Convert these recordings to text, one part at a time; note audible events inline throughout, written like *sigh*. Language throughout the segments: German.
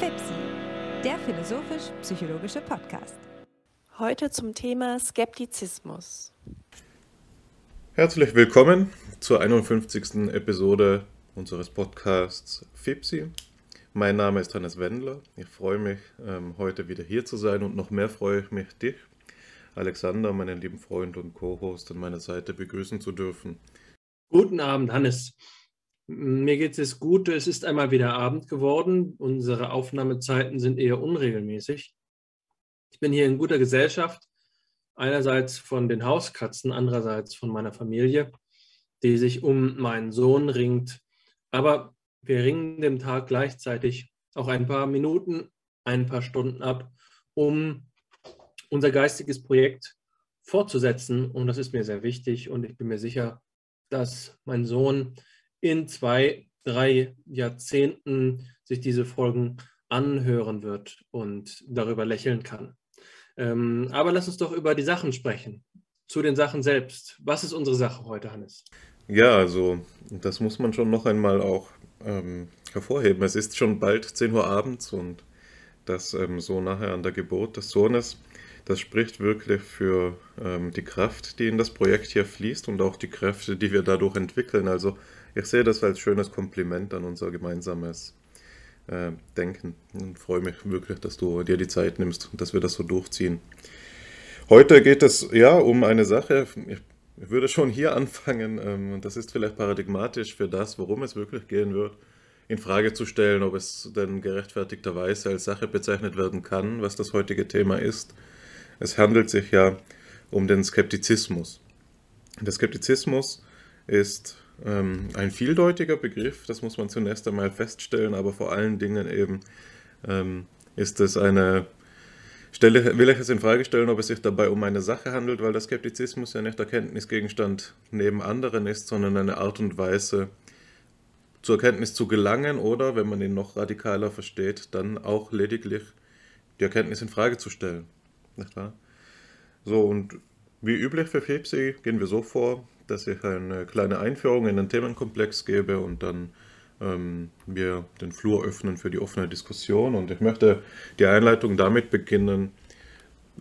FIPSI, der philosophisch-psychologische Podcast. Heute zum Thema Skeptizismus. Herzlich willkommen zur 51. Episode unseres Podcasts FIPSI. Mein Name ist Hannes Wendler. Ich freue mich, ähm, heute wieder hier zu sein und noch mehr freue ich mich, dich, Alexander, meinen lieben Freund und Co-Host an meiner Seite begrüßen zu dürfen. Guten Abend, Hannes. Mir geht es gut. Es ist einmal wieder Abend geworden. Unsere Aufnahmezeiten sind eher unregelmäßig. Ich bin hier in guter Gesellschaft. Einerseits von den Hauskatzen, andererseits von meiner Familie, die sich um meinen Sohn ringt. Aber wir ringen dem Tag gleichzeitig auch ein paar Minuten, ein paar Stunden ab, um unser geistiges Projekt fortzusetzen. Und das ist mir sehr wichtig. Und ich bin mir sicher, dass mein Sohn in zwei, drei Jahrzehnten sich diese Folgen anhören wird und darüber lächeln kann. Ähm, aber lass uns doch über die Sachen sprechen. Zu den Sachen selbst. Was ist unsere Sache heute, Hannes? Ja, also das muss man schon noch einmal auch ähm, hervorheben. Es ist schon bald 10 Uhr abends und das ähm, so nachher an der Geburt des Sohnes. Das spricht wirklich für ähm, die Kraft, die in das Projekt hier fließt und auch die Kräfte, die wir dadurch entwickeln. Also ich sehe das als schönes Kompliment an unser gemeinsames äh, Denken und freue mich wirklich, dass du dir die Zeit nimmst und dass wir das so durchziehen. Heute geht es ja um eine Sache, ich, würde schon hier *laughs* anfangen, ähm, und das ist vielleicht paradigmatisch für das, worum es wirklich gehen wird, in Frage zu stellen, ob es denn gerechtfertigterweise als Sache bezeichnet werden kann, was das heutige Thema ist. Es handelt sich ja um den Skeptizismus. Der Skeptizismus ist ähm, ein vieldeutiger Begriff, das muss man zunächst einmal feststellen, aber vor allen Dingen eben ähm, ist es eine Stelle, will ich es in Frage stellen, ob es sich dabei um eine Sache handelt, weil der Skeptizismus ja nicht Erkenntnisgegenstand neben anderen ist, sondern eine Art und Weise, zur Erkenntnis zu gelangen oder, wenn man ihn noch radikaler versteht, dann auch lediglich die Erkenntnis in Frage zu stellen. So, und wie üblich für Fepsi gehen wir so vor, dass ich eine kleine Einführung in den Themenkomplex gebe und dann ähm, wir den Flur öffnen für die offene Diskussion. Und ich möchte die Einleitung damit beginnen,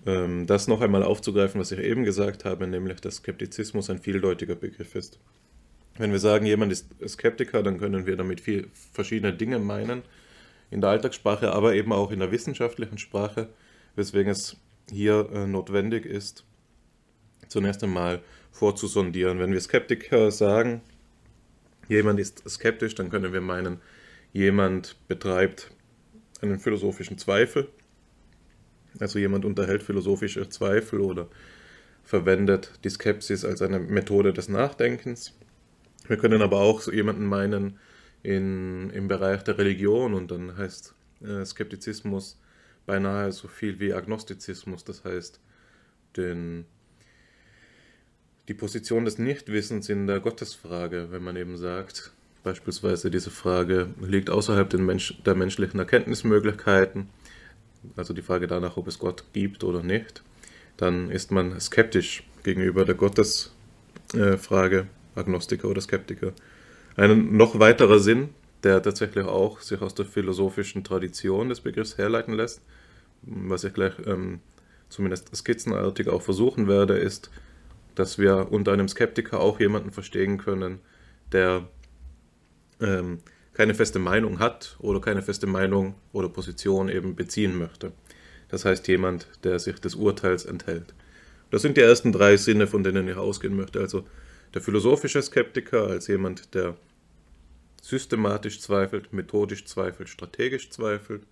ähm, das noch einmal aufzugreifen, was ich eben gesagt habe, nämlich dass Skeptizismus ein vieldeutiger Begriff ist. Wenn wir sagen, jemand ist Skeptiker, dann können wir damit viel verschiedene Dinge meinen, in der Alltagssprache, aber eben auch in der wissenschaftlichen Sprache, weswegen es hier äh, notwendig ist, zunächst einmal vorzusondieren. Wenn wir Skeptiker sagen, jemand ist skeptisch, dann können wir meinen, jemand betreibt einen philosophischen Zweifel. Also jemand unterhält philosophische Zweifel oder verwendet die Skepsis als eine Methode des Nachdenkens. Wir können aber auch so jemanden meinen in, im Bereich der Religion und dann heißt äh, Skeptizismus beinahe so viel wie Agnostizismus, das heißt den die Position des Nichtwissens in der Gottesfrage, wenn man eben sagt, beispielsweise diese Frage liegt außerhalb Mensch, der menschlichen Erkenntnismöglichkeiten, also die Frage danach, ob es Gott gibt oder nicht, dann ist man skeptisch gegenüber der Gottesfrage, Agnostiker oder Skeptiker. Ein noch weiterer Sinn, der tatsächlich auch sich aus der philosophischen Tradition des Begriffs herleiten lässt, was ich gleich ähm, zumindest skizzenartig auch versuchen werde, ist, dass wir unter einem Skeptiker auch jemanden verstehen können, der ähm, keine feste Meinung hat oder keine feste Meinung oder Position eben beziehen möchte. Das heißt jemand, der sich des Urteils enthält. Das sind die ersten drei Sinne, von denen ich ausgehen möchte. Also der philosophische Skeptiker als jemand, der systematisch zweifelt, methodisch zweifelt, strategisch zweifelt.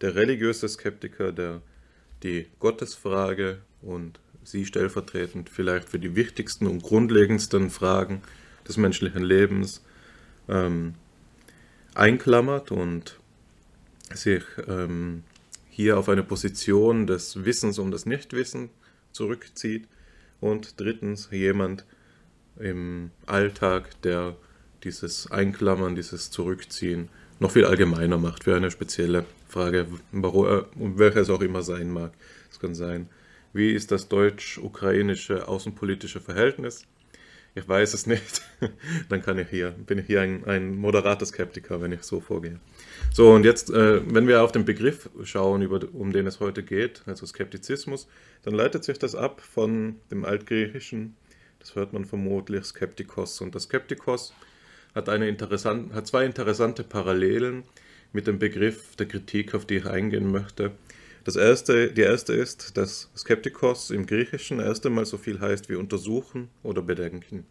Der religiöse Skeptiker, der die Gottesfrage und Sie stellvertretend vielleicht für die wichtigsten und grundlegendsten Fragen des menschlichen Lebens ähm, einklammert und sich ähm, hier auf eine Position des Wissens um das Nichtwissen zurückzieht. Und drittens jemand im Alltag, der dieses Einklammern, dieses Zurückziehen noch viel allgemeiner macht für eine spezielle Frage, um welche es auch immer sein mag. Es kann sein, wie ist das deutsch-ukrainische außenpolitische Verhältnis? ich weiß es nicht, *laughs* dann kann ich hier, bin ich hier ein, ein moderater Skeptiker, wenn ich so vorgehe. So, und jetzt, äh, wenn wir auf den Begriff schauen, über, um den es heute geht, also Skeptizismus, dann leitet sich das ab von dem Altgriechischen, das hört man vermutlich, Skeptikos. Und das Skeptikos hat, eine interessant, hat zwei interessante Parallelen mit dem Begriff der Kritik, auf die ich eingehen möchte. Das erste, die erste ist, dass Skeptikos im Griechischen erst einmal so viel heißt wie untersuchen oder bedenken.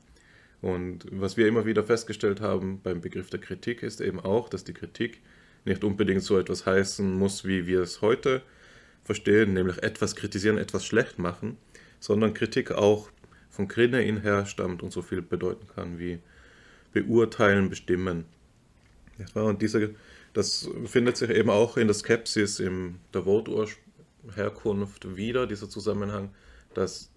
Und was wir immer wieder festgestellt haben beim Begriff der Kritik ist eben auch, dass die Kritik nicht unbedingt so etwas heißen muss, wie wir es heute verstehen, nämlich etwas kritisieren, etwas schlecht machen, sondern Kritik auch von Krinein herstammt und so viel bedeuten kann wie beurteilen, bestimmen. Und diese das findet sich eben auch in der Skepsis, in der Worturherkunft wieder, dieser Zusammenhang, dass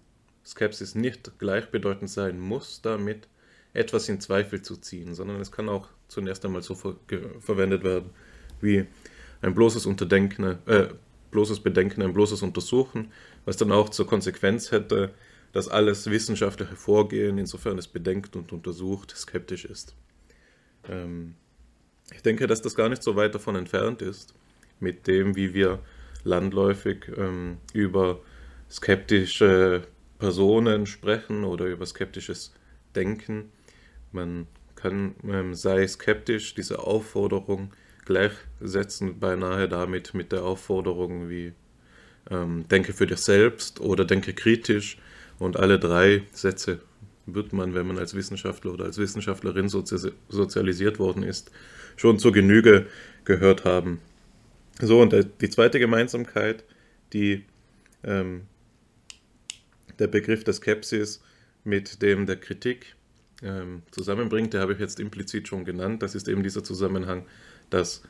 Skepsis nicht gleichbedeutend sein muss, damit etwas in Zweifel zu ziehen, sondern es kann auch zunächst einmal so ver verwendet werden wie ein bloßes, Unterdenken, äh, bloßes Bedenken, ein bloßes Untersuchen, was dann auch zur Konsequenz hätte, dass alles wissenschaftliche Vorgehen, insofern es bedenkt und untersucht, skeptisch ist. Ähm, ich denke, dass das gar nicht so weit davon entfernt ist, mit dem, wie wir landläufig ähm, über skeptische Personen sprechen oder über skeptisches Denken. Man kann, ähm, sei skeptisch, diese Aufforderung gleichsetzen, beinahe damit mit der Aufforderung wie ähm, denke für dich selbst oder denke kritisch. Und alle drei Sätze wird man, wenn man als Wissenschaftler oder als Wissenschaftlerin sozialisiert worden ist, schon zur Genüge gehört haben. So, und die zweite Gemeinsamkeit, die ähm, der Begriff der Skepsis mit dem der Kritik ähm, zusammenbringt, der habe ich jetzt implizit schon genannt. Das ist eben dieser Zusammenhang, dass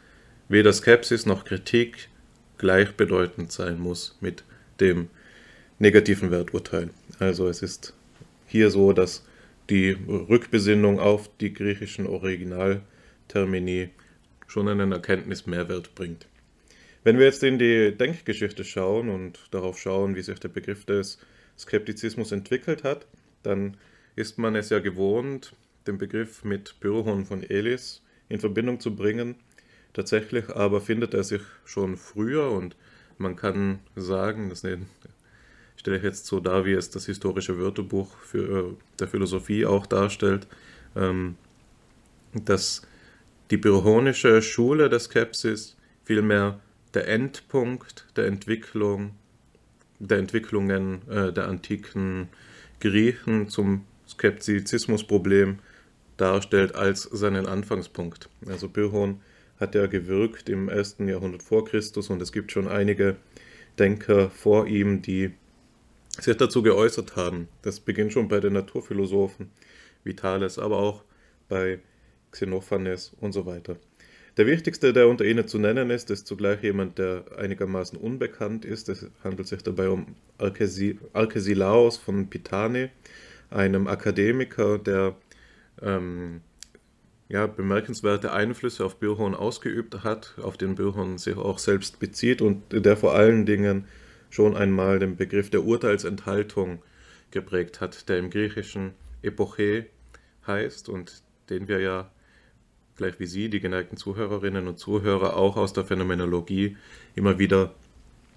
weder Skepsis noch Kritik gleichbedeutend sein muss mit dem negativen Werturteil. Also es ist hier so, dass die Rückbesinnung auf die griechischen Original Termini schon einen Erkenntnismehrwert bringt. Wenn wir jetzt in die Denkgeschichte schauen und darauf schauen, wie sich der Begriff des Skeptizismus entwickelt hat, dann ist man es ja gewohnt, den Begriff mit Pyrrhon von Elis in Verbindung zu bringen. Tatsächlich aber findet er sich schon früher und man kann sagen, das stelle ich jetzt so dar, wie es das historische Wörterbuch für, der Philosophie auch darstellt, ähm, dass die byrrhonische Schule der Skepsis vielmehr der Endpunkt der Entwicklung, der Entwicklungen äh, der antiken Griechen zum Skeptizismusproblem darstellt als seinen Anfangspunkt. Also Pyrrhon hat ja gewirkt im ersten Jahrhundert vor Christus und es gibt schon einige Denker vor ihm, die sich dazu geäußert haben. Das beginnt schon bei den Naturphilosophen wie Thales, aber auch bei Xenophanes und so weiter. Der wichtigste, der unter ihnen zu nennen ist, ist zugleich jemand, der einigermaßen unbekannt ist. Es handelt sich dabei um Alkesilaos von Pitane, einem Akademiker, der ähm, ja, bemerkenswerte Einflüsse auf Bürhorn ausgeübt hat, auf den Bürhorn sich auch selbst bezieht und der vor allen Dingen schon einmal den Begriff der Urteilsenthaltung geprägt hat, der im Griechischen Epoche heißt und den wir ja gleich wie Sie, die geneigten Zuhörerinnen und Zuhörer, auch aus der Phänomenologie immer wieder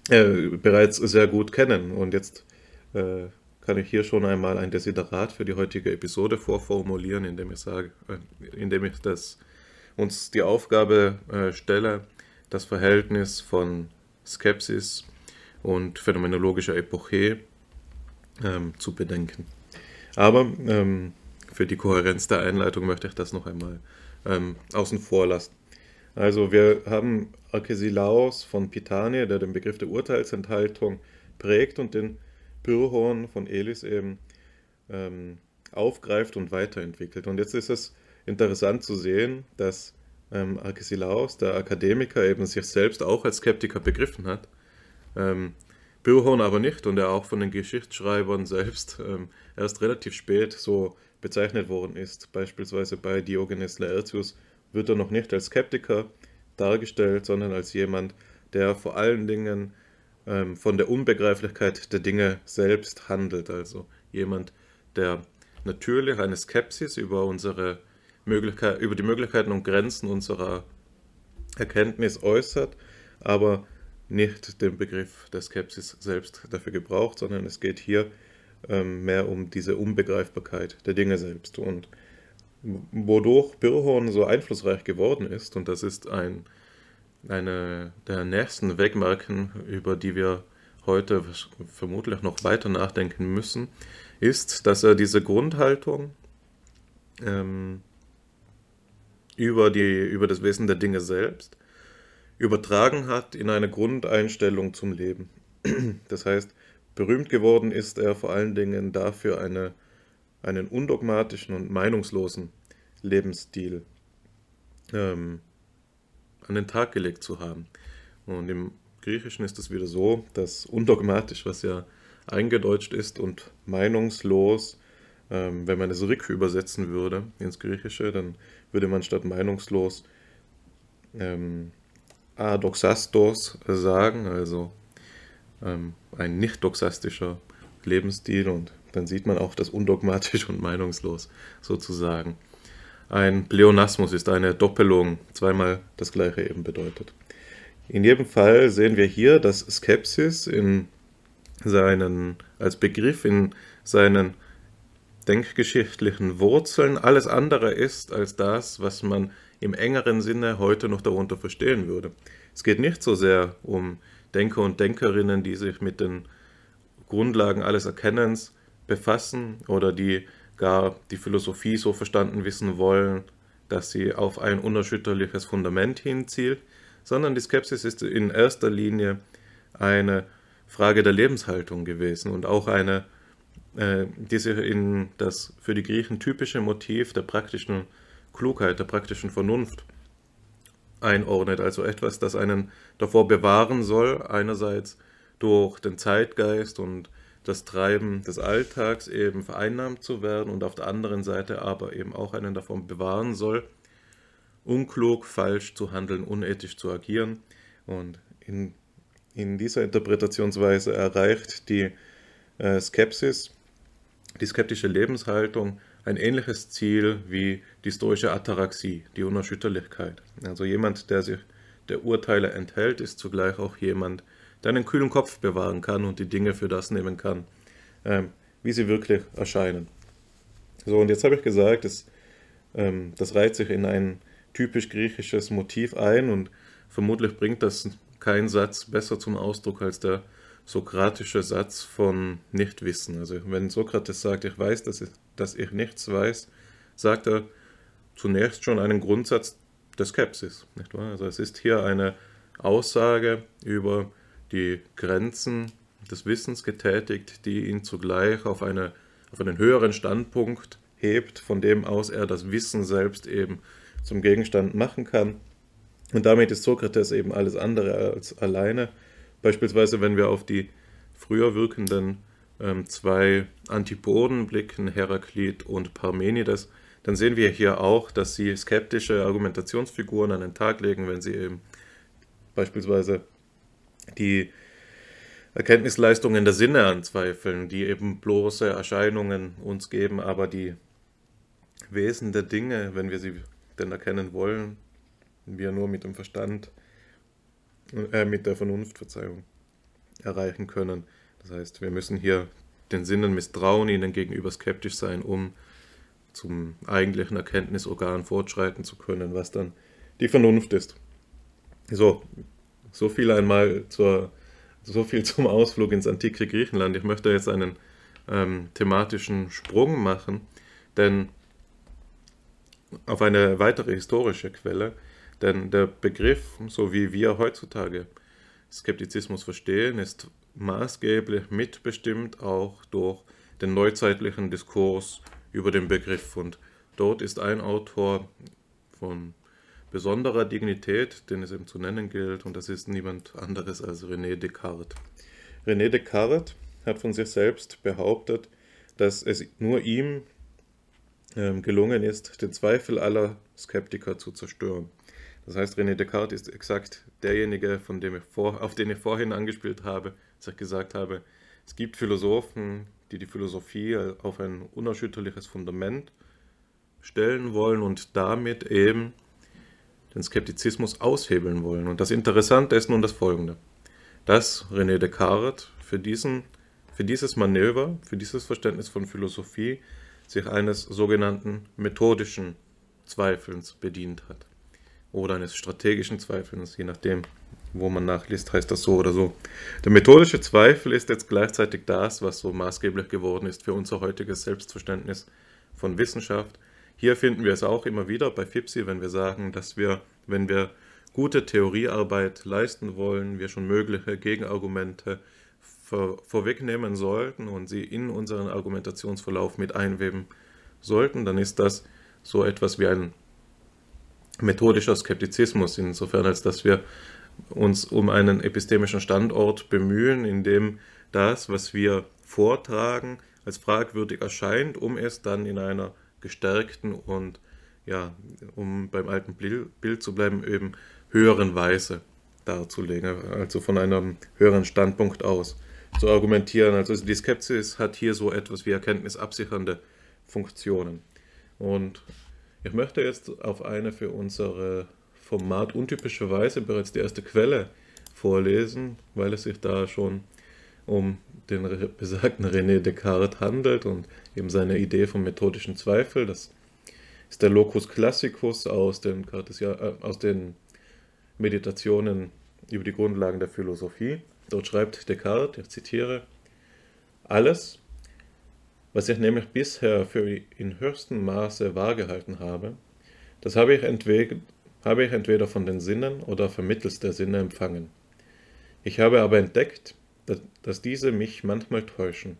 äh, bereits sehr gut kennen. Und jetzt äh, kann ich hier schon einmal ein Desiderat für die heutige Episode vorformulieren, indem ich sage, äh, indem ich das, uns die Aufgabe äh, stelle, das Verhältnis von Skepsis und phänomenologischer Epoche ähm, zu bedenken. Aber ähm, für die Kohärenz der Einleitung möchte ich das noch einmal ähm, außen vor lassen. Also wir haben Arkesilaos von Pitane, der den Begriff der Urteilsenthaltung prägt und den Pyrrhon von Elis eben ähm, aufgreift und weiterentwickelt. Und jetzt ist es interessant zu sehen, dass ähm, Arkesilaos, der Akademiker, eben sich selbst auch als Skeptiker begriffen hat, ähm, Pyrrhon aber nicht und er auch von den Geschichtsschreibern selbst ähm, erst relativ spät so bezeichnet worden ist. Beispielsweise bei Diogenes Laertius wird er noch nicht als Skeptiker dargestellt, sondern als jemand, der vor allen Dingen ähm, von der Unbegreiflichkeit der Dinge selbst handelt. Also jemand, der natürlich eine Skepsis über unsere Möglichkeit, über die Möglichkeiten und Grenzen unserer Erkenntnis äußert, aber nicht den Begriff der Skepsis selbst dafür gebraucht, sondern es geht hier ähm, mehr um diese Unbegreifbarkeit der Dinge selbst. Und wodurch Birhorn so einflussreich geworden ist, und das ist ein, eine der nächsten Wegmarken, über die wir heute vermutlich noch weiter nachdenken müssen, ist, dass er diese Grundhaltung ähm, über, die, über das Wesen der Dinge selbst übertragen hat in eine Grundeinstellung zum Leben. *clears throat* Das heißt, berühmt geworden ist er vor allen Dingen dafür, eine, einen undogmatischen und meinungslosen Lebensstil ähm, an den Tag gelegt zu haben. Und im Griechischen ist es wieder so, dass undogmatisch, was ja eingedeutscht ist, und meinungslos, ähm, wenn man es Rick übersetzen würde ins Griechische, dann würde man statt meinungslos ähm, adoxastos sagen, also ähm, ein nicht doxastischer Lebensstil und dann sieht man auch das undogmatisch und meinungslos sozusagen. Ein Pleonasmus ist eine Doppelung, zweimal das gleiche eben bedeutet. In jedem Fall sehen wir hier, dass Skepsis in seinen, als Begriff in seinen denkgeschichtlichen Wurzeln alles andere ist als das, was man im engeren Sinne heute noch darunter verstehen würde. Es geht nicht so sehr um Denker und Denkerinnen, die sich mit den Grundlagen alles Erkennens befassen oder die gar die Philosophie so verstanden wissen wollen, dass sie auf ein unerschütterliches Fundament hinzielt, sondern die Skepsis ist in erster Linie eine Frage der Lebenshaltung gewesen und auch eine, äh, die sich in das für die Griechen typische Motiv der praktischen Klugheit, der praktischen Vernunft einordnet, also etwas, das einen davor bewahren soll, einerseits durch den Zeitgeist und das Treiben des Alltags eben vereinnahmt zu werden und auf der anderen Seite aber eben auch einen davon bewahren soll, unklug, falsch zu handeln, unethisch zu agieren. Und in, in dieser Interpretationsweise erreicht die äh, Skepsis, die skeptische Lebenshaltung, ein ähnliches Ziel wie die stoische Ataraxie, die Unerschütterlichkeit. Also jemand, der sich der Urteile enthält, ist zugleich auch jemand, der einen kühlen Kopf bewahren kann und die Dinge für das nehmen kann, ähm, wie sie wirklich erscheinen. So, und jetzt habe ich gesagt, das, ähm, das reiht sich in ein typisch griechisches Motiv ein und vermutlich bringt das kein Satz besser zum Ausdruck als der sokratische Satz von Nichtwissen. Also wenn Sokrates sagt, ich weiß, dass dass ich nichts weiß, sagt er zunächst schon einen Grundsatz der Skepsis. Nicht wahr? Also es ist hier eine Aussage über die Grenzen des Wissens getätigt, die ihn zugleich auf, eine, auf einen höheren Standpunkt hebt, von dem aus er das Wissen selbst eben zum Gegenstand machen kann. Und damit ist Sokrates eben alles andere als alleine. Beispielsweise, wenn wir auf die früher wirkenden ähm, zwei Antipoden blicken, Heraklit und Parmenides, dann sehen wir hier auch, dass sie skeptische Argumentationsfiguren an den Tag legen, wenn sie eben beispielsweise die Erkenntnisleistungen der Sinne anzweifeln, die eben bloße Erscheinungen uns geben, aber die Wesen der Dinge, wenn wir sie denn erkennen wollen, wir nur mit dem Verstand, äh, mit der Vernunft, Verzeihung, erreichen können. Das heißt, wir müssen hier den Sinnen misstrauen, ihnen gegenüber skeptisch sein, um zum eigentlichen Erkenntnisorgan fortschreiten zu können, was dann die Vernunft ist. So, so viel einmal zur, so viel *laughs* zum Ausflug ins antike Griechenland. Ich möchte jetzt einen ähm, thematischen Sprung machen, denn auf eine weitere historische Quelle, denn der Begriff, so wie wir heutzutage Skeptizismus verstehen, ist maßgeblich mitbestimmt auch durch den neuzeitlichen Diskurs über den Begriff. Und dort ist ein Autor von besonderer Dignität, den es eben zu nennen gilt, und das ist niemand anderes als René Descartes. René Descartes hat von sich selbst behauptet, dass es nur ihm ähm, gelungen ist, den Zweifel aller Skeptiker zu zerstören. Das heißt, René Descartes ist exakt derjenige, von dem ich vor, auf den ich vorhin angespielt habe, als ich gesagt habe, es gibt Philosophen, die die Philosophie auf ein unerschütterliches Fundament stellen wollen und damit eben den Skeptizismus aushebeln wollen. Und das Interessante ist nun das Folgende, dass René Descartes für, diesen, für dieses Manöver, für dieses Verständnis von Philosophie sich eines sogenannten methodischen Zweifelns bedient hat. Oder eines strategischen Zweifelns, je nachdem, wo man nachliest, heißt das so oder so. Der methodische Zweifel ist jetzt gleichzeitig das, was so maßgeblich geworden ist für unser heutiges Selbstverständnis von Wissenschaft. Hier finden wir es auch immer wieder bei FIPSI, wenn wir sagen, dass wir, wenn wir gute Theoriearbeit leisten wollen, wir schon mögliche Gegenargumente vor, vorwegnehmen sollten und sie in unseren Argumentationsverlauf mit einweben sollten, dann ist das so etwas wie ein methodischer Skeptizismus, insofern als dass wir uns um einen epistemischen Standort bemühen, in dem das, was wir vortragen, als fragwürdig erscheint, um es dann in einer gestärkten und, ja, um beim alten Bild zu bleiben, eben höheren Weise darzulegen, also von einem höheren Standpunkt aus zu argumentieren. Also die Skepsis hat hier so etwas wie erkenntnisabsichernde Funktionen. Und ich möchte jetzt auf eine für unsere Format untypischerweise bereits die erste Quelle vorlesen, weil es sich da schon um den besagten René Descartes handelt und eben seine Idee vom methodischen Zweifel. Das ist der Locus Classicus aus den, äh, aus den Meditationen über die Grundlagen der Philosophie. Dort schreibt Descartes, ich zitiere, alles, was ich nämlich bisher für in höchstem Maße wahrgehalten habe, das habe ich entweder habe ich entweder von den Sinnen oder vermittels der Sinne empfangen. Ich habe aber entdeckt, dass, diese mich manchmal täuschen.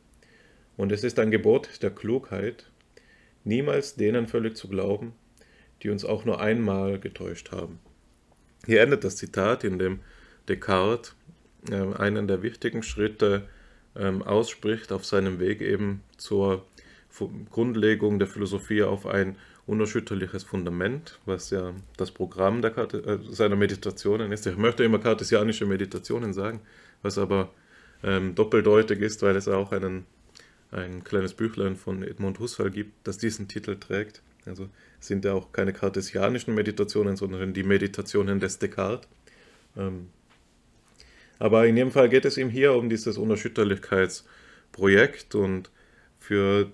Und es ist ein Gebot der Klugheit, niemals denen völlig zu glauben, die uns auch nur einmal getäuscht haben. Hier endet das Zitat, in dem Descartes äh, einen der wichtigen Schritte äh, ausspricht auf seinem Weg eben zur Grundlegung der Philosophie auf ein unerschütterliches Fundament, was ja das Programm der Karte, äh, seiner Meditationen ist. Ich möchte immer kartesianische Meditationen sagen, was aber ähm, doppeldeutig ist, weil es auch einen, ein kleines Büchlein von Edmund Husserl gibt, das diesen Titel trägt. Also sind ja auch keine kartesianischen Meditationen, sondern die Meditationen des Descartes. Ähm, aber in jedem Fall geht es ihm hier um dieses Unerschütterlichkeitsprojekt und für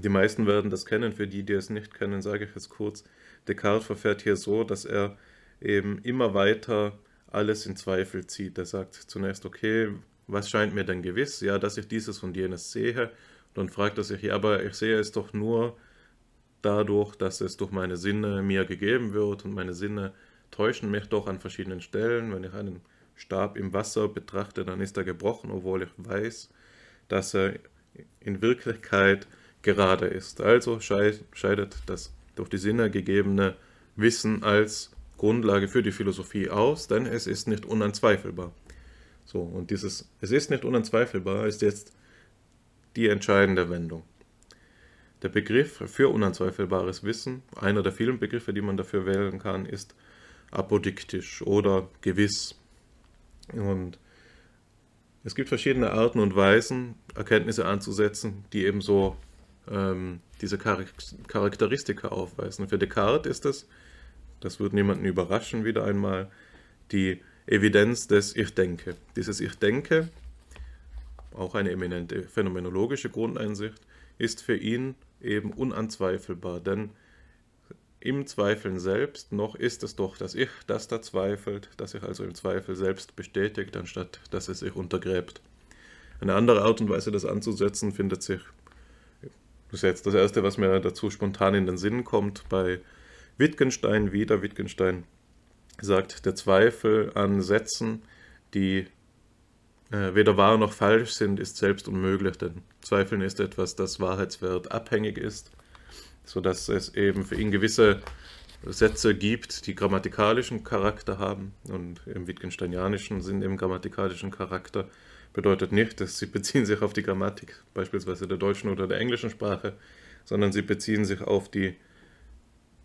die meisten werden das kennen, für die, die es nicht kennen, sage ich es kurz. Descartes verfährt hier so, dass er eben immer weiter alles in Zweifel zieht. Er sagt zunächst, okay, was scheint mir denn gewiss? Ja, dass ich dieses und jenes sehe. dann fragt er sich, ja, aber ich sehe es doch nur dadurch, dass es durch meine Sinne mir gegeben wird und meine Sinne täuschen mich doch an verschiedenen Stellen. Wenn ich einen Stab im Wasser betrachte, dann ist er gebrochen, obwohl ich weiß, dass er in Wirklichkeit gerade ist. Also scheidet das durch die Sinne gegebene Wissen als Grundlage für die Philosophie aus, denn es ist nicht unanzweifelbar. So, und dieses Es ist nicht unanzweifelbar ist jetzt die entscheidende Wendung. Der Begriff für unanzweifelbares Wissen, einer der vielen Begriffe, die man dafür wählen kann, ist apodiktisch oder gewiss. Und es gibt verschiedene Arten und Weisen, Erkenntnisse anzusetzen, die eben so ähm, diese Charakteristika aufweisen. Für Descartes ist es, das wird niemanden überraschen, wieder einmal, die Evidenz des Ich denke. Dieses Ich denke, auch eine eminente phänomenologische Grundeinsicht, ist für ihn eben unanzweifelbar, denn im Zweifeln selbst noch ist es doch das Ich, das da zweifelt, das sich also im Zweifel selbst bestätigt, anstatt dass es sich untergräbt. Eine andere Art und Weise, das anzusetzen, findet sich das ist jetzt das Erste, was mir dazu spontan in den Sinn kommt. Bei Wittgenstein wieder. Wittgenstein sagt, der Zweifel an Sätzen, die äh, weder wahr noch falsch sind, ist selbst unmöglich, denn Zweifeln ist etwas, das Wahrheitswert abhängig ist, sodass es eben für ihn gewisse Sätze gibt, die grammatikalischen Charakter haben und im Wittgensteinianischen sind eben grammatikalischen Charakter bedeutet nicht, dass sie beziehen sich auf die Grammatik, beispielsweise der deutschen oder der englischen Sprache, sondern sie beziehen sich auf die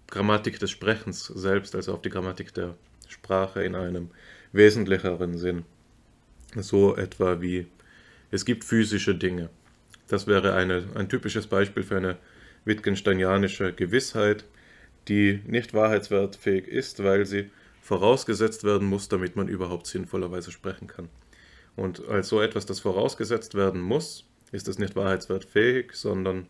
Grammatik des Sprechens selbst, also auf die Grammatik der Sprache in einem wesentlicheren Sinn. So etwa wie es gibt physische Dinge. Das wäre eine, ein typisches Beispiel für eine Wittgensteinianische Gewissheit, die nicht wahrheitswertfähig ist, weil sie vorausgesetzt werden muss, damit man überhaupt sinnvollerweise sprechen kann. Und als so etwas, das vorausgesetzt werden muss, ist es nicht wahrheitswertfähig, sondern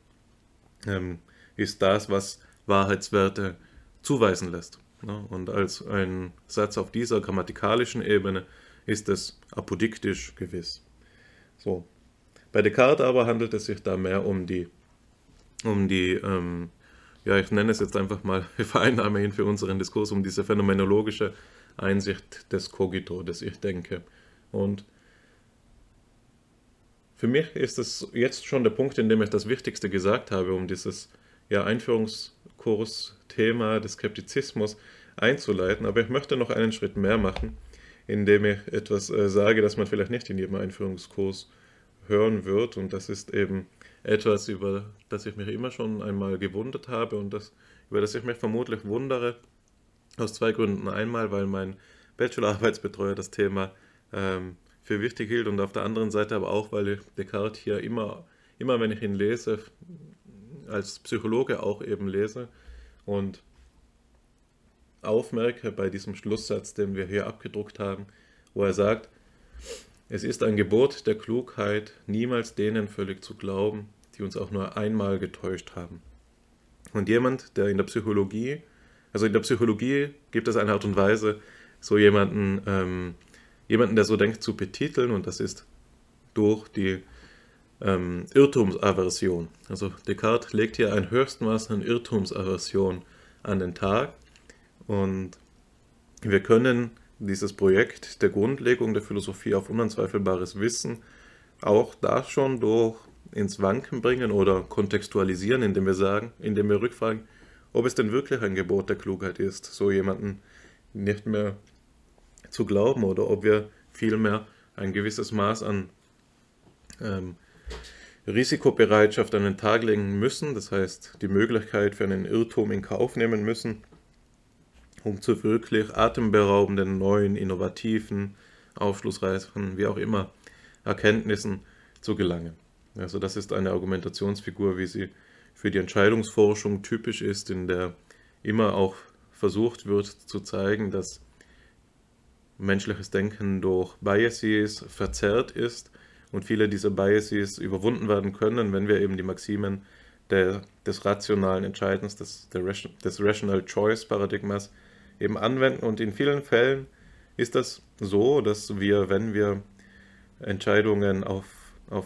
ähm, ist das, was Wahrheitswerte zuweisen lässt. Ja, und als ein Satz auf dieser grammatikalischen Ebene ist es apodiktisch gewiss. So. Bei Descartes aber handelt es sich da mehr um die, um die ähm, ja, ich nenne es jetzt einfach mal, wir *laughs* vereinnahme ihn für unseren Diskurs, um diese phänomenologische Einsicht des Cogito, des Ich denke. Und für mich ist es jetzt schon der Punkt, in dem ich das Wichtigste gesagt habe, um dieses ja, Einführungskurs-Thema des Skeptizismus einzuleiten. Aber ich möchte noch einen Schritt mehr machen, indem ich etwas äh, sage, das man vielleicht nicht in jedem Einführungskurs hören wird. Und das ist eben etwas, über das ich mich immer schon einmal gewundert habe und das, über das ich mich vermutlich wundere. Aus zwei Gründen. Einmal, weil mein Bachelorarbeitsbetreuer das Thema ähm, für wichtig hielt und auf der anderen Seite aber auch, weil Descartes hier immer, immer wenn ich ihn lese, als Psychologe auch eben lese und aufmerke bei diesem Schlusssatz, den wir hier abgedruckt haben, wo er sagt, es ist ein Gebot der Klugheit, niemals denen völlig zu glauben, die uns auch nur einmal getäuscht haben. Und jemand, der in der Psychologie, also in der Psychologie gibt es eine Art und Weise, so jemanden, ähm, jemanden, der so denkt, zu betiteln, und das ist durch die ähm, Irrtumsaversion. Also Descartes legt hier ein Höchstmaß an Irrtumsaversion an den Tag, und wir können dieses Projekt der Grundlegung der Philosophie auf unanzweifelbares Wissen auch da schon durch ins Wanken bringen oder kontextualisieren, indem wir sagen, indem wir rückfragen, ob es denn wirklich ein Gebot der Klugheit ist, so jemanden nicht mehr zu glauben oder ob wir vielmehr ein gewisses Maß an ähm, Risikobereitschaft an den Tag legen müssen, das heißt die Möglichkeit für einen Irrtum in Kauf nehmen müssen, um zu wirklich atemberaubenden, neuen, innovativen, aufschlussreichen, wie auch immer, Erkenntnissen zu gelangen. Also das ist eine Argumentationsfigur, wie sie für die Entscheidungsforschung typisch ist, in der immer auch versucht wird zu zeigen, dass menschliches Denken durch Biases verzerrt ist und viele dieser Biases überwunden werden können, wenn wir eben die Maximen der, des rationalen Entscheidens, des, des Rational Choice Paradigmas eben anwenden. Und in vielen Fällen ist das so, dass wir, wenn wir Entscheidungen auf, auf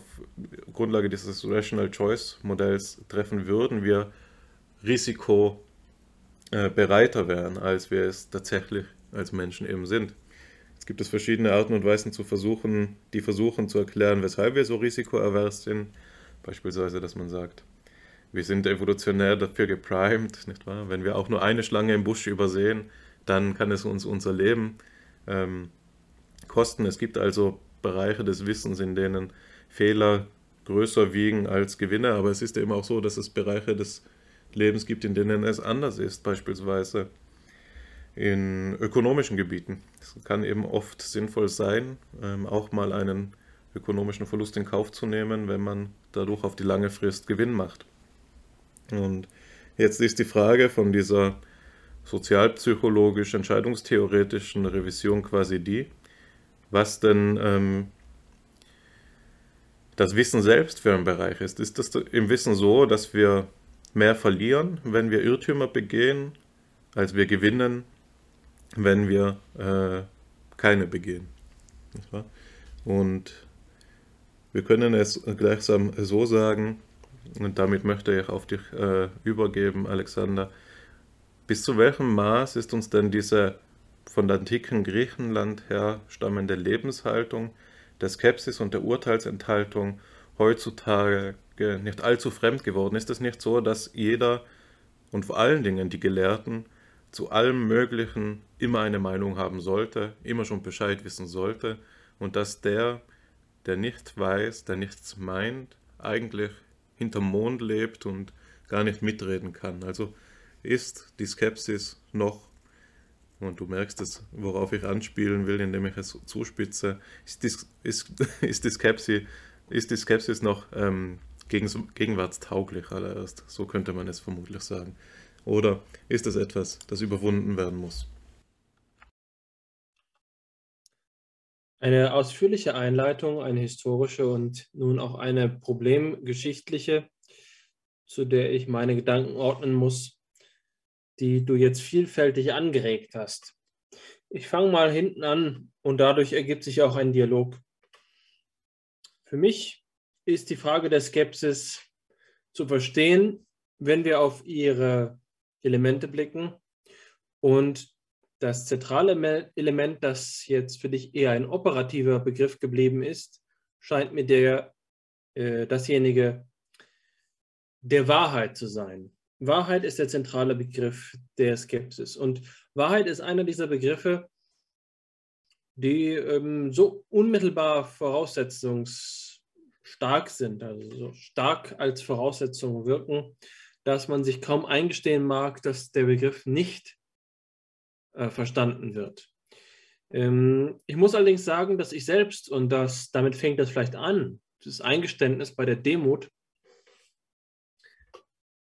Grundlage dieses Rational Choice Modells treffen würden, wir risikobereiter wären, als wir es tatsächlich als Menschen eben sind. Es gibt es verschiedene Arten und Weisen zu versuchen, die versuchen zu erklären, weshalb wir so risikoavers sind. Beispielsweise, dass man sagt, wir sind evolutionär dafür geprimed, nicht wahr? Wenn wir auch nur eine Schlange im Busch übersehen, dann kann es uns unser Leben ähm, kosten. Es gibt also Bereiche des Wissens, in denen Fehler größer wiegen als Gewinne, aber es ist eben auch so, dass es Bereiche des Lebens gibt, in denen es anders ist, beispielsweise in ökonomischen Gebieten. Es kann eben oft sinnvoll sein, ähm, auch mal einen ökonomischen Verlust in Kauf zu nehmen, wenn man dadurch auf die lange Frist Gewinn macht. Und jetzt ist die Frage von dieser sozialpsychologisch entscheidungstheoretischen Revision quasi die, was denn ähm, das Wissen selbst für ein Bereich ist. Ist das im Wissen so, dass wir mehr verlieren, wenn wir Irrtümer begehen, als wir gewinnen, wenn wir äh, keine begehen? Und wir können es gleichsam so sagen, und damit möchte ich auf dich äh, übergeben, Alexander, bis zu welchem Maß ist uns denn diese von der antiken Griechenland her stammende Lebenshaltung der Skepsis und der Urteilsenthaltung heutzutage nicht allzu fremd geworden? Ist es nicht so, dass jeder und vor allen Dingen die Gelehrten zu allem Möglichen immer eine Meinung haben sollte, immer schon Bescheid wissen sollte und dass der, der nicht weiß, der nichts meint, eigentlich hinterm Mond lebt und gar nicht mitreden kann. Also ist die Skepsis noch, und du merkst es, worauf ich anspielen will, indem ich es zuspitze, ist die, ist, *laughs* ist die, Skepsis, ist die Skepsis noch ähm, gegenwartstauglich allererst. So könnte man es vermutlich sagen. Oder ist es etwas, das überwunden werden muss? Eine ausführliche Einleitung, eine historische und nun auch eine problemgeschichtliche, zu der ich meine Gedanken ordnen muss, die du jetzt vielfältig angeregt hast. Ich fange mal hinten an und dadurch ergibt sich auch ein Dialog. Für mich ist die Frage der Skepsis zu verstehen, wenn wir auf ihre Elemente blicken. Und das zentrale Element, das jetzt für dich eher ein operativer Begriff geblieben ist, scheint mir der, äh, dasjenige der Wahrheit zu sein. Wahrheit ist der zentrale Begriff der Skepsis. Und Wahrheit ist einer dieser Begriffe, die ähm, so unmittelbar voraussetzungsstark sind, also so stark als Voraussetzung wirken, dass man sich kaum eingestehen mag, dass der Begriff nicht äh, verstanden wird. Ähm, ich muss allerdings sagen, dass ich selbst, und das, damit fängt das vielleicht an, das Eingeständnis bei der Demut,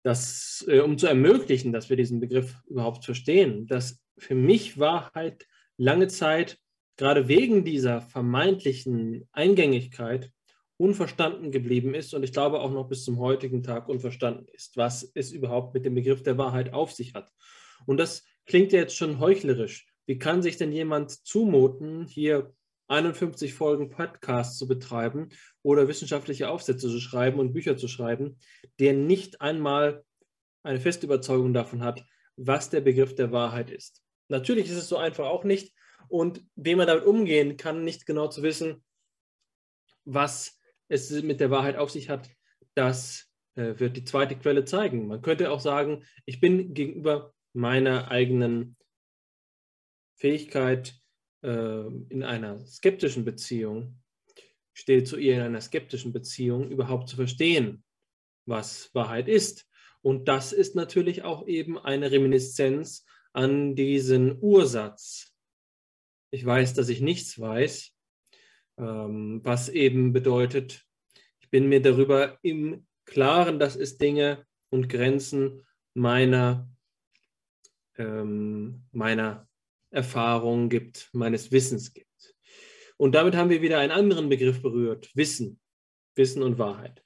dass, äh, um zu ermöglichen, dass wir diesen Begriff überhaupt verstehen, dass für mich Wahrheit lange Zeit, gerade wegen dieser vermeintlichen Eingängigkeit, unverstanden geblieben ist und ich glaube auch noch bis zum heutigen Tag unverstanden ist, was es überhaupt mit dem Begriff der Wahrheit auf sich hat. Und das klingt ja jetzt schon heuchlerisch. Wie kann sich denn jemand zumuten, hier 51 Folgen Podcasts zu betreiben oder wissenschaftliche Aufsätze zu schreiben und Bücher zu schreiben, der nicht einmal eine feste Überzeugung davon hat, was der Begriff der Wahrheit ist. Natürlich ist es so einfach auch nicht und wie man damit umgehen kann, nicht genau zu wissen, was es mit der Wahrheit auf sich hat, das äh, wird die zweite Quelle zeigen. Man könnte auch sagen, ich bin gegenüber meiner eigenen Fähigkeit, äh, in einer skeptischen Beziehung, stehe zu ihr in einer skeptischen Beziehung, überhaupt zu verstehen, was Wahrheit ist. Und das ist natürlich auch eben eine Reminiszenz an diesen Ursatz. Ich weiß, dass ich nichts weiß, was eben bedeutet, ich bin mir darüber im Klaren, dass es Dinge und Grenzen meiner, ähm, meiner Erfahrungen gibt, meines Wissens gibt. Und damit haben wir wieder einen anderen Begriff berührt, Wissen, Wissen und Wahrheit.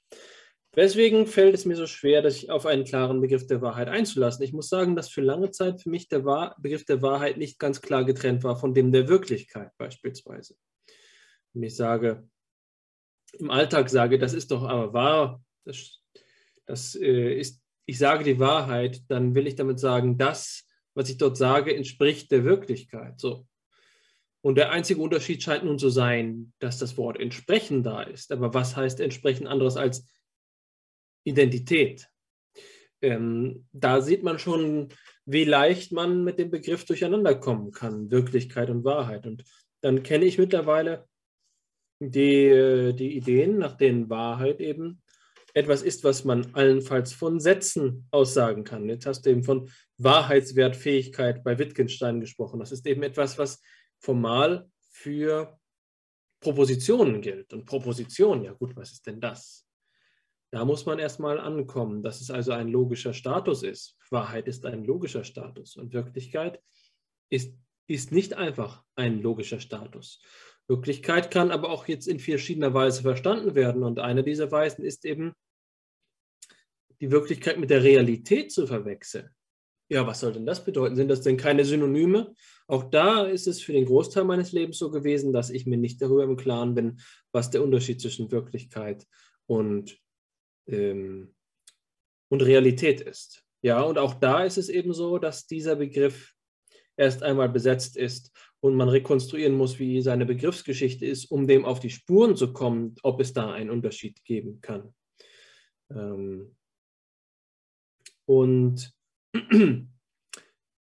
Weswegen fällt es mir so schwer, sich auf einen klaren Begriff der Wahrheit einzulassen? Ich muss sagen, dass für lange Zeit für mich der Begriff der Wahrheit nicht ganz klar getrennt war von dem der Wirklichkeit beispielsweise. Wenn ich sage, im Alltag sage, das ist doch aber wahr, das, das äh, ist, ich sage die Wahrheit, dann will ich damit sagen, das was ich dort sage, entspricht der Wirklichkeit. So. Und der einzige Unterschied scheint nun zu sein, dass das Wort entsprechen da ist. Aber was heißt entsprechen anderes als Identität? Ähm, da sieht man schon, wie leicht man mit dem Begriff durcheinander kommen kann, Wirklichkeit und Wahrheit. Und dann kenne ich mittlerweile die, die Ideen, nach denen Wahrheit eben etwas ist, was man allenfalls von Sätzen aussagen kann. Jetzt hast du eben von Wahrheitswertfähigkeit bei Wittgenstein gesprochen. Das ist eben etwas, was formal für Propositionen gilt. Und Proposition, ja gut, was ist denn das? Da muss man erstmal ankommen, dass es also ein logischer Status ist. Wahrheit ist ein logischer Status und Wirklichkeit ist, ist nicht einfach ein logischer Status. Wirklichkeit kann aber auch jetzt in verschiedener Weise verstanden werden. Und eine dieser Weisen ist eben, die Wirklichkeit mit der Realität zu verwechseln. Ja, was soll denn das bedeuten? Sind das denn keine Synonyme? Auch da ist es für den Großteil meines Lebens so gewesen, dass ich mir nicht darüber im Klaren bin, was der Unterschied zwischen Wirklichkeit und, ähm, und Realität ist. Ja, und auch da ist es eben so, dass dieser Begriff erst einmal besetzt ist und man rekonstruieren muss, wie seine Begriffsgeschichte ist, um dem auf die Spuren zu kommen, ob es da einen Unterschied geben kann. Ähm und *clears throat*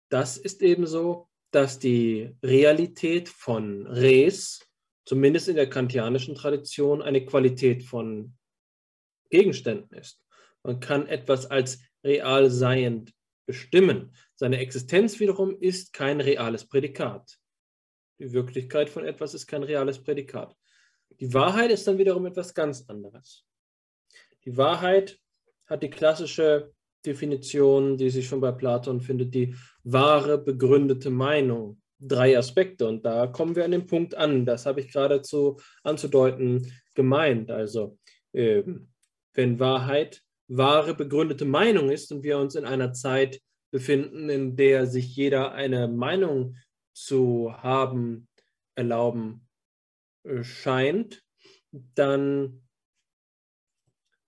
das ist eben so, dass die Realität von Res, zumindest in der kantianischen Tradition, eine Qualität von Gegenständen ist. Man kann etwas als real seiend bestimmen. Seine Existenz wiederum ist kein reales Prädikat. Die Wirklichkeit von etwas ist kein reales Prädikat. Die Wahrheit ist dann wiederum etwas ganz anderes. Die Wahrheit hat die klassische Definition, die sich schon bei Platon findet, die wahre begründete Meinung. Drei Aspekte und da kommen wir an den Punkt an. Das habe ich geradezu anzudeuten gemeint. Also äh, wenn Wahrheit wahre begründete Meinung ist und wir uns in einer Zeit befinden, in der sich jeder eine Meinung zu haben erlauben äh, scheint, dann,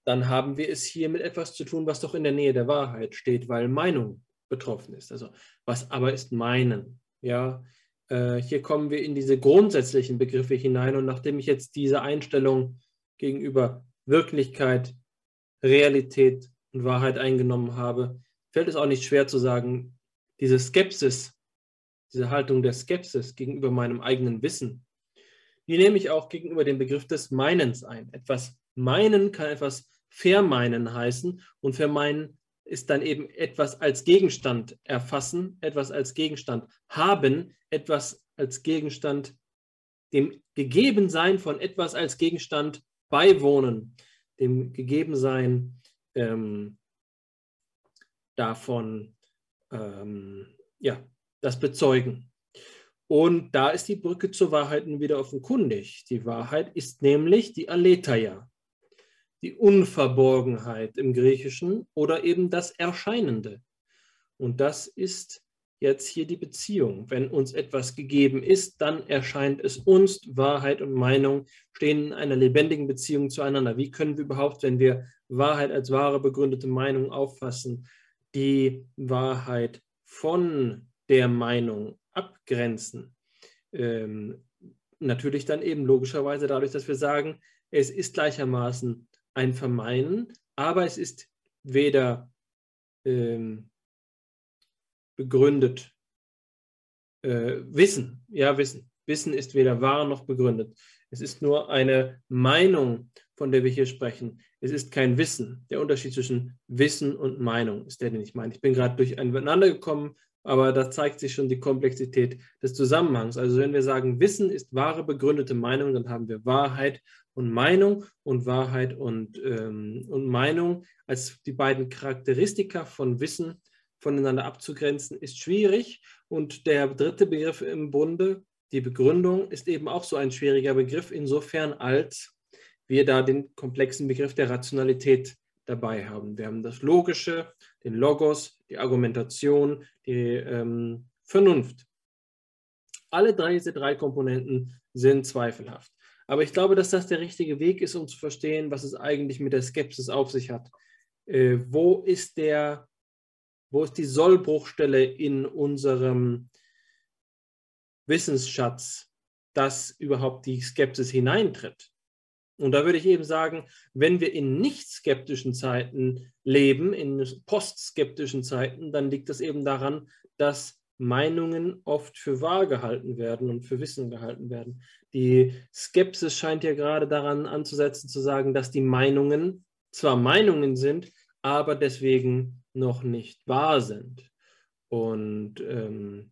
dann haben wir es hier mit etwas zu tun, was doch in der Nähe der Wahrheit steht, weil Meinung betroffen ist. Also was aber ist meinen? Ja, äh, hier kommen wir in diese grundsätzlichen Begriffe hinein und nachdem ich jetzt diese Einstellung gegenüber Wirklichkeit, Realität und Wahrheit eingenommen habe, fällt es auch nicht schwer zu sagen, diese Skepsis, diese Haltung der Skepsis gegenüber meinem eigenen Wissen, die nehme ich auch gegenüber dem Begriff des Meinens ein. Etwas meinen kann etwas vermeinen heißen und vermeinen ist dann eben etwas als Gegenstand erfassen, etwas als Gegenstand haben, etwas als Gegenstand, dem Gegebensein von etwas als Gegenstand beiwohnen, dem Gegebensein ähm, davon, ähm, ja, das bezeugen. Und da ist die Brücke zur Wahrheit wieder offenkundig. Die Wahrheit ist nämlich die Aletheia, die Unverborgenheit im Griechischen oder eben das Erscheinende. Und das ist jetzt hier die Beziehung. Wenn uns etwas gegeben ist, dann erscheint es uns. Wahrheit und Meinung stehen in einer lebendigen Beziehung zueinander. Wie können wir überhaupt, wenn wir Wahrheit als wahre begründete Meinung auffassen, die Wahrheit von der Meinung abgrenzen? Ähm, natürlich dann eben logischerweise dadurch, dass wir sagen, es ist gleichermaßen ein Vermeinen, aber es ist weder ähm, begründet äh, Wissen. Ja, Wissen. Wissen ist weder wahr noch begründet. Es ist nur eine Meinung, von der wir hier sprechen. Es ist kein Wissen. Der Unterschied zwischen Wissen und Meinung ist der, den ich meine. Ich bin gerade durcheinander gekommen, aber da zeigt sich schon die Komplexität des Zusammenhangs. Also wenn wir sagen, Wissen ist wahre begründete Meinung, dann haben wir Wahrheit und Meinung und Wahrheit und, ähm, und Meinung als die beiden Charakteristika von Wissen voneinander abzugrenzen, ist schwierig. Und der dritte Begriff im Bunde, die Begründung, ist eben auch so ein schwieriger Begriff, insofern als wir da den komplexen Begriff der Rationalität dabei haben. Wir haben das Logische, den Logos, die Argumentation, die ähm, Vernunft. Alle drei, diese drei Komponenten sind zweifelhaft. Aber ich glaube, dass das der richtige Weg ist, um zu verstehen, was es eigentlich mit der Skepsis auf sich hat. Äh, wo ist der wo ist die Sollbruchstelle in unserem Wissensschatz, dass überhaupt die Skepsis hineintritt? Und da würde ich eben sagen, wenn wir in nicht skeptischen Zeiten leben, in postskeptischen Zeiten, dann liegt das eben daran, dass Meinungen oft für wahr gehalten werden und für Wissen gehalten werden. Die Skepsis scheint ja gerade daran anzusetzen, zu sagen, dass die Meinungen zwar Meinungen sind, aber deswegen noch nicht wahr sind. Und ähm,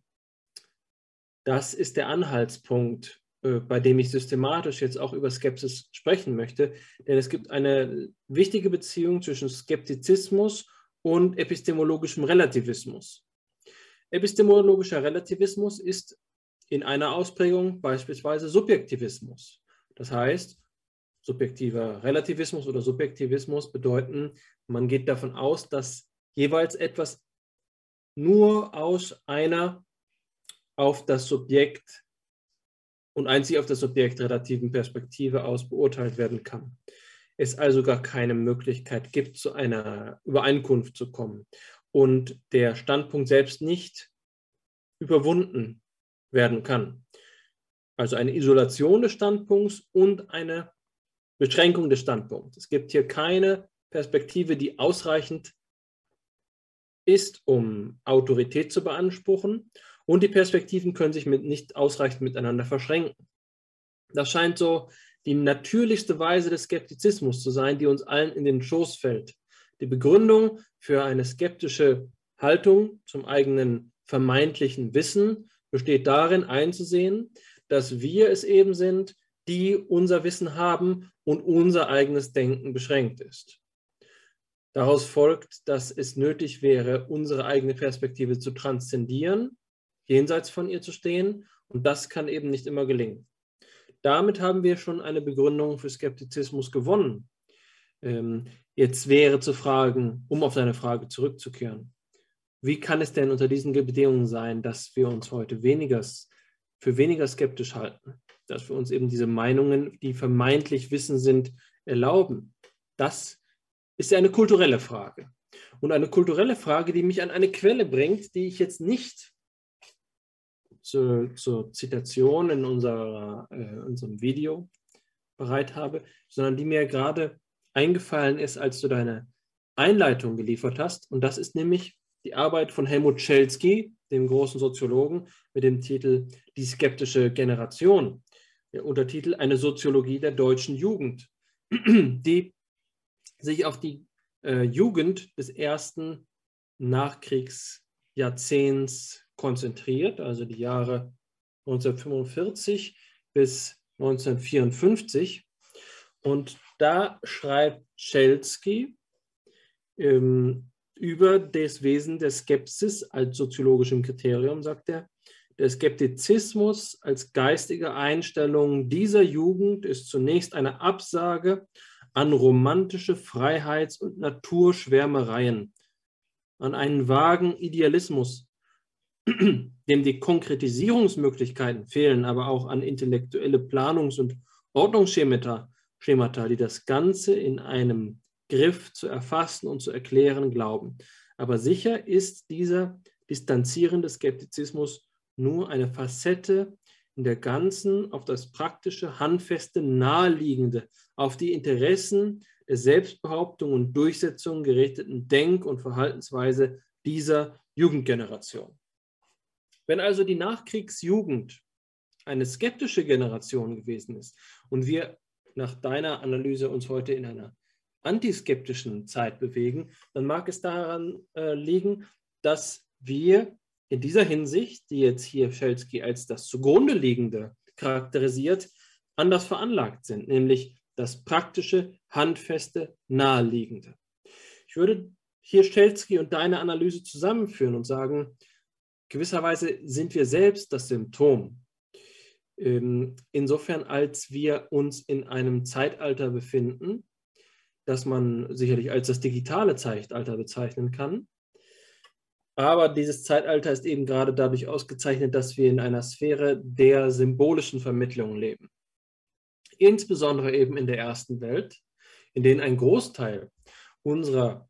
das ist der Anhaltspunkt, bei dem ich systematisch jetzt auch über Skepsis sprechen möchte. Denn es gibt eine wichtige Beziehung zwischen Skeptizismus und epistemologischem Relativismus. Epistemologischer Relativismus ist in einer Ausprägung beispielsweise Subjektivismus. Das heißt, subjektiver Relativismus oder Subjektivismus bedeuten, man geht davon aus, dass jeweils etwas nur aus einer auf das Subjekt und einzig auf das Subjekt relativen Perspektive aus beurteilt werden kann. Es also gar keine Möglichkeit gibt, zu einer Übereinkunft zu kommen und der Standpunkt selbst nicht überwunden werden kann. Also eine Isolation des Standpunkts und eine Beschränkung des Standpunkts. Es gibt hier keine Perspektive, die ausreichend ist, um Autorität zu beanspruchen und die Perspektiven können sich mit nicht ausreichend miteinander verschränken. Das scheint so die natürlichste Weise des Skeptizismus zu sein, die uns allen in den Schoß fällt. Die Begründung für eine skeptische Haltung zum eigenen vermeintlichen Wissen besteht darin einzusehen, dass wir es eben sind, die unser Wissen haben und unser eigenes Denken beschränkt ist. Daraus folgt, dass es nötig wäre, unsere eigene Perspektive zu transzendieren, jenseits von ihr zu stehen. Und das kann eben nicht immer gelingen. Damit haben wir schon eine Begründung für Skeptizismus gewonnen. Ähm, jetzt wäre zu fragen, um auf deine Frage zurückzukehren, wie kann es denn unter diesen Bedingungen sein, dass wir uns heute weniger, für weniger skeptisch halten? Dass wir uns eben diese Meinungen, die vermeintlich Wissen sind, erlauben? Das ist eine kulturelle Frage. Und eine kulturelle Frage, die mich an eine Quelle bringt, die ich jetzt nicht zur, zur Zitation in unserer, äh, unserem Video bereit habe, sondern die mir gerade eingefallen ist, als du deine Einleitung geliefert hast. Und das ist nämlich die Arbeit von Helmut Schelsky, dem großen Soziologen, mit dem Titel Die skeptische Generation. Der Untertitel Eine Soziologie der deutschen Jugend, *clears throat* die sich auf die äh, Jugend des ersten Nachkriegsjahrzehnts konzentriert, also die Jahre 1945 bis 1954. Und da schreibt Schelsky ähm, über das Wesen der Skepsis als soziologischem Kriterium, sagt er. Der Skeptizismus als geistige Einstellung dieser Jugend ist zunächst eine Absage an romantische Freiheits- und Naturschwärmereien, an einen vagen Idealismus, *clears throat* dem die Konkretisierungsmöglichkeiten fehlen, aber auch an intellektuelle Planungs- und Ordnungsschemata, Schemata, die das Ganze in einem Griff zu erfassen und zu erklären glauben. Aber sicher ist dieser distanzierende Skeptizismus nur eine Facette in der ganzen auf das praktische, handfeste, naheliegende, auf die Interessen der Selbstbehauptung und Durchsetzung gerichteten Denk- und Verhaltensweise dieser Jugendgeneration. Wenn also die Nachkriegsjugend eine skeptische Generation gewesen ist und wir nach deiner Analyse uns heute in einer antiskeptischen Zeit bewegen, dann mag es daran äh, liegen, dass wir in dieser Hinsicht, die jetzt hier Schelsky als das zugrunde liegende charakterisiert, anders veranlagt sind, nämlich das praktische, handfeste, naheliegende. Ich würde hier Schelsky und deine Analyse zusammenführen und sagen, gewisserweise sind wir selbst das Symptom. Ähm, insofern, als wir uns in einem Zeitalter befinden, das man sicherlich als das digitale Zeitalter bezeichnen kann, aber dieses Zeitalter ist eben gerade dadurch ausgezeichnet, dass wir in einer Sphäre der symbolischen Vermittlung leben. Insbesondere eben in der ersten Welt, in denen ein Großteil unserer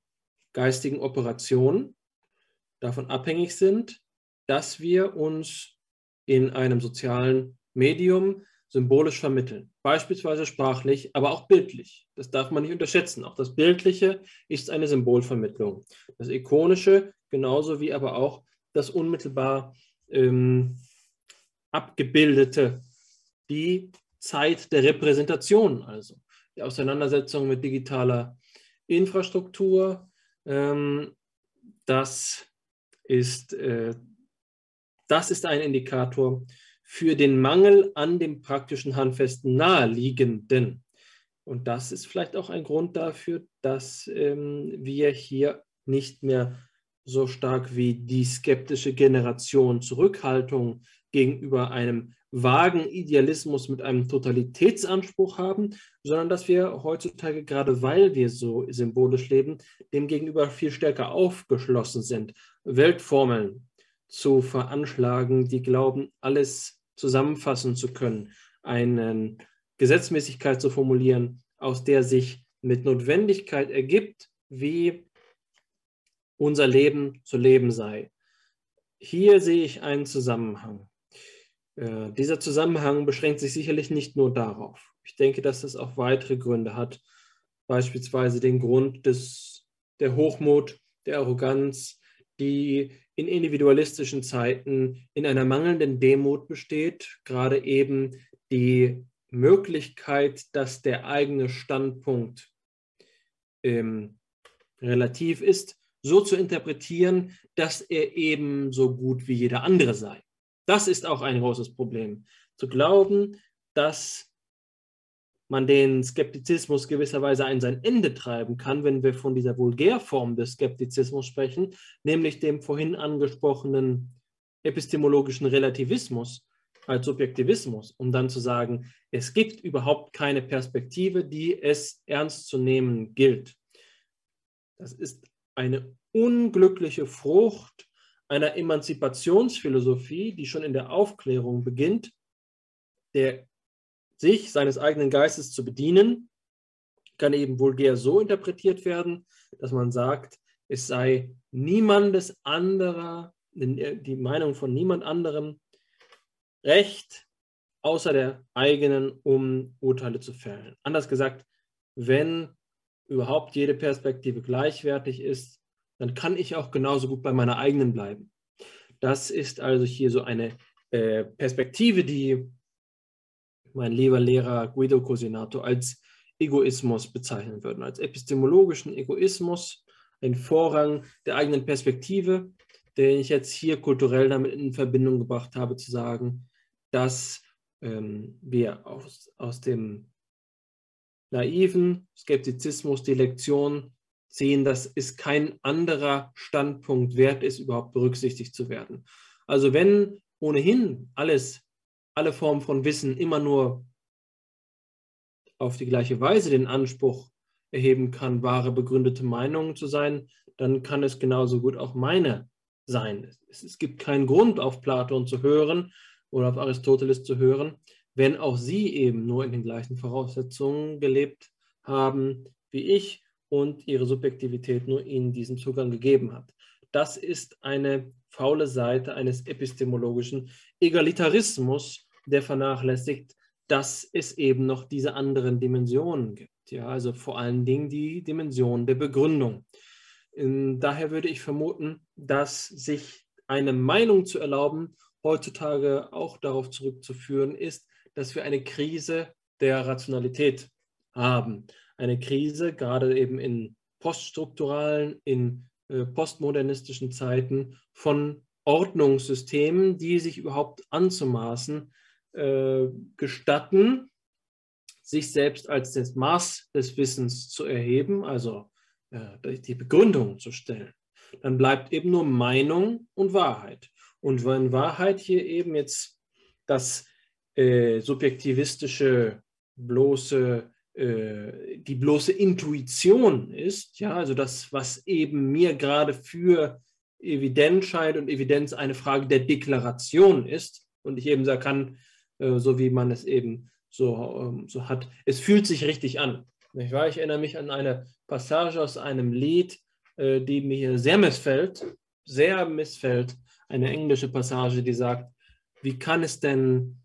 geistigen Operationen davon abhängig sind, dass wir uns in einem sozialen Medium symbolisch vermitteln, beispielsweise sprachlich, aber auch bildlich. Das darf man nicht unterschätzen. Auch das Bildliche ist eine Symbolvermittlung. Das Ikonische genauso wie aber auch das unmittelbar ähm, abgebildete, die Zeit der Repräsentation, also die Auseinandersetzung mit digitaler Infrastruktur. Ähm, das, ist, äh, das ist ein Indikator für den Mangel an dem praktischen, handfesten, naheliegenden. Und das ist vielleicht auch ein Grund dafür, dass ähm, wir hier nicht mehr so stark wie die skeptische Generation Zurückhaltung gegenüber einem vagen Idealismus mit einem Totalitätsanspruch haben, sondern dass wir heutzutage, gerade weil wir so symbolisch leben, demgegenüber viel stärker aufgeschlossen sind, Weltformeln zu veranschlagen, die glauben, alles zusammenfassen zu können, eine Gesetzmäßigkeit zu formulieren, aus der sich mit Notwendigkeit ergibt, wie unser Leben zu leben sei. Hier sehe ich einen Zusammenhang. Äh, dieser Zusammenhang beschränkt sich sicherlich nicht nur darauf. Ich denke, dass es auch weitere Gründe hat, beispielsweise den Grund des, der Hochmut, der Arroganz, die in individualistischen Zeiten in einer mangelnden Demut besteht, gerade eben die Möglichkeit, dass der eigene Standpunkt ähm, relativ ist, so zu interpretieren, dass er eben so gut wie jeder andere sei. Das ist auch ein großes Problem. Zu glauben, dass man den Skeptizismus gewisserweise an sein Ende treiben kann, wenn wir von dieser Vulgärform des Skeptizismus sprechen, nämlich dem vorhin angesprochenen epistemologischen Relativismus als Subjektivismus, um dann zu sagen, es gibt überhaupt keine Perspektive, die es ernst zu nehmen gilt. Das ist eine unglückliche Frucht einer Emanzipationsphilosophie, die schon in der Aufklärung beginnt, der sich seines eigenen Geistes zu bedienen, kann eben vulgär so interpretiert werden, dass man sagt, es sei niemandes anderer, die Meinung von niemand anderem Recht außer der eigenen, um Urteile zu fällen. Anders gesagt, wenn überhaupt jede Perspektive gleichwertig ist, dann kann ich auch genauso gut bei meiner eigenen bleiben. Das ist also hier so eine äh, Perspektive, die mein lieber Lehrer Guido Cosinato als Egoismus bezeichnen würden, als epistemologischen Egoismus, ein Vorrang der eigenen Perspektive, den ich jetzt hier kulturell damit in Verbindung gebracht habe, zu sagen, dass ähm, wir aus, aus dem naiven Skeptizismus die Lektion sehen, dass es kein anderer Standpunkt wert ist, überhaupt berücksichtigt zu werden. Also wenn ohnehin alles alle Formen von Wissen immer nur auf die gleiche Weise den Anspruch erheben kann, wahre begründete Meinungen zu sein, dann kann es genauso gut auch meine sein. Es, es gibt keinen Grund, auf Platon zu hören oder auf Aristoteles zu hören, wenn auch sie eben nur in den gleichen Voraussetzungen gelebt haben wie ich und ihre Subjektivität nur ihnen diesen Zugang gegeben hat. Das ist eine faule Seite eines epistemologischen Egalitarismus, der vernachlässigt, dass es eben noch diese anderen Dimensionen gibt. Ja, also vor allen Dingen die Dimension der Begründung. Daher würde ich vermuten, dass sich eine Meinung zu erlauben heutzutage auch darauf zurückzuführen ist, dass wir eine Krise der Rationalität haben. Eine Krise gerade eben in poststrukturalen, in postmodernistischen Zeiten von Ordnungssystemen, die sich überhaupt anzumaßen äh, gestatten, sich selbst als das Maß des Wissens zu erheben, also äh, die Begründung zu stellen. Dann bleibt eben nur Meinung und Wahrheit. Und wenn Wahrheit hier eben jetzt das äh, subjektivistische, bloße äh, die bloße Intuition ist, ja, also das, was eben mir gerade für scheint und Evidenz eine Frage der Deklaration ist und ich eben sagen kann, äh, so wie man es eben so, ähm, so hat, es fühlt sich richtig an. Ich erinnere mich an eine Passage aus einem Lied, äh, die mir sehr missfällt, sehr missfällt, eine englische Passage, die sagt, wie kann es denn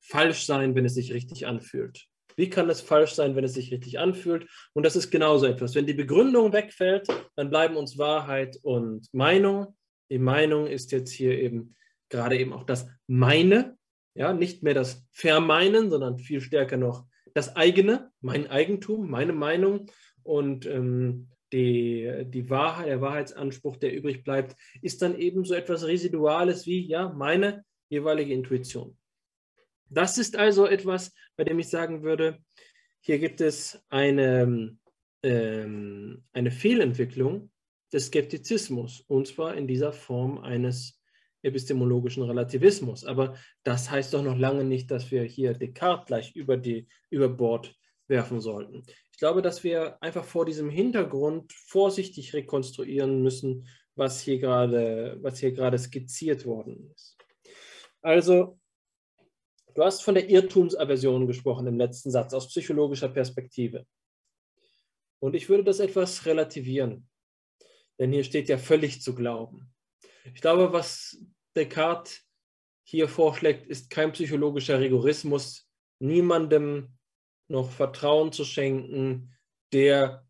falsch sein, wenn es sich richtig anfühlt? Wie kann es falsch sein, wenn es sich richtig anfühlt? Und das ist genauso etwas. Wenn die Begründung wegfällt, dann bleiben uns Wahrheit und Meinung. Die Meinung ist jetzt hier eben gerade eben auch das Meine, ja, nicht mehr das Vermeinen, sondern viel stärker noch das eigene, mein Eigentum, meine Meinung. Und ähm, die, die Wahrheit, der Wahrheitsanspruch, der übrig bleibt, ist dann eben so etwas Residuales wie, ja, meine jeweilige Intuition. Das ist also etwas, bei dem ich sagen würde, hier gibt es eine, ähm, eine Fehlentwicklung des Skeptizismus, und zwar in dieser Form eines epistemologischen Relativismus. Aber das heißt doch noch lange nicht, dass wir hier Descartes gleich über, die, über Bord werfen sollten. Ich glaube, dass wir einfach vor diesem Hintergrund vorsichtig rekonstruieren müssen, was hier gerade, was hier gerade skizziert worden ist. Also Du hast von der Irrtumsaversion gesprochen im letzten Satz aus psychologischer Perspektive. Und ich würde das etwas relativieren, denn hier steht ja völlig zu glauben. Ich glaube, was Descartes hier vorschlägt, ist kein psychologischer Rigorismus, niemandem noch Vertrauen zu schenken, der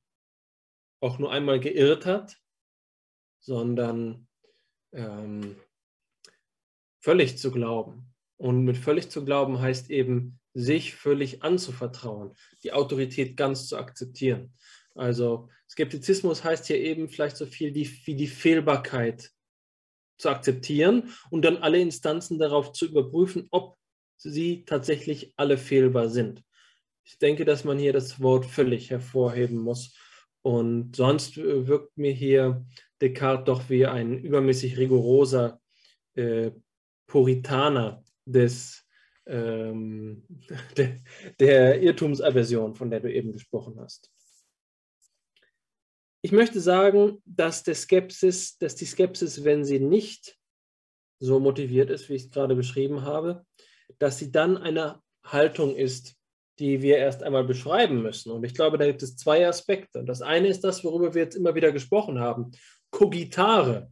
auch nur einmal geirrt hat, sondern ähm, völlig zu glauben. Und mit völlig zu glauben heißt eben, sich völlig anzuvertrauen, die Autorität ganz zu akzeptieren. Also Skeptizismus heißt hier eben vielleicht so viel die, wie die Fehlbarkeit zu akzeptieren und dann alle Instanzen darauf zu überprüfen, ob sie tatsächlich alle fehlbar sind. Ich denke, dass man hier das Wort völlig hervorheben muss. Und sonst äh, wirkt mir hier Descartes doch wie ein übermäßig rigoroser äh, Puritaner des, ähm, *laughs* der, der Irrtumsaversion, von der du eben gesprochen hast. Ich möchte sagen, dass, der Skepsis, dass die Skepsis, wenn sie nicht so motiviert ist, wie ich es gerade beschrieben habe, dass sie dann eine Haltung ist, die wir erst einmal beschreiben müssen. Und ich glaube, da gibt es zwei Aspekte. Das eine ist das, worüber wir jetzt immer wieder gesprochen haben. Kogitare,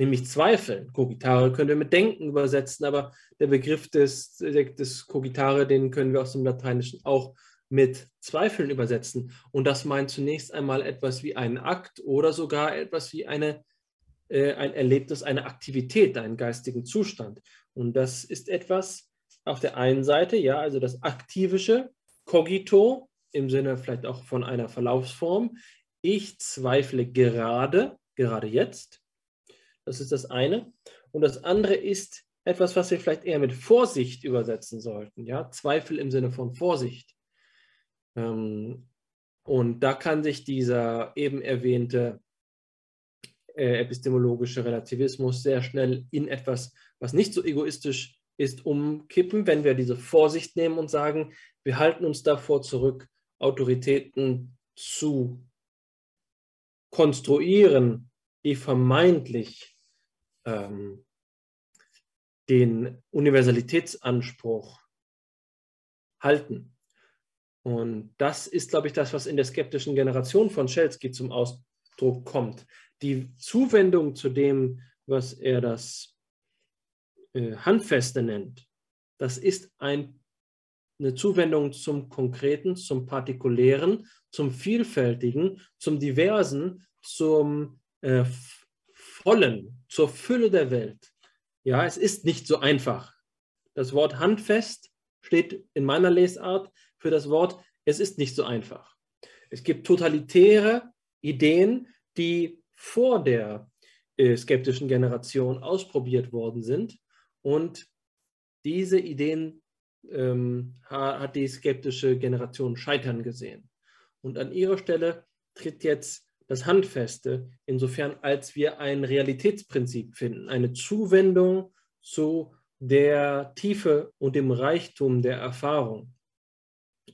nämlich Zweifeln. Kogitare können wir mit Denken übersetzen, aber der Begriff des, des Kogitare, den können wir aus dem Lateinischen auch mit Zweifeln übersetzen. Und das meint zunächst einmal etwas wie einen Akt oder sogar etwas wie eine, äh, ein Erlebnis, eine Aktivität, einen geistigen Zustand. Und das ist etwas, auf der einen Seite, ja, also das aktivische Cogito im Sinne vielleicht auch von einer Verlaufsform. Ich zweifle gerade, gerade jetzt. Das ist das eine. Und das andere ist etwas, was wir vielleicht eher mit Vorsicht übersetzen sollten. Ja, Zweifel im Sinne von Vorsicht. Ähm, und da kann sich dieser eben erwähnte äh, epistemologische Relativismus sehr schnell in etwas, was nicht so egoistisch ist umkippen, wenn wir diese Vorsicht nehmen und sagen, wir halten uns davor zurück, Autoritäten zu konstruieren, die vermeintlich ähm, den Universalitätsanspruch halten. Und das ist, glaube ich, das, was in der skeptischen Generation von Schelsky zum Ausdruck kommt. Die Zuwendung zu dem, was er das äh, Handfeste nennt, das ist ein, eine Zuwendung zum Konkreten, zum Partikulären, zum Vielfältigen, zum Diversen, zum äh, Vollen, zur Fülle der Welt. Ja, es ist nicht so einfach. Das Wort handfest steht in meiner Lesart für das Wort, es ist nicht so einfach. Es gibt totalitäre Ideen, die vor der äh, skeptischen Generation ausprobiert worden sind und diese Ideen ähm, hat die skeptische Generation scheitern gesehen. Und an ihrer Stelle tritt jetzt das Handfeste, insofern als wir ein Realitätsprinzip finden, eine Zuwendung zu der Tiefe und dem Reichtum der Erfahrung.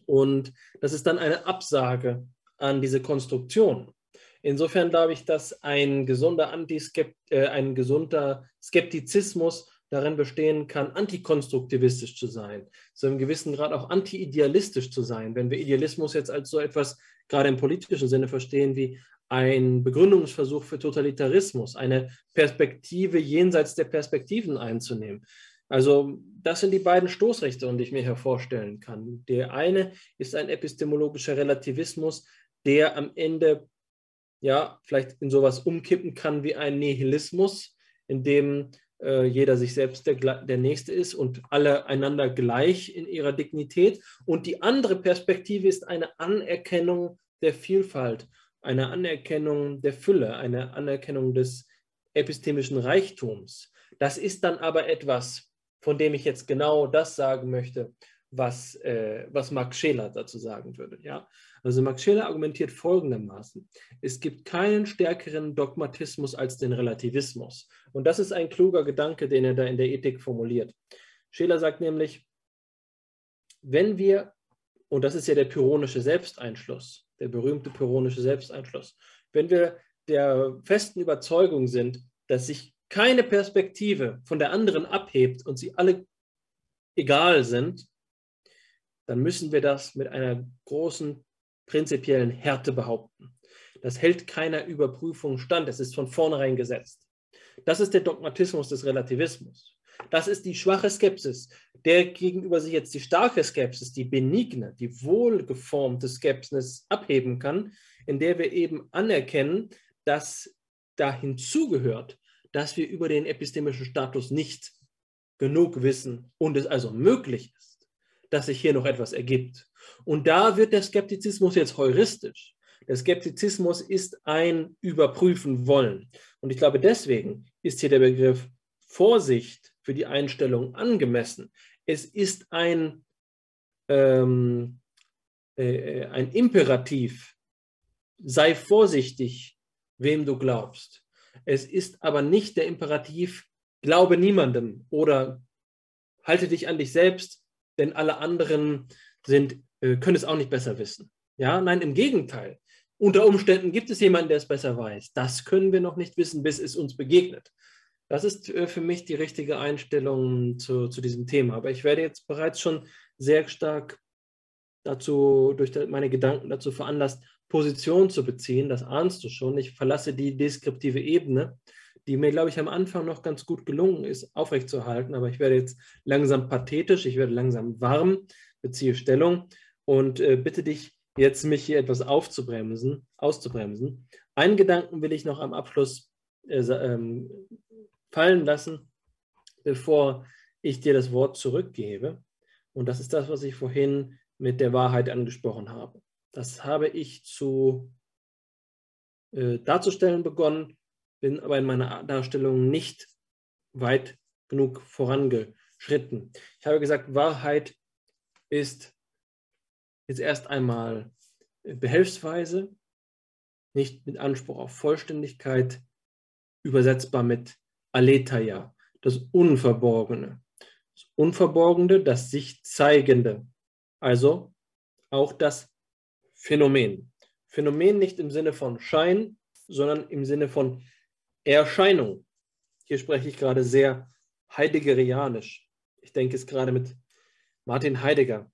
Und das ist dann eine Absage an diese Konstruktion. Insofern glaube ich, dass ein gesunder, Antiskept äh, ein gesunder Skeptizismus darin bestehen kann, antikonstruktivistisch zu sein, zu einem gewissen Grad auch anti-idealistisch zu sein. Wenn wir Idealismus jetzt als so etwas gerade im politischen Sinne verstehen wie ein Begründungsversuch für Totalitarismus, eine Perspektive jenseits der Perspektiven einzunehmen. Also das sind die beiden Stoßrichtungen, die ich mir hier vorstellen kann. Der eine ist ein epistemologischer Relativismus, der am Ende ja vielleicht in sowas umkippen kann wie ein Nihilismus, in dem äh, jeder sich selbst der, der Nächste ist und alle einander gleich in ihrer Dignität. Und die andere Perspektive ist eine Anerkennung der Vielfalt, eine Anerkennung der Fülle, eine Anerkennung des epistemischen Reichtums. Das ist dann aber etwas, von dem ich jetzt genau das sagen möchte, was, äh, was Max Scheler dazu sagen würde. Ja? Also Max Scheler argumentiert folgendermaßen. Es gibt keinen stärkeren Dogmatismus als den Relativismus. Und das ist ein kluger Gedanke, den er da in der Ethik formuliert. Scheler sagt nämlich, wenn wir, und das ist ja der pyrrhonische Selbsteinschluss, der berühmte pyrrhonische Selbsteinschluss, wenn wir der festen Überzeugung sind, dass sich keine Perspektive von der anderen abhebt und sie alle egal sind, dann müssen wir das mit einer großen prinzipiellen Härte behaupten. Das hält keiner Überprüfung stand, es ist von vornherein gesetzt. Das ist der Dogmatismus des Relativismus. Das ist die schwache Skepsis, der gegenüber sich jetzt die starke Skepsis, die benigne, die wohlgeformte Skepsis abheben kann, in der wir eben anerkennen, dass da hinzugehört, dass wir über den epistemischen Status nicht genug wissen und es also möglich ist, dass sich hier noch etwas ergibt. Und da wird der Skeptizismus jetzt heuristisch. Der Skeptizismus ist ein Überprüfen wollen. Und ich glaube, deswegen ist hier der Begriff Vorsicht für die Einstellung angemessen. Es ist ein, ähm, äh, ein Imperativ, sei vorsichtig, wem du glaubst. Es ist aber nicht der Imperativ, glaube niemandem oder halte dich an dich selbst, denn alle anderen sind, äh, können es auch nicht besser wissen. Ja, nein, im Gegenteil. Unter Umständen gibt es jemanden, der es besser weiß. Das können wir noch nicht wissen, bis es uns begegnet. Das ist äh, für mich die richtige Einstellung zu, zu diesem Thema. Aber ich werde jetzt bereits schon sehr stark dazu, durch meine Gedanken dazu veranlasst, Position zu beziehen. Das ahnst du schon. Ich verlasse die deskriptive Ebene, die mir, glaube ich, am Anfang noch ganz gut gelungen ist, aufrechtzuerhalten. Aber ich werde jetzt langsam pathetisch, ich werde langsam warm, beziehe Stellung und äh, bitte dich jetzt, mich hier etwas aufzubremsen, auszubremsen. Einen Gedanken will ich noch am Abschluss äh, ähm, fallen lassen, bevor ich dir das Wort zurückgebe. Und das ist das, was ich vorhin mit der Wahrheit angesprochen habe. Das habe ich zu äh, darzustellen begonnen, bin aber in meiner Darstellung nicht weit genug vorangeschritten. Ich habe gesagt, Wahrheit ist jetzt erst einmal behelfsweise, nicht mit Anspruch auf Vollständigkeit, übersetzbar mit Aletheia, das Unverborgene. Das Unverborgene, das sich zeigende, also auch das Phänomen. Phänomen nicht im Sinne von Schein, sondern im Sinne von Erscheinung. Hier spreche ich gerade sehr heideggerianisch. Ich denke es gerade mit Martin Heidegger.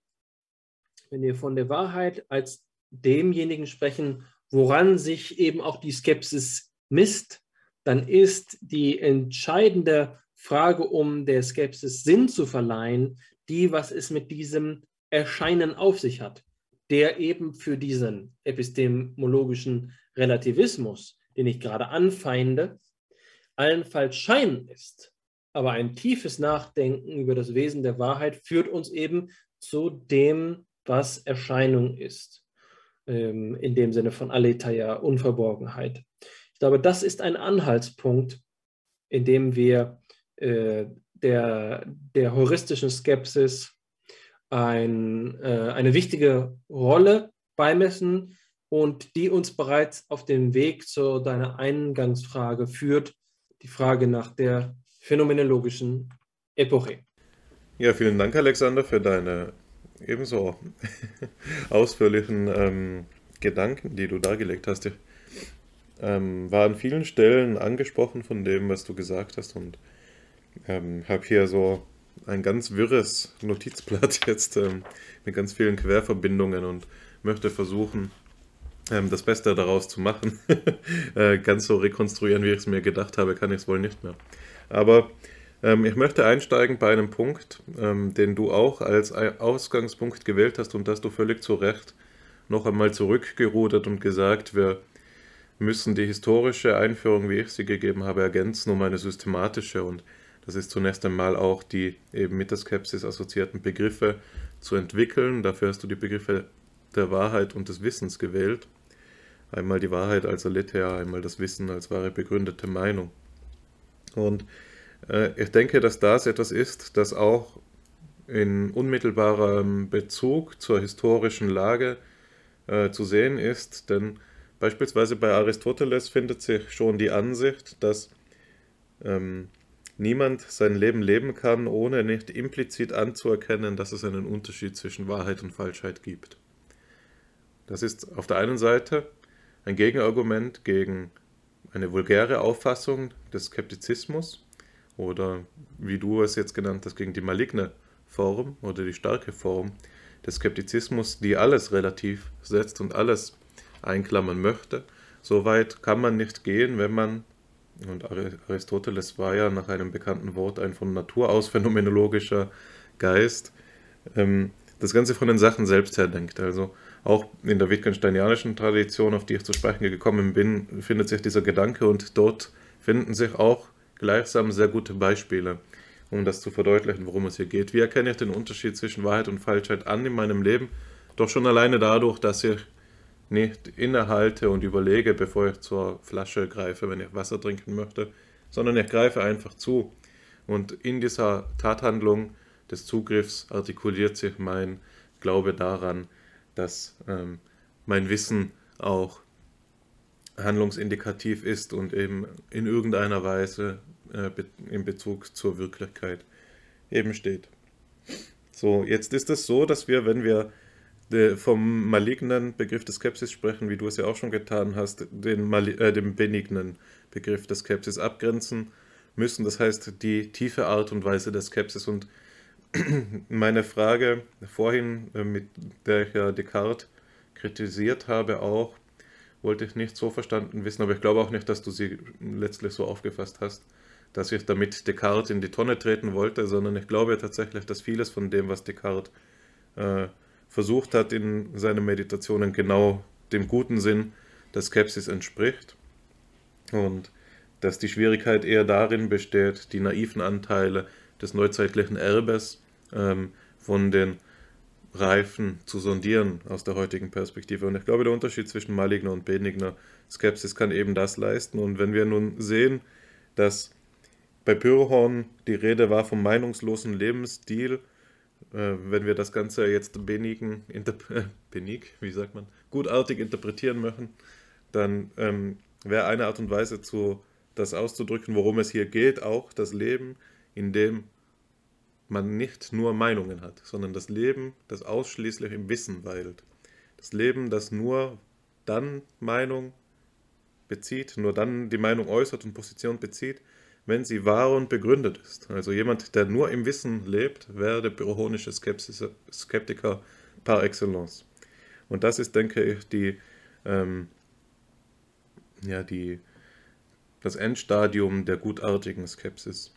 Wenn wir von der Wahrheit als demjenigen sprechen, woran sich eben auch die Skepsis misst, dann ist die entscheidende Frage, um der Skepsis Sinn zu verleihen, die, was es mit diesem Erscheinen auf sich hat, der eben für diesen epistemologischen Relativismus, den ich gerade anfeinde, allenfalls Schein ist. Aber ein tiefes Nachdenken über das Wesen der Wahrheit führt uns eben zu dem, was Erscheinung ist. Ähm, in dem Sinne von Aletheia, Unverborgenheit. Glaube, das ist ein Anhaltspunkt, in dem wir äh, der, der heuristischen Skepsis ein, äh, eine wichtige Rolle beimessen und die uns bereits auf dem Weg zu deiner Eingangsfrage führt, die Frage nach der phänomenologischen Epoche. Ja, vielen Dank, Alexander, für deine ebenso *laughs* ausführlichen ähm, Gedanken, die du dargelegt hast. Ähm, war an vielen Stellen angesprochen von dem, was du gesagt hast und ähm, habe hier so ein ganz wirres Notizblatt *laughs* jetzt ähm, mit ganz vielen Querverbindungen und möchte versuchen, ähm, das Beste daraus zu machen. *laughs* äh, ganz so rekonstruieren, wie ich es mir gedacht habe, kann ich es wohl nicht mehr. Aber ähm, ich möchte einsteigen bei einem Punkt, ähm, den du auch als Ausgangspunkt gewählt hast und dass du völlig zu Recht noch einmal zurückgerudert und gesagt, wir müssen die historische Einführung, wie ich sie gegeben habe, ergänzen um eine systematische und das ist zunächst einmal auch die eben mit der Skepsis assoziierten Begriffe zu entwickeln. Dafür hast du die Begriffe der Wahrheit und des Wissens gewählt. Einmal die Wahrheit als Aletheia, einmal das Wissen als wahre begründete Meinung. Und äh, ich denke, dass das etwas ist, das auch in unmittelbarem Bezug zur historischen Lage äh, zu sehen ist, denn beispielsweise bei Aristoteles findet sich schon die Ansicht, dass ähm, niemand sein Leben leben kann, ohne nicht implizit anzuerkennen, dass es einen Unterschied zwischen Wahrheit und Falschheit gibt. Das ist auf der einen Seite ein Gegenargument gegen eine vulgäre Auffassung des Skeptizismus, oder wie du es jetzt genannt hast, gegen die maligne Form oder die starke Form des Skeptizismus, die alles relativ setzt und alles einklammern möchte. So weit kann man nicht gehen, wenn man, und Aristoteles war ja nach einem bekannten Wort ein von Natur aus phänomenologischer Geist, ähm, das Ganze von den Sachen selbst her denkt. Also auch in der Wittgensteinianischen Tradition, auf die ich zu sprechen gekommen bin, findet sich dieser Gedanke und dort finden sich auch gleichsam sehr gute Beispiele, um das zu verdeutlichen, worum es hier geht. Wie erkenne ich den Unterschied zwischen Wahrheit und Falschheit an in meinem Leben? Doch schon alleine dadurch, dass ich nicht innehalte und überlege, bevor ich zur Flasche greife, wenn ich Wasser trinken möchte, sondern ich greife einfach zu. Und in dieser Tathandlung des Zugriffs artikuliert sich mein Glaube daran, dass ähm, mein Wissen auch handlungsindikativ ist und eben in irgendeiner Weise äh, in Bezug zur Wirklichkeit eben steht. So, jetzt ist es so, dass wir, wenn wir vom malignen Begriff des Skepsis sprechen, wie du es ja auch schon getan hast, den, äh, den benignen Begriff des Skepsis abgrenzen müssen. Das heißt, die tiefe Art und Weise der Skepsis. Und *clears throat* meine Frage vorhin, äh, mit der ich ja Descartes kritisiert habe, auch, wollte ich nicht so verstanden wissen, aber ich glaube auch nicht, dass du sie letztlich so aufgefasst hast, dass ich damit Descartes in die Tonne treten wollte, sondern ich glaube tatsächlich, dass vieles von dem, was Descartes äh, versucht hat in seinen Meditationen, genau dem guten Sinn der Skepsis entspricht. Und dass die Schwierigkeit eher darin besteht, die naiven Anteile des neuzeitlichen Erbes ähm, von den Reifen zu sondieren aus der heutigen Perspektive. Und ich glaube, der Unterschied zwischen maligner und benigner Skepsis kann eben das leisten. Und wenn wir nun sehen, dass bei Pyrrhon die Rede war vom meinungslosen Lebensstil, wenn wir das Ganze jetzt benigen, *laughs* äh, benig, wie sagt man, gutartig interpretieren möchten, dann ähm, wäre eine Art und Weise, zu, das auszudrücken, worum es hier geht, auch das Leben, in dem man nicht nur Meinungen hat, sondern das Leben, das ausschließlich im Wissen weilt. Das Leben, das nur dann Meinung bezieht, nur dann die Meinung äußert und Position bezieht, wenn sie wahr und begründet ist. Also jemand, der nur im Wissen lebt, wäre der bürokratische Skeptiker par excellence. Und das ist, denke ich, die, ähm, ja, die, das Endstadium der gutartigen Skepsis.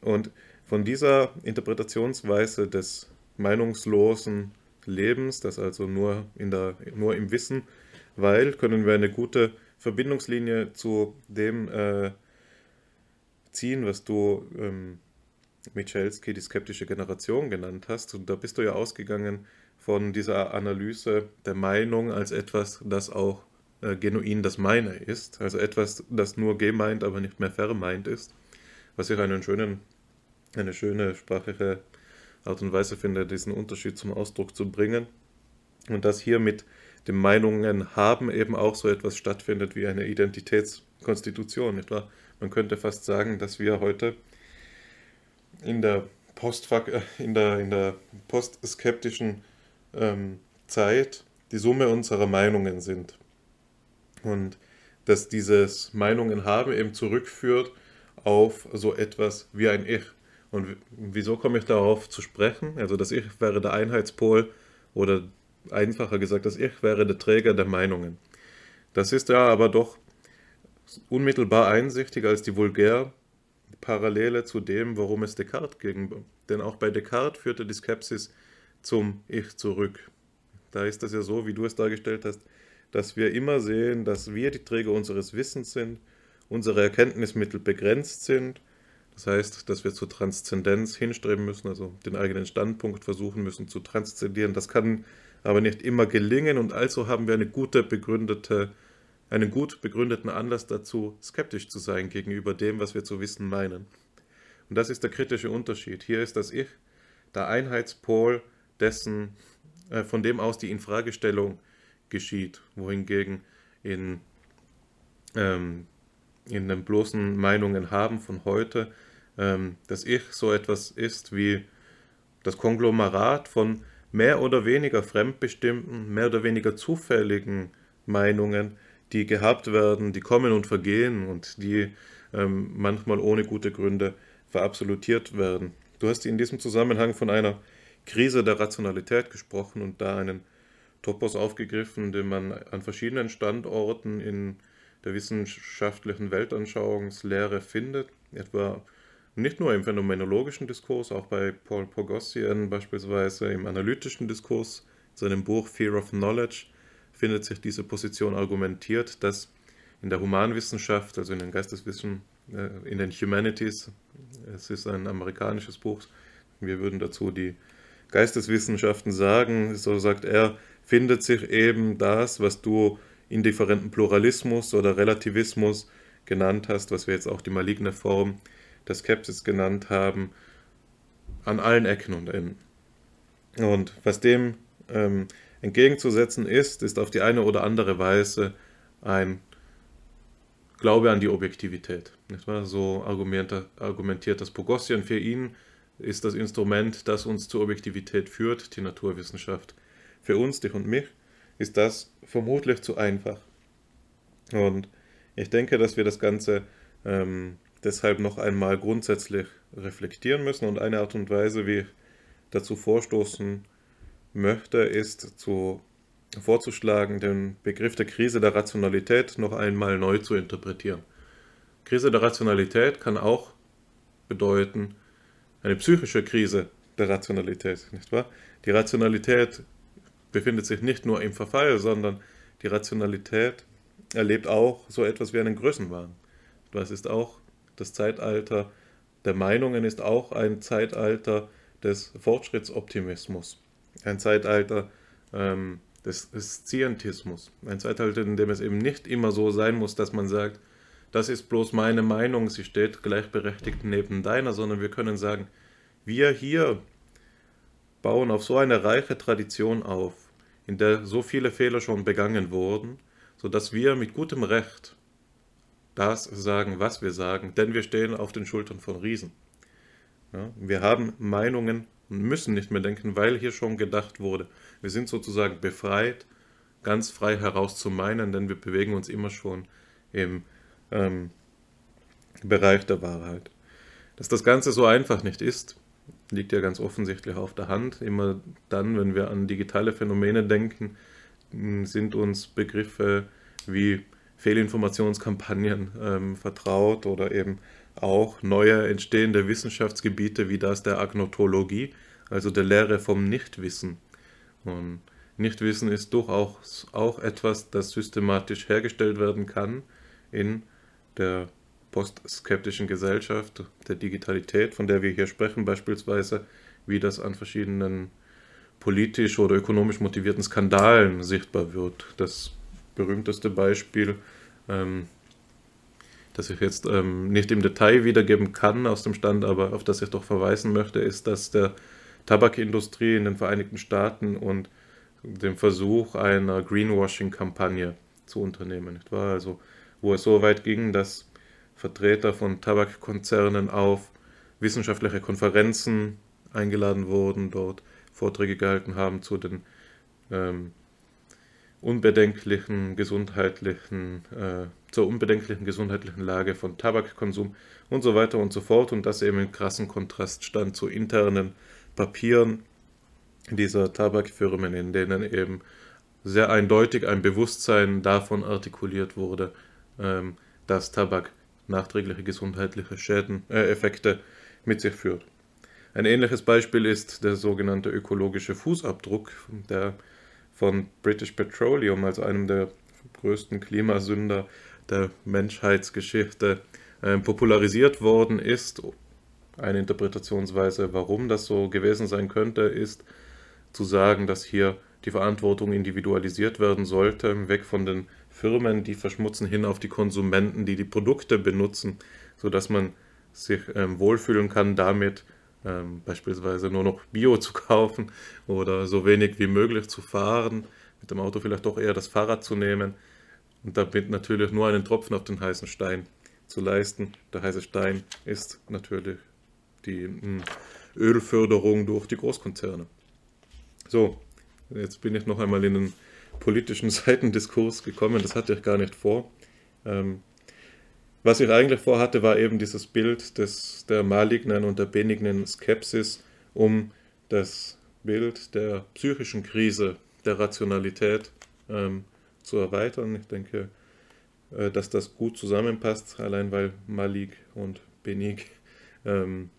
Und von dieser Interpretationsweise des meinungslosen Lebens, das also nur, in der, nur im Wissen weilt, können wir eine gute Verbindungslinie zu dem äh, ziehen, was du ähm, Michalski die skeptische Generation genannt hast. Und da bist du ja ausgegangen von dieser Analyse der Meinung als etwas, das auch äh, genuin das Meine ist. Also etwas, das nur gemeint, aber nicht mehr vermeint ist. Was ich einen schönen eine schöne sprachliche Art und Weise finde, diesen Unterschied zum Ausdruck zu bringen. Und dass hier mit dem Meinungen haben eben auch so etwas stattfindet wie eine Identitätskonstitution, nicht wahr? Man könnte fast sagen, dass wir heute in der, Postfak äh, in der, in der postskeptischen ähm, Zeit die Summe unserer Meinungen sind. Und dass dieses Meinungen haben eben zurückführt auf so etwas wie ein Ich. Und wieso komme ich darauf zu sprechen? Also das Ich wäre der Einheitspol oder einfacher gesagt, das Ich wäre der Träger der Meinungen. Das ist ja aber doch unmittelbar einsichtiger als die vulgär Parallele zu dem, worum es Descartes ging. Denn auch bei Descartes führte die Skepsis zum Ich zurück. Da ist es ja so, wie du es dargestellt hast, dass wir immer sehen, dass wir die Träger unseres Wissens sind, unsere Erkenntnismittel begrenzt sind das heißt, dass wir zur Transzendenz hinstreben müssen, also den eigenen Standpunkt versuchen müssen zu transzendieren. Das kann aber nicht immer gelingen und also haben wir eine gute begründete, einen gut begründeten Anlass dazu, skeptisch zu sein gegenüber dem, was wir zu wissen meinen. Und das ist der kritische Unterschied. Hier ist das Ich der Einheitspol dessen, äh, von dem aus die Infragestellung geschieht, wohingegen in, ähm, in den bloßen Meinungen haben von heute ähm, das Ich so etwas ist wie das Konglomerat von mehr oder weniger fremdbestimmten, mehr oder weniger zufälligen Meinungen, die gehabt werden, die kommen und vergehen und die ähm, manchmal ohne gute Gründe verabsolutiert werden. Du hast in diesem Zusammenhang von einer Krise der Rationalität gesprochen und da einen Topos aufgegriffen, den man an verschiedenen Standorten in der wissenschaftlichen Weltanschauungslehre findet, etwa nicht nur im phänomenologischen Diskurs, auch bei Paul Pogossian beispielsweise im analytischen Diskurs, in seinem Buch Fear of Knowledge, findet sich diese Position argumentiert, dass in der Humanwissenschaft, also in den Geisteswissenschaften, äh, in den Humanities, es ist ein amerikanisches Buch, wir würden dazu die Geisteswissenschaften sagen, so sagt er, findet sich eben das, was du indifferenten Pluralismus oder Relativismus genannt hast, was wir jetzt auch die maligne Form der Skepsis genannt haben, an allen Ecken und Enden. Und was dem ähm, entgegenzusetzen ist, ist auf die eine oder andere Weise ein Glaube an die Objektivität. Nicht wahr? So argumentiert das Pogossian. Für ihn ist das Instrument, das uns zur Objektivität führt, die Naturwissenschaft. Für uns, dich und mich, ist das vermutlich zu einfach. Und ich denke, dass wir das Ganze ähm, deshalb noch einmal grundsätzlich reflektieren müssen. Und eine Art und Weise, wie ich dazu vorstoßen möchte, ist zu, vorzuschlagen, den Begriff der Krise der Rationalität noch einmal neu zu interpretieren. Krise der Rationalität kann auch bedeuten, eine psychische Krise der Rationalität, nicht wahr? Die Rationalität befindet sich nicht nur im Verfall, sondern die Rationalität erlebt auch so etwas wie einen Größenwahn. Das ist auch das Zeitalter der Meinungen, ist auch ein Zeitalter des Fortschrittsoptimismus, ein Zeitalter ähm, des, Scientismus, ein Zeitalter, in dem es eben nicht immer so sein muss, dass man sagt, das ist bloß meine Meinung, sie steht gleichberechtigt neben deiner, sondern wir können sagen, wir hier bauen auf so eine reiche Tradition auf, in der so viele Fehler schon begangen wurden, sodass wir mit gutem Recht das sagen, was wir sagen, denn wir stehen auf den Schultern von Riesen. Ja, wir haben Meinungen und müssen nicht mehr denken, weil hier schon gedacht wurde. Wir sind sozusagen befreit, ganz frei heraus zu meinen, denn wir bewegen uns immer schon im ähm, Bereich der Wahrheit. Dass das Ganze so einfach nicht ist, liegt ja ganz offensichtlich auf der Hand. Immer dann, wenn wir an digitale Phänomene denken, sind uns Begriffe wie Fehlinformationskampagnen ähm, vertraut oder eben auch neue entstehende Wissenschaftsgebiete wie das der Agnotologie, also der Lehre vom Nichtwissen. Und Nichtwissen ist durchaus auch etwas, das systematisch hergestellt werden kann in der postskeptischen Gesellschaft, der Digitalität, von der wir hier sprechen, beispielsweise, wie das an verschiedenen politisch oder ökonomisch motivierten Skandalen sichtbar wird. Das berühmteste Beispiel, ähm, das ich jetzt ähm, nicht im Detail wiedergeben kann aus dem Stand, aber auf das ich doch verweisen möchte, ist, dass der Tabakindustrie in den Vereinigten Staaten und dem Versuch einer Greenwashing-Kampagne zu unternehmen, nicht wahr? Also, wo es so weit ging, dass Vertreter von Tabakkonzernen auf wissenschaftliche Konferenzen eingeladen wurden, dort Vorträge gehalten haben zu den ähm, unbedenklichen gesundheitlichen, äh, zur unbedenklichen gesundheitlichen Lage von Tabakkonsum und so weiter und so fort und das eben in krassen Kontrast stand zu internen Papieren dieser Tabakfirmen, in denen eben sehr eindeutig ein Bewusstsein davon artikuliert wurde, ähm, dass Tabak nachträgliche gesundheitliche Schäden, äh, Effekte mit sich führt. Ein ähnliches Beispiel ist der sogenannte ökologische Fußabdruck, der von British Petroleum, also einem der größten Klimasünder der Menschheitsgeschichte, äh, popularisiert worden ist. Eine Interpretationsweise, warum das so gewesen sein könnte, ist zu sagen, dass hier die Verantwortung individualisiert werden sollte, weg von den Firmen, die verschmutzen, hin auf die Konsumenten, die die Produkte benutzen, sodass man sich ähm, wohlfühlen kann damit, ähm, beispielsweise nur noch Bio zu kaufen oder so wenig wie möglich zu fahren, mit dem Auto vielleicht doch eher das Fahrrad zu nehmen und damit natürlich nur einen Tropfen auf den heißen Stein zu leisten. Der heiße Stein ist natürlich die mh, hm, Ölförderung durch die Großkonzerne. So, jetzt bin ich noch einmal in den politischen *laughs* Seitendiskurs gekommen, das hatte ich gar nicht vor. Ähm, was ich eigentlich vorhatte, war eben dieses Bild des, der malignen und der benignen Skepsis, um das Bild der psychischen Krise, der Rationalität ähm, zu erweitern. Ich denke, äh, dass das gut zusammenpasst, allein weil malig und benig ähm,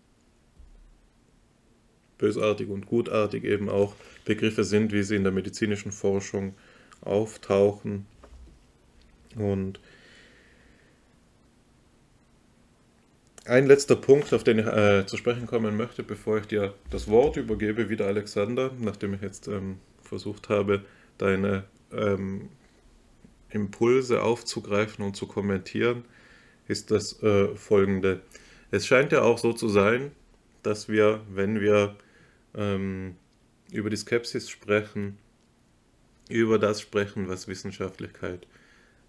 bösartig und gutartig eben auch Begriffe sind, wie sie in der medizinischen Forschung auftauchen. Und ein letzter Punkt, auf den ich äh, zu sprechen kommen möchte, bevor ich dir das Wort übergebe, wieder Alexander, nachdem ich jetzt ähm, versucht habe, deine ähm, Impulse aufzugreifen und zu kommentieren, ist das äh, folgende. Es scheint ja auch so zu sein, dass wir, wenn wir ähm, über die Skepsis sprechen, über das sprechen, was Wissenschaftlichkeit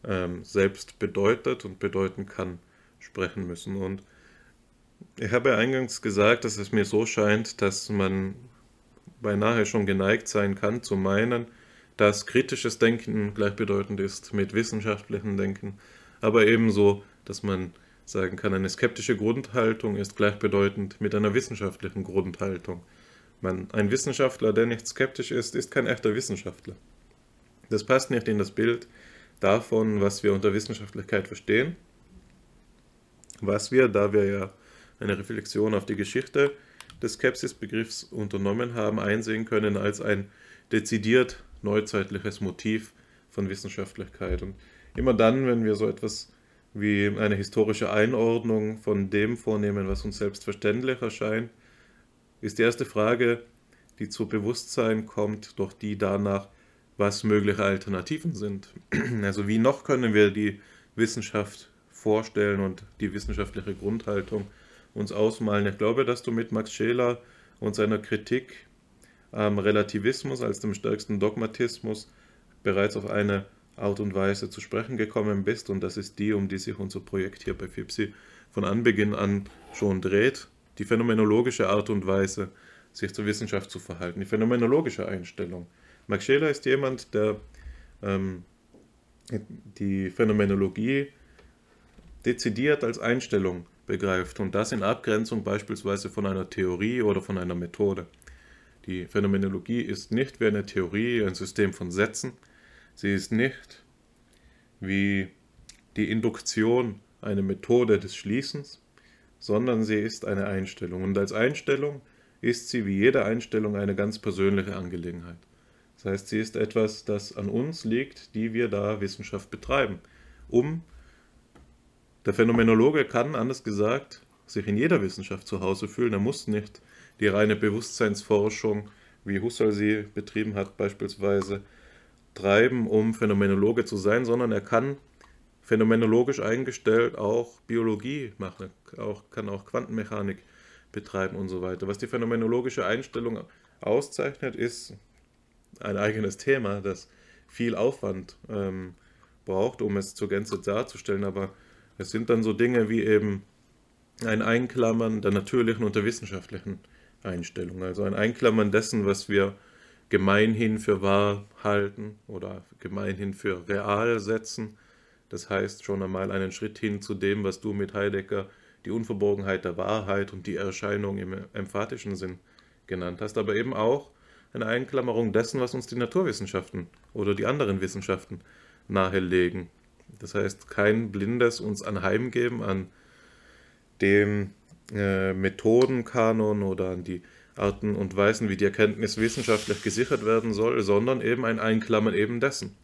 ähm, selbst bedeutet und bedeuten kann, sprechen müssen. Und ich habe ja eingangs gesagt, dass es mir so scheint, dass man beinahe schon geneigt sein kann, zu meinen, dass kritisches Denken gleichbedeutend ist mit wissenschaftlichem Denken, aber ebenso, dass man sagen kann, eine skeptische Grundhaltung ist gleichbedeutend mit einer wissenschaftlichen Grundhaltung. Man, ein Wissenschaftler, der nicht skeptisch ist, ist kein echter Wissenschaftler. Das passt nicht in das Bild davon, was wir unter Wissenschaftlichkeit verstehen, was wir, da wir ja eine Reflexion auf die Geschichte des Skepsis-Begriffs unternommen haben, einsehen können als ein dezidiert neuzeitliches Motiv von Wissenschaftlichkeit. Und immer dann, wenn wir so etwas wie eine historische Einordnung von dem vornehmen, was uns selbstverständlich erscheint, ist die erste Frage, die zu Bewusstsein kommt, doch die danach, was mögliche Alternativen sind. *clears throat* Also wie noch können wir die Wissenschaft vorstellen und die wissenschaftliche Grundhaltung uns ausmalen. Ich glaube, dass du mit Max Scheler und seiner Kritik am Relativismus als dem stärksten Dogmatismus bereits auf eine Art und Weise zu sprechen gekommen bist und das ist die, um die sich unser Projekt hier bei FIPSI von Anbeginn an schon dreht, die phänomenologische Art und Weise, sich zur Wissenschaft zu verhalten, die phänomenologische Einstellung. Max Scheler ist jemand, der ähm, die Phänomenologie dezidiert als Einstellung begreift und das in Abgrenzung beispielsweise von einer Theorie oder von einer Methode. Die Phänomenologie ist nicht wie eine Theorie, ein System von Sätzen. Sie ist nicht wie die Induktion eine Methode des Schließens, sondern sie ist eine Einstellung. Und als Einstellung ist sie wie jede Einstellung eine ganz persönliche Angelegenheit. Das heißt, sie ist etwas, das an uns liegt, die wir da Wissenschaft betreiben, um der Phänomenologe kann, anders gesagt, sich in jeder Wissenschaft zu Hause fühlen. Er muss nicht die reine Bewusstseinsforschung, wie Husserl sie betrieben hat, beispielsweise treiben, um Phänomenologe zu sein, sondern er kann phänomenologisch eingestellt auch Biologie machen, auch, kann auch Quantenmechanik betreiben und so weiter. Was die phänomenologische Einstellung auszeichnet, ist ein eigenes Thema, das viel Aufwand ähm, braucht, um es zur Gänze darzustellen, aber es sind dann so Dinge wie eben ein Einklammern der natürlichen und der wissenschaftlichen Einstellung, also ein Einklammern dessen, was wir gemeinhin für wahr halten oder gemeinhin für real setzen. Das heißt schon einmal einen Schritt hin zu dem, was du mit Heidegger die Unverborgenheit der Wahrheit und die Erscheinung im emphatischen Sinn genannt hast, aber eben auch eine Einklammerung dessen, was uns die Naturwissenschaften oder die anderen Wissenschaften nahelegen. Das heißt, kein blindes uns anheimgeben an dem äh, Methodenkanon oder an die Arten und Weisen, wie die Erkenntnis wissenschaftlich gesichert werden soll, sondern eben ein Einklammern eben dessen.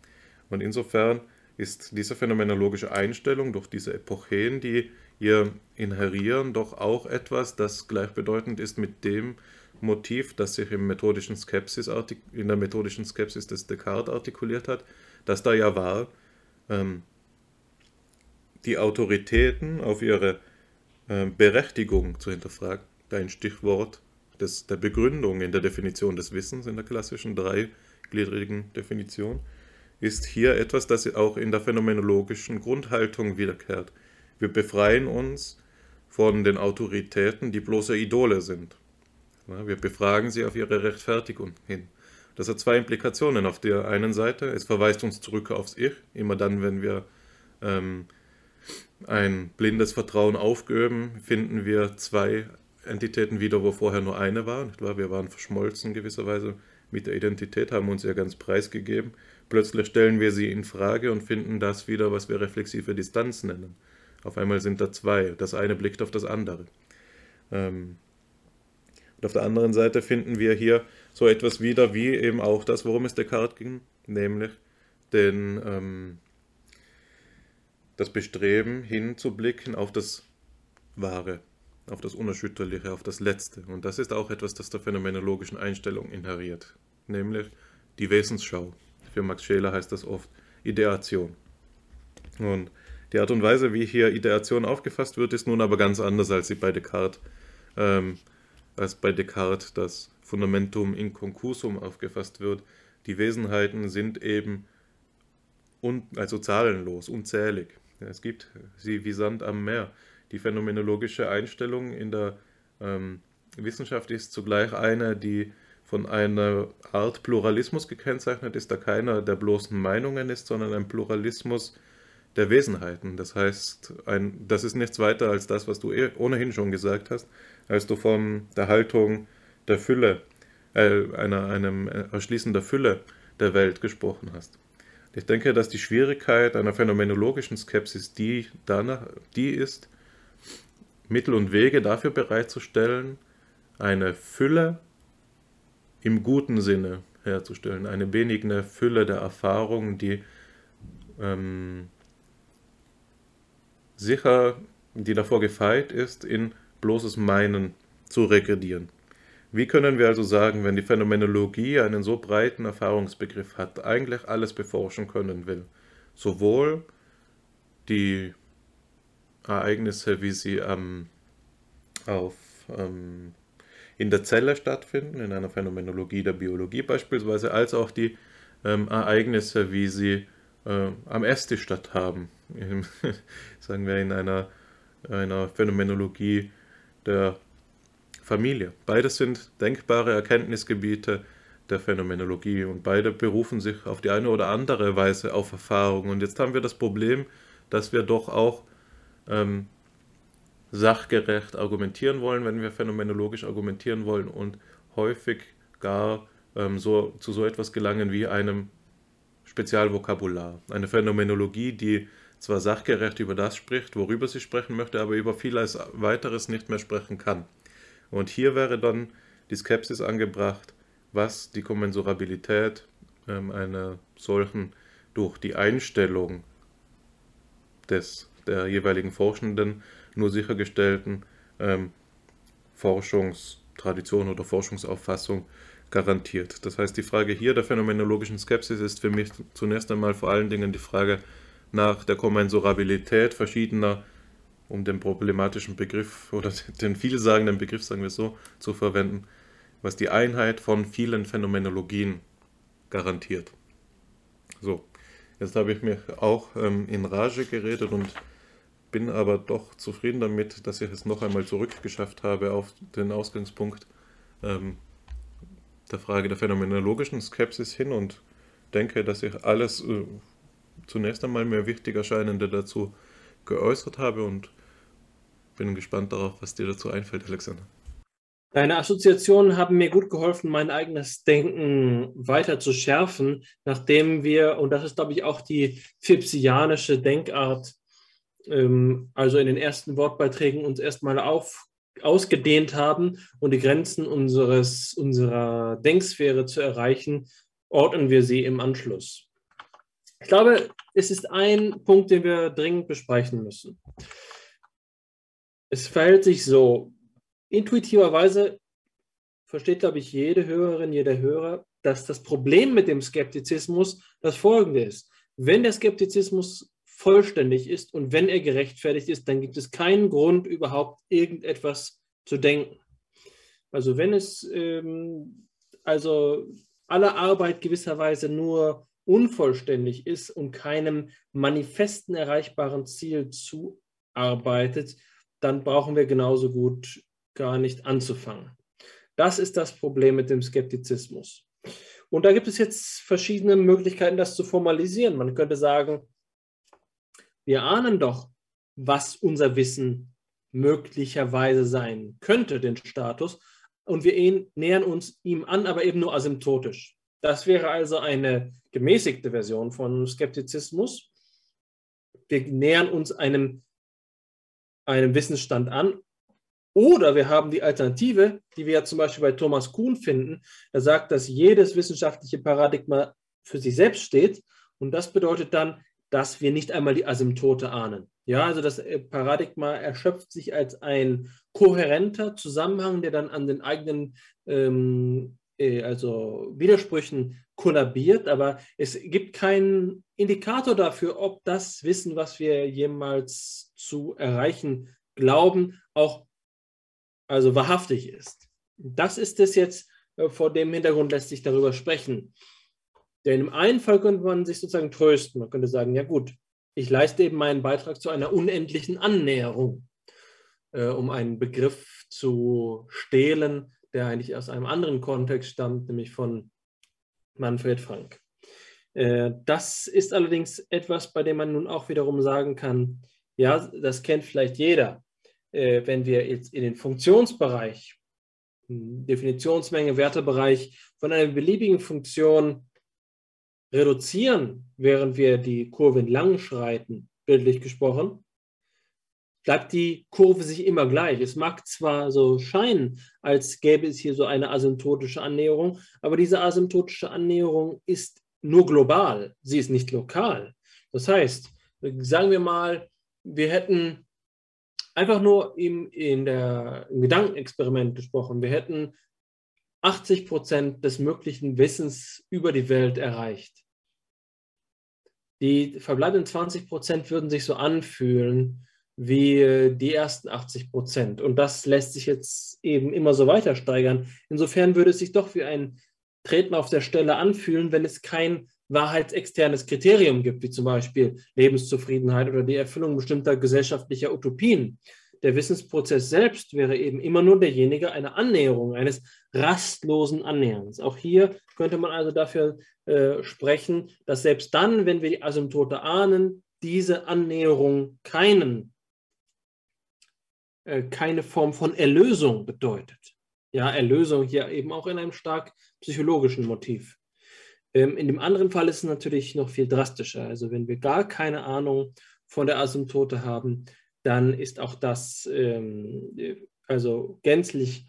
Und insofern ist diese phänomenologische Einstellung durch diese Epochen, die ihr inherieren, doch auch etwas, das gleichbedeutend ist mit dem Motiv, das sich im methodischen Skepsis in der methodischen Skepsis des Descartes artikuliert hat, dass da ja war, ähm, die Autoritäten auf ihre äh, Berechtigung zu hinterfragen. Dein Stichwort des, der Begründung in der Definition des Wissens, in der klassischen dreigliedrigen Definition, ist hier etwas, das auch in der phänomenologischen Grundhaltung wiederkehrt. Wir befreien uns von den Autoritäten, die bloße Idole sind. Wir befragen sie auf ihre Rechtfertigung hin. Das hat zwei Implikationen. Auf der einen Seite, es verweist uns zurück aufs Ich, immer dann, wenn wir ähm, ein blindes Vertrauen aufgeben, finden wir zwei Entitäten wieder, wo vorher nur eine war. Nicht wahr? Wir waren verschmolzen gewisserweise mit der Identität, haben uns ja ganz preisgegeben. Plötzlich stellen wir sie in Frage und finden das wieder, was wir reflexive Distanz nennen. Auf einmal sind da zwei. Das eine blickt auf das andere. Ähm, und auf der anderen Seite finden wir hier so etwas wieder, wie eben auch das, worum es Descartes ging, nämlich den ähm, das Bestreben hinzublicken auf das Wahre, auf das Unerschütterliche, auf das Letzte. Und das ist auch etwas, das der phänomenologischen Einstellung inheriert, nämlich die Wesensschau. Für Max Scheler heißt das oft Ideation. Und die Art und Weise, wie hier Ideation aufgefasst wird, ist nun aber ganz anders, als sie bei Descartes, ähm, als bei Descartes das Fundamentum inconcusum aufgefasst wird. die Wesenheiten sind eben un, also zahlenlos, unzählig. Es gibt sie wie Sand am Meer. Die phänomenologische Einstellung in der ähm, Wissenschaft ist zugleich eine, die von einer Art Pluralismus gekennzeichnet ist, da keiner der bloßen Meinungen ist, sondern ein Pluralismus der Wesenheiten. Das heißt, ein, das ist nichts weiter als das, was du eh ohnehin schon gesagt hast, als du von der Haltung der Fülle, äh, einer, einem Erschließen der Fülle der Welt gesprochen hast. Ich denke, dass die Schwierigkeit einer phänomenologischen Skepsis die, danach, die ist, Mittel und Wege dafür bereitzustellen, eine Fülle im guten Sinne herzustellen, eine benigne Fülle der Erfahrungen, die ähm, sicher, die davor gefeit ist, in bloßes Meinen zu regredieren. Wie können wir also sagen, wenn die Phänomenologie einen so breiten Erfahrungsbegriff hat, eigentlich alles beforschen können will, sowohl die Ereignisse, wie sie ähm, auf, ähm, in der Zelle stattfinden, in einer Phänomenologie der Biologie beispielsweise, als auch die ähm, Ereignisse, wie sie äh, am Esstisch statthaben, *laughs* sagen wir in einer, einer Phänomenologie der Familie. Beides sind denkbare Erkenntnisgebiete der Phänomenologie und beide berufen sich auf die eine oder andere Weise auf Erfahrung. Und jetzt haben wir das Problem, dass wir doch auch ähm, sachgerecht argumentieren wollen, wenn wir phänomenologisch argumentieren wollen und häufig gar ähm, so, zu so etwas gelangen wie einem Spezialvokabular. Eine Phänomenologie, die zwar sachgerecht über das spricht, worüber sie sprechen möchte, aber über vieles weiteres nicht mehr sprechen kann. Und hier wäre dann die Skepsis angebracht, was die Kommensurabilität ähm, einer solchen durch die Einstellung des, der jeweiligen Forschenden nur sichergestellten ähm, Forschungstradition oder Forschungsauffassung garantiert. Das heißt, die Frage hier der phänomenologischen Skepsis ist für mich zunächst einmal vor allen Dingen die Frage nach der Kommensurabilität verschiedener um den problematischen Begriff oder *laughs* den vielsagenden Begriff, sagen wir so, zu verwenden, was die Einheit von vielen Phänomenologien garantiert. So, jetzt habe ich mich auch ähm, in Rage geredet und bin aber doch zufrieden damit, dass ich es noch einmal zurückgeschafft habe auf den Ausgangspunkt ähm, der Frage der phänomenologischen Skepsis hin und denke, dass ich alles äh, zunächst einmal mir wichtig erscheinende dazu geäußert habe und bin gespannt darauf, was dir dazu einfällt, Alexander. Deine Assoziationen haben mir gut geholfen, mein eigenes Denken weiter zu schärfen, nachdem wir, und das ist, glaube ich, auch die phipsianische Denkart, ähm, also in den ersten Wortbeiträgen uns erstmal auf, ausgedehnt haben und die Grenzen unseres, unserer Denksphäre zu erreichen, ordnen wir sie im Anschluss. Ich glaube, es ist ein Punkt, den wir dringend besprechen müssen es verhält sich so. Intuitiverweise versteht, glaube ich, jede Hörerin, jeder Hörer, dass das Problem mit dem Skeptizismus das folgende ist. Wenn der Skeptizismus vollständig ist und wenn er gerechtfertigt ist, dann gibt es keinen Grund, überhaupt irgendetwas zu denken. Also wenn es ähm, also alle Arbeit gewisserweise nur unvollständig ist und keinem manifesten erreichbaren Ziel zuarbeitet, dann brauchen wir genauso gut gar nicht anzufangen. Das ist das Problem mit dem Skeptizismus. Und da gibt es jetzt verschiedene Möglichkeiten, das zu formalisieren. Man könnte sagen, wir ahnen doch, was unser Wissen möglicherweise sein könnte, den Status, und wir nähern uns ihm an, aber eben nur asymptotisch. Das wäre also eine gemäßigte Version von Skeptizismus. Wir nähern uns einem einem Wissensstand an. Oder wir haben die Alternative, die wir ja zum Beispiel bei Thomas Kuhn finden. Er sagt, dass jedes wissenschaftliche Paradigma für sich selbst steht. Und das bedeutet dann, dass wir nicht einmal die Asymptote ahnen. Ja, also das äh, Paradigma erschöpft sich als ein kohärenter Zusammenhang, der dann an den eigenen ähm, äh, also Widersprüchen kollabiert, aber es gibt keinen Indikator dafür, ob das Wissen, was wir jemals zu erreichen glauben, auch also wahrhaftig ist. Das ist es jetzt, äh, vor dem Hintergrund lässt sich darüber sprechen. Denn im einen Fall könnte man sich sozusagen trösten. Man könnte sagen, ja gut, ich leiste eben meinen Beitrag zu einer unendlichen Annäherung, äh, um einen Begriff zu stehlen, der eigentlich aus einem anderen Kontext stammt, nämlich von Manfred Frank. Äh, das ist allerdings etwas, bei dem man nun auch wiederum sagen kann, ja, das kennt vielleicht jeder. Äh, wenn wir jetzt in den Funktionsbereich, hm, Definitionsmenge, Wertebereich von einer beliebigen Funktion reduzieren, während wir die Kurve entlang schreiten, bildlich gesprochen, bleibt die Kurve sich immer gleich. Es mag zwar so scheinen, als gäbe es hier so eine asymptotische Annäherung, aber diese asymptotische Annäherung ist nur global, sie ist nicht lokal. Das heißt, sagen wir mal, wir hätten einfach nur im, in der, im Gedankenexperiment gesprochen, wir hätten 80 Prozent des möglichen Wissens über die Welt erreicht. Die verbleibenden 20 Prozent würden sich so anfühlen wie die ersten 80 Prozent. Und das lässt sich jetzt eben immer so weiter steigern. Insofern würde es sich doch wie ein Treten auf der Stelle anfühlen, wenn es kein wahrheitsexternes Kriterium gibt, wie zum Beispiel Lebenszufriedenheit oder die Erfüllung bestimmter gesellschaftlicher Utopien. Der Wissensprozess selbst wäre eben immer nur derjenige einer Annäherung, eines rastlosen Annäherns. Auch hier könnte man also dafür äh, sprechen, dass selbst dann, wenn wir die Asymptote ahnen, diese Annäherung keinen, äh, keine Form von Erlösung bedeutet. Ja, Erlösung hier eben auch in einem stark psychologischen Motiv. Ähm, in dem anderen Fall ist es natürlich noch viel drastischer. Also wenn wir gar keine Ahnung von der Asymptote haben, dann ist auch das ähm, also gänzlich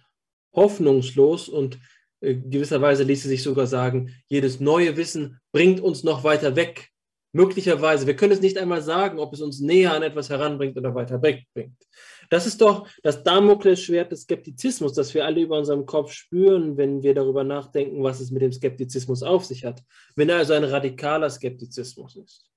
hoffnungslos und äh, gewisserweise ließe sich sogar sagen, jedes neue Wissen bringt uns noch weiter weg. Möglicherweise, wir können es nicht einmal sagen, ob es uns näher an etwas heranbringt oder weiter wegbringt. Das ist doch das Damoklesschwert des Skeptizismus, das wir alle über unserem Kopf spüren, wenn wir darüber nachdenken, was es mit dem Skeptizismus auf sich hat. Wenn er also ein radikaler Skeptizismus ist.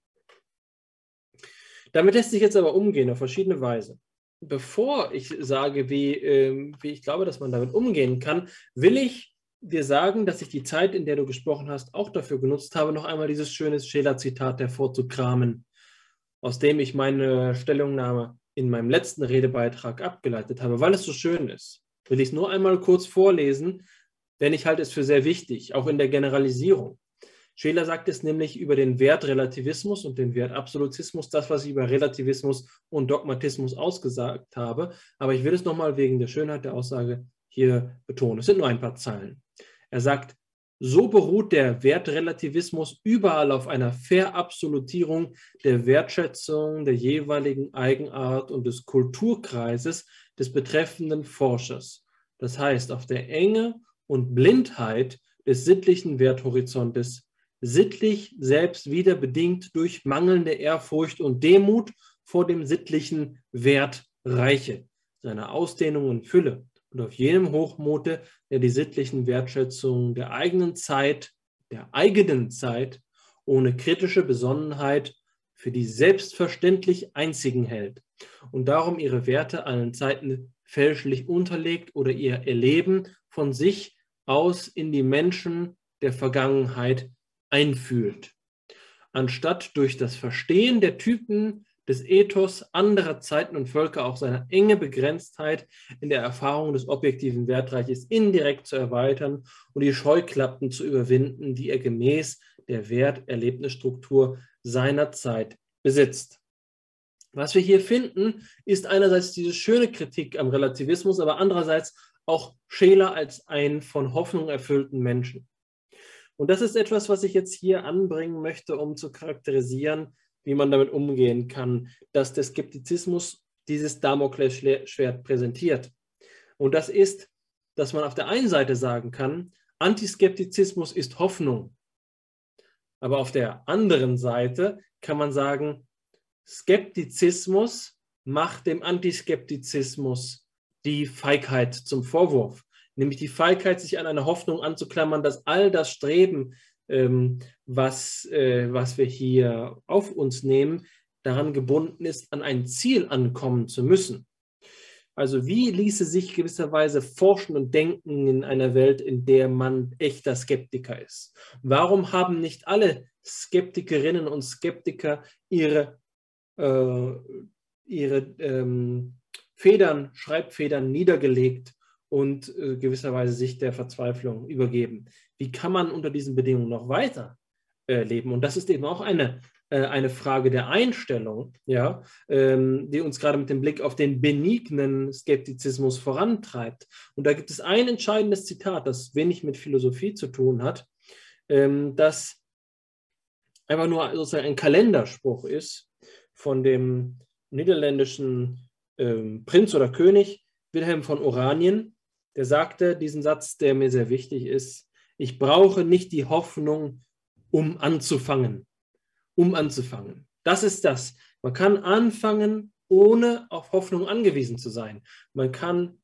Damit lässt sich jetzt aber umgehen auf verschiedene Weise. Bevor ich sage, wie, äh, wie ich glaube, dass man damit umgehen kann, will ich dir sagen, dass ich die Zeit, in der du gesprochen hast, auch dafür genutzt habe, noch einmal dieses schöne Scheler-Zitat hervorzukramen, aus dem ich meine Stellungnahme in meinem letzten Redebeitrag abgeleitet habe, weil es so schön ist. Will ich es nur einmal kurz vorlesen, denn ich halte es für sehr wichtig, auch in der Generalisierung. Scheler sagt es nämlich über den Wertrelativismus und den Wertabsolutismus, das, was ich über Relativismus und Dogmatismus ausgesagt habe. Aber ich will es nochmal wegen der Schönheit der Aussage hier betonen. Es sind nur ein paar Zeilen. Er sagt, so beruht der Wertrelativismus überall auf einer Verabsolutierung der Wertschätzung der jeweiligen Eigenart und des Kulturkreises des betreffenden Forschers. Das heißt, auf der Enge und Blindheit des sittlichen Werthorizontes sittlich selbst wieder bedingt durch mangelnde Ehrfurcht und Demut vor dem sittlichen Wert reiche, seiner Ausdehnung und Fülle und auf jenem Hochmute, der die sittlichen Wertschätzungen der eigenen Zeit, der eigenen Zeit ohne kritische Besonnenheit für die selbstverständlich einzigen hält und darum ihre Werte allen Zeiten fälschlich unterlegt oder ihr Erleben von sich aus in die Menschen der Vergangenheit einfühlt, anstatt durch das Verstehen der Typen des Ethos anderer Zeiten und Völker auch seine enge Begrenztheit in der Erfahrung des objektiven Wertreiches indirekt zu erweitern und die Scheuklappen zu überwinden, die er gemäß der Werterlebnisstruktur seiner Zeit besitzt. Was wir hier finden, ist einerseits diese schöne Kritik am Relativismus, aber andererseits auch Scheler als einen von Hoffnung erfüllten Menschen. Und das ist etwas, was ich jetzt hier anbringen möchte, um zu charakterisieren, wie man damit umgehen kann, dass der Skeptizismus dieses Damoklesschwert präsentiert. Und das ist, dass man auf der einen Seite sagen kann, Antiskeptizismus ist Hoffnung. Aber auf der anderen Seite kann man sagen, Skeptizismus macht dem Antiskeptizismus die Feigheit zum Vorwurf nämlich die Feigheit, sich an eine Hoffnung anzuklammern, dass all das Streben, was, äh, was wir hier auf uns nehmen, daran gebunden ist, an ein Ziel ankommen zu müssen. Also wie ließe sich gewisserweise forschen und denken in einer Welt, in der man echter Skeptiker ist? Warum haben nicht alle Skeptikerinnen und Skeptiker ihre, äh, ihre ähm, Federn, Schreibfedern niedergelegt und äh, gewisserweise sich der Verzweiflung übergeben? Wie kann man unter diesen Bedingungen noch weiter äh, leben? Und das ist eben auch eine äh, eine Frage der Einstellung, ja, ähm, die uns gerade mit dem Blick auf den benignen Skeptizismus vorantreibt. Und da gibt es ein entscheidendes Zitat, das wenig mit Philosophie zu tun hat, ähm, das einfach nur sozusagen ein Kalenderspruch ist von dem niederländischen ähm, Prinz oder König Wilhelm von Oranien. Der sagte diesen Satz, der mir sehr wichtig ist, ich brauche nicht die Hoffnung, um anzufangen um anzufangen. Das ist das. Man kann anfangen, ohne auf Hoffnung angewiesen zu sein. Man kann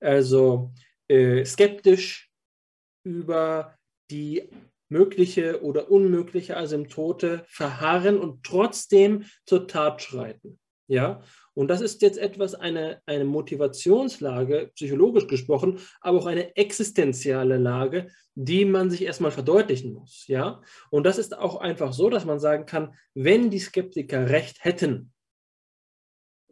also äh, skeptisch über die mögliche oder unmögliche Asymptote verharren und trotzdem zur Tat schreiten. Ja, und das ist jetzt etwas, eine, eine Motivationslage, psychologisch gesprochen, aber auch eine existenzielle Lage, die man sich erstmal verdeutlichen muss. Ja? Und das ist auch einfach so, dass man sagen kann, wenn die Skeptiker recht hätten,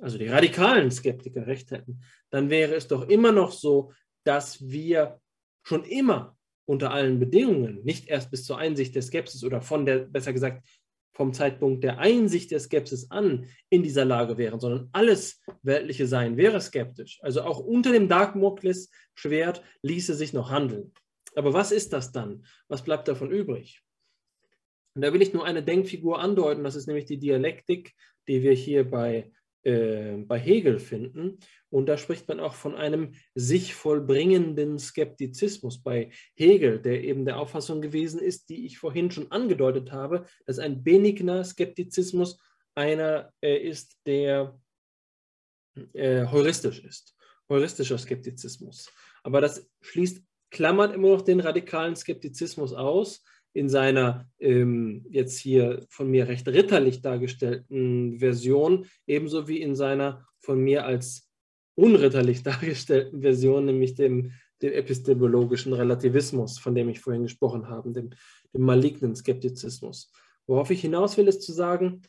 also die radikalen Skeptiker recht hätten, dann wäre es doch immer noch so, dass wir schon immer unter allen Bedingungen, nicht erst bis zur Einsicht der Skepsis oder von der, besser gesagt, vom Zeitpunkt der Einsicht der Skepsis an in dieser Lage wären, sondern alles weltliche Sein wäre skeptisch. Also auch unter dem Darkmokles-Schwert ließe sich noch handeln. Aber was ist das dann? Was bleibt davon übrig? Und da will ich nur eine Denkfigur andeuten, das ist nämlich die Dialektik, die wir hier bei äh, bei Hegel finden. Und da spricht man auch von einem sich vollbringenden Skeptizismus bei Hegel, der eben der Auffassung gewesen ist, die ich vorhin schon angedeutet habe, dass ein benigner Skeptizismus einer äh, ist, der äh, heuristisch ist, heuristischer Skeptizismus. Aber das schließt, klammert immer noch den radikalen Skeptizismus aus, in seiner ähm, jetzt hier von mir recht ritterlich dargestellten Version, ebenso wie in seiner von mir als unritterlich *laughs* dargestellten Version, nämlich dem, dem epistemologischen Relativismus, von dem ich vorhin gesprochen habe, dem, dem malignen Skeptizismus. Worauf ich hinaus will, ist zu sagen,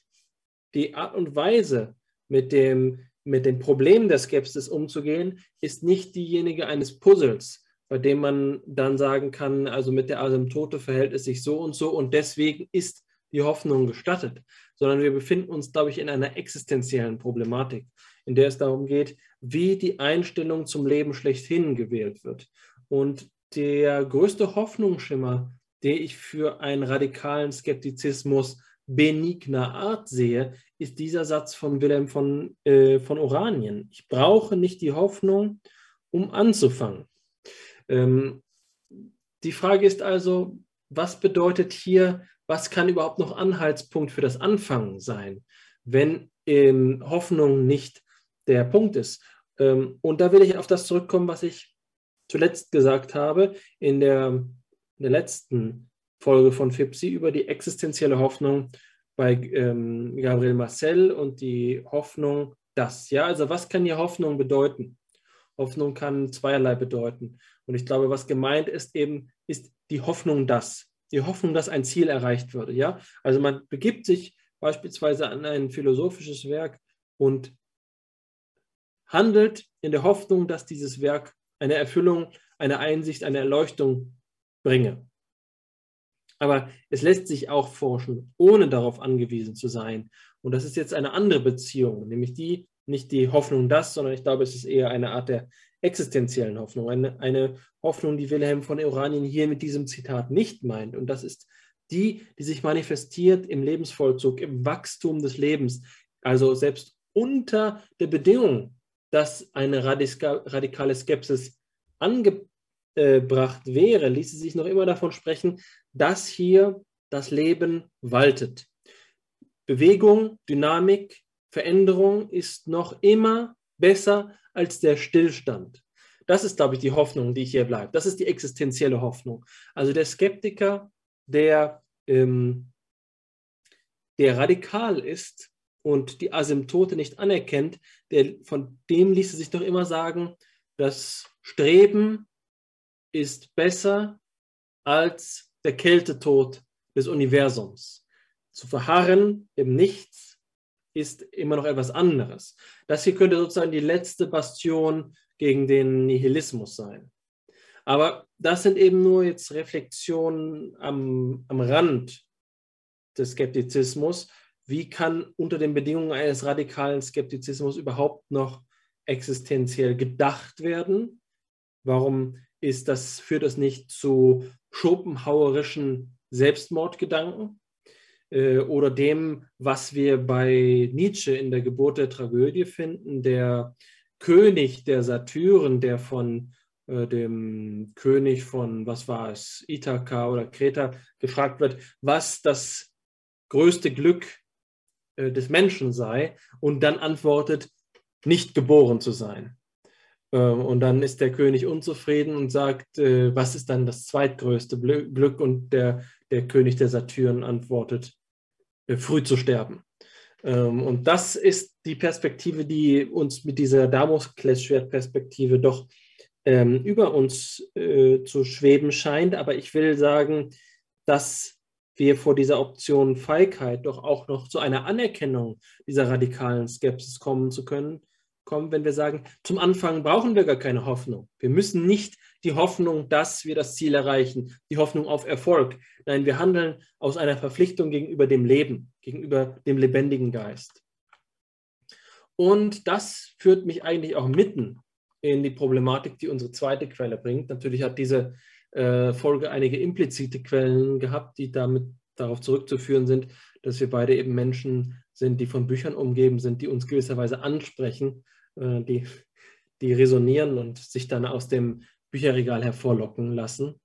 die Art und Weise, mit dem, mit den Problemen der Skepsis umzugehen, ist nicht diejenige eines Puzzles, bei dem man dann sagen kann, also mit der Asymptote verhält es sich so und so und deswegen ist die Hoffnung gestattet, sondern wir befinden uns, glaube ich, in einer existenziellen Problematik, in der es darum geht, wie die Einstellung zum Leben schlechthin gewählt wird. Und der größte Hoffnungsschimmer, den ich für einen radikalen Skeptizismus benigner Art sehe, ist dieser Satz von Wilhelm von, äh, von Oranien. Ich brauche nicht die Hoffnung, um anzufangen. Ähm, die Frage ist also, was bedeutet hier, was kann überhaupt noch Anhaltspunkt für das Anfangen sein, wenn ähm, Hoffnung nicht der Punkt ist? Ähm, und da will ich auf das zurückkommen, was ich zuletzt gesagt habe in der, in der letzten Folge von FIPSI über die existenzielle Hoffnung bei ähm, Gabriel Marcel und die Hoffnung, das. Ja, also was kann hier Hoffnung bedeuten? Hoffnung kann zweierlei bedeuten. Und ich glaube, was gemeint ist eben, ist die Hoffnung, dass. Die Hoffnung, dass ein Ziel erreicht würde. Ja? Also man begibt sich beispielsweise an ein philosophisches Werk und handelt in der Hoffnung, dass dieses Werk eine Erfüllung, eine Einsicht, eine Erleuchtung bringe. Aber es lässt sich auch forschen, ohne darauf angewiesen zu sein. Und das ist jetzt eine andere Beziehung, nämlich die nicht die Hoffnung das, sondern ich glaube, es ist eher eine Art der existenziellen Hoffnung, eine, eine Hoffnung, die Wilhelm von Oranien hier mit diesem Zitat nicht meint. Und das ist die, die sich manifestiert im Lebensvollzug, im Wachstum des Lebens. Also selbst unter der Bedingung, dass eine radikale Skepsis angebracht wäre, ließe sich noch immer davon sprechen, dass hier das Leben waltet. Bewegung, Dynamik, Veränderung ist noch immer besser als der Stillstand. Das ist, glaube ich, die Hoffnung, die hier bleibt. Das ist die existenzielle Hoffnung. Also der Skeptiker, der, ähm, der radikal ist, und die Asymptote nicht anerkennt, der, von dem ließe sich doch immer sagen, das Streben ist besser als der Kältetod des Universums. Zu verharren im Nichts ist immer noch etwas anderes. Das hier könnte sozusagen die letzte Bastion gegen den Nihilismus sein. Aber das sind eben nur jetzt Reflexionen am, am Rand des Skeptizismus. Wie kann unter den Bedingungen eines radikalen Skeptizismus überhaupt noch existenziell gedacht werden? Warum ist das, führt das nicht zu schopenhauerischen Selbstmordgedanken? Äh, oder dem, was wir bei Nietzsche in der Geburt der Tragödie finden, der König der Satyren, der von äh, dem König von, was war es, Ithaka oder Kreta, gefragt wird, was das größte Glück äh, des Menschen sei und dann antwortet, nicht geboren zu sein. Ähm, und dann ist der König unzufrieden und sagt, äh, was ist dann das zweitgrößte Glück? Und der, der König der Satyren antwortet, früh zu sterben. Ähm, und das ist die Perspektive, die uns mit dieser Damoklesschwertperspektive doch ähm, über uns äh, zu schweben scheint. Aber ich will sagen, dass wir vor dieser Option Feigheit doch auch noch zu einer Anerkennung dieser radikalen Skepsis kommen zu können, kommen, wenn wir sagen, zum Anfang brauchen wir gar keine Hoffnung. Wir müssen nicht die Hoffnung, dass wir das Ziel erreichen, die Hoffnung auf Erfolg. Nein, wir handeln aus einer Verpflichtung gegenüber dem Leben, gegenüber dem lebendigen Geist. Und das führt mich eigentlich auch mitten in die Problematik, die unsere zweite Quelle bringt. Natürlich hat diese äh, Folge einige implizite Quellen gehabt, die damit darauf zurückzuführen sind, dass wir beide eben Menschen sind, die von Büchern umgeben sind, die uns gewisserweise ansprechen äh, die, die resonieren und sich dann aus dem Bücherregal hervorlocken lassen.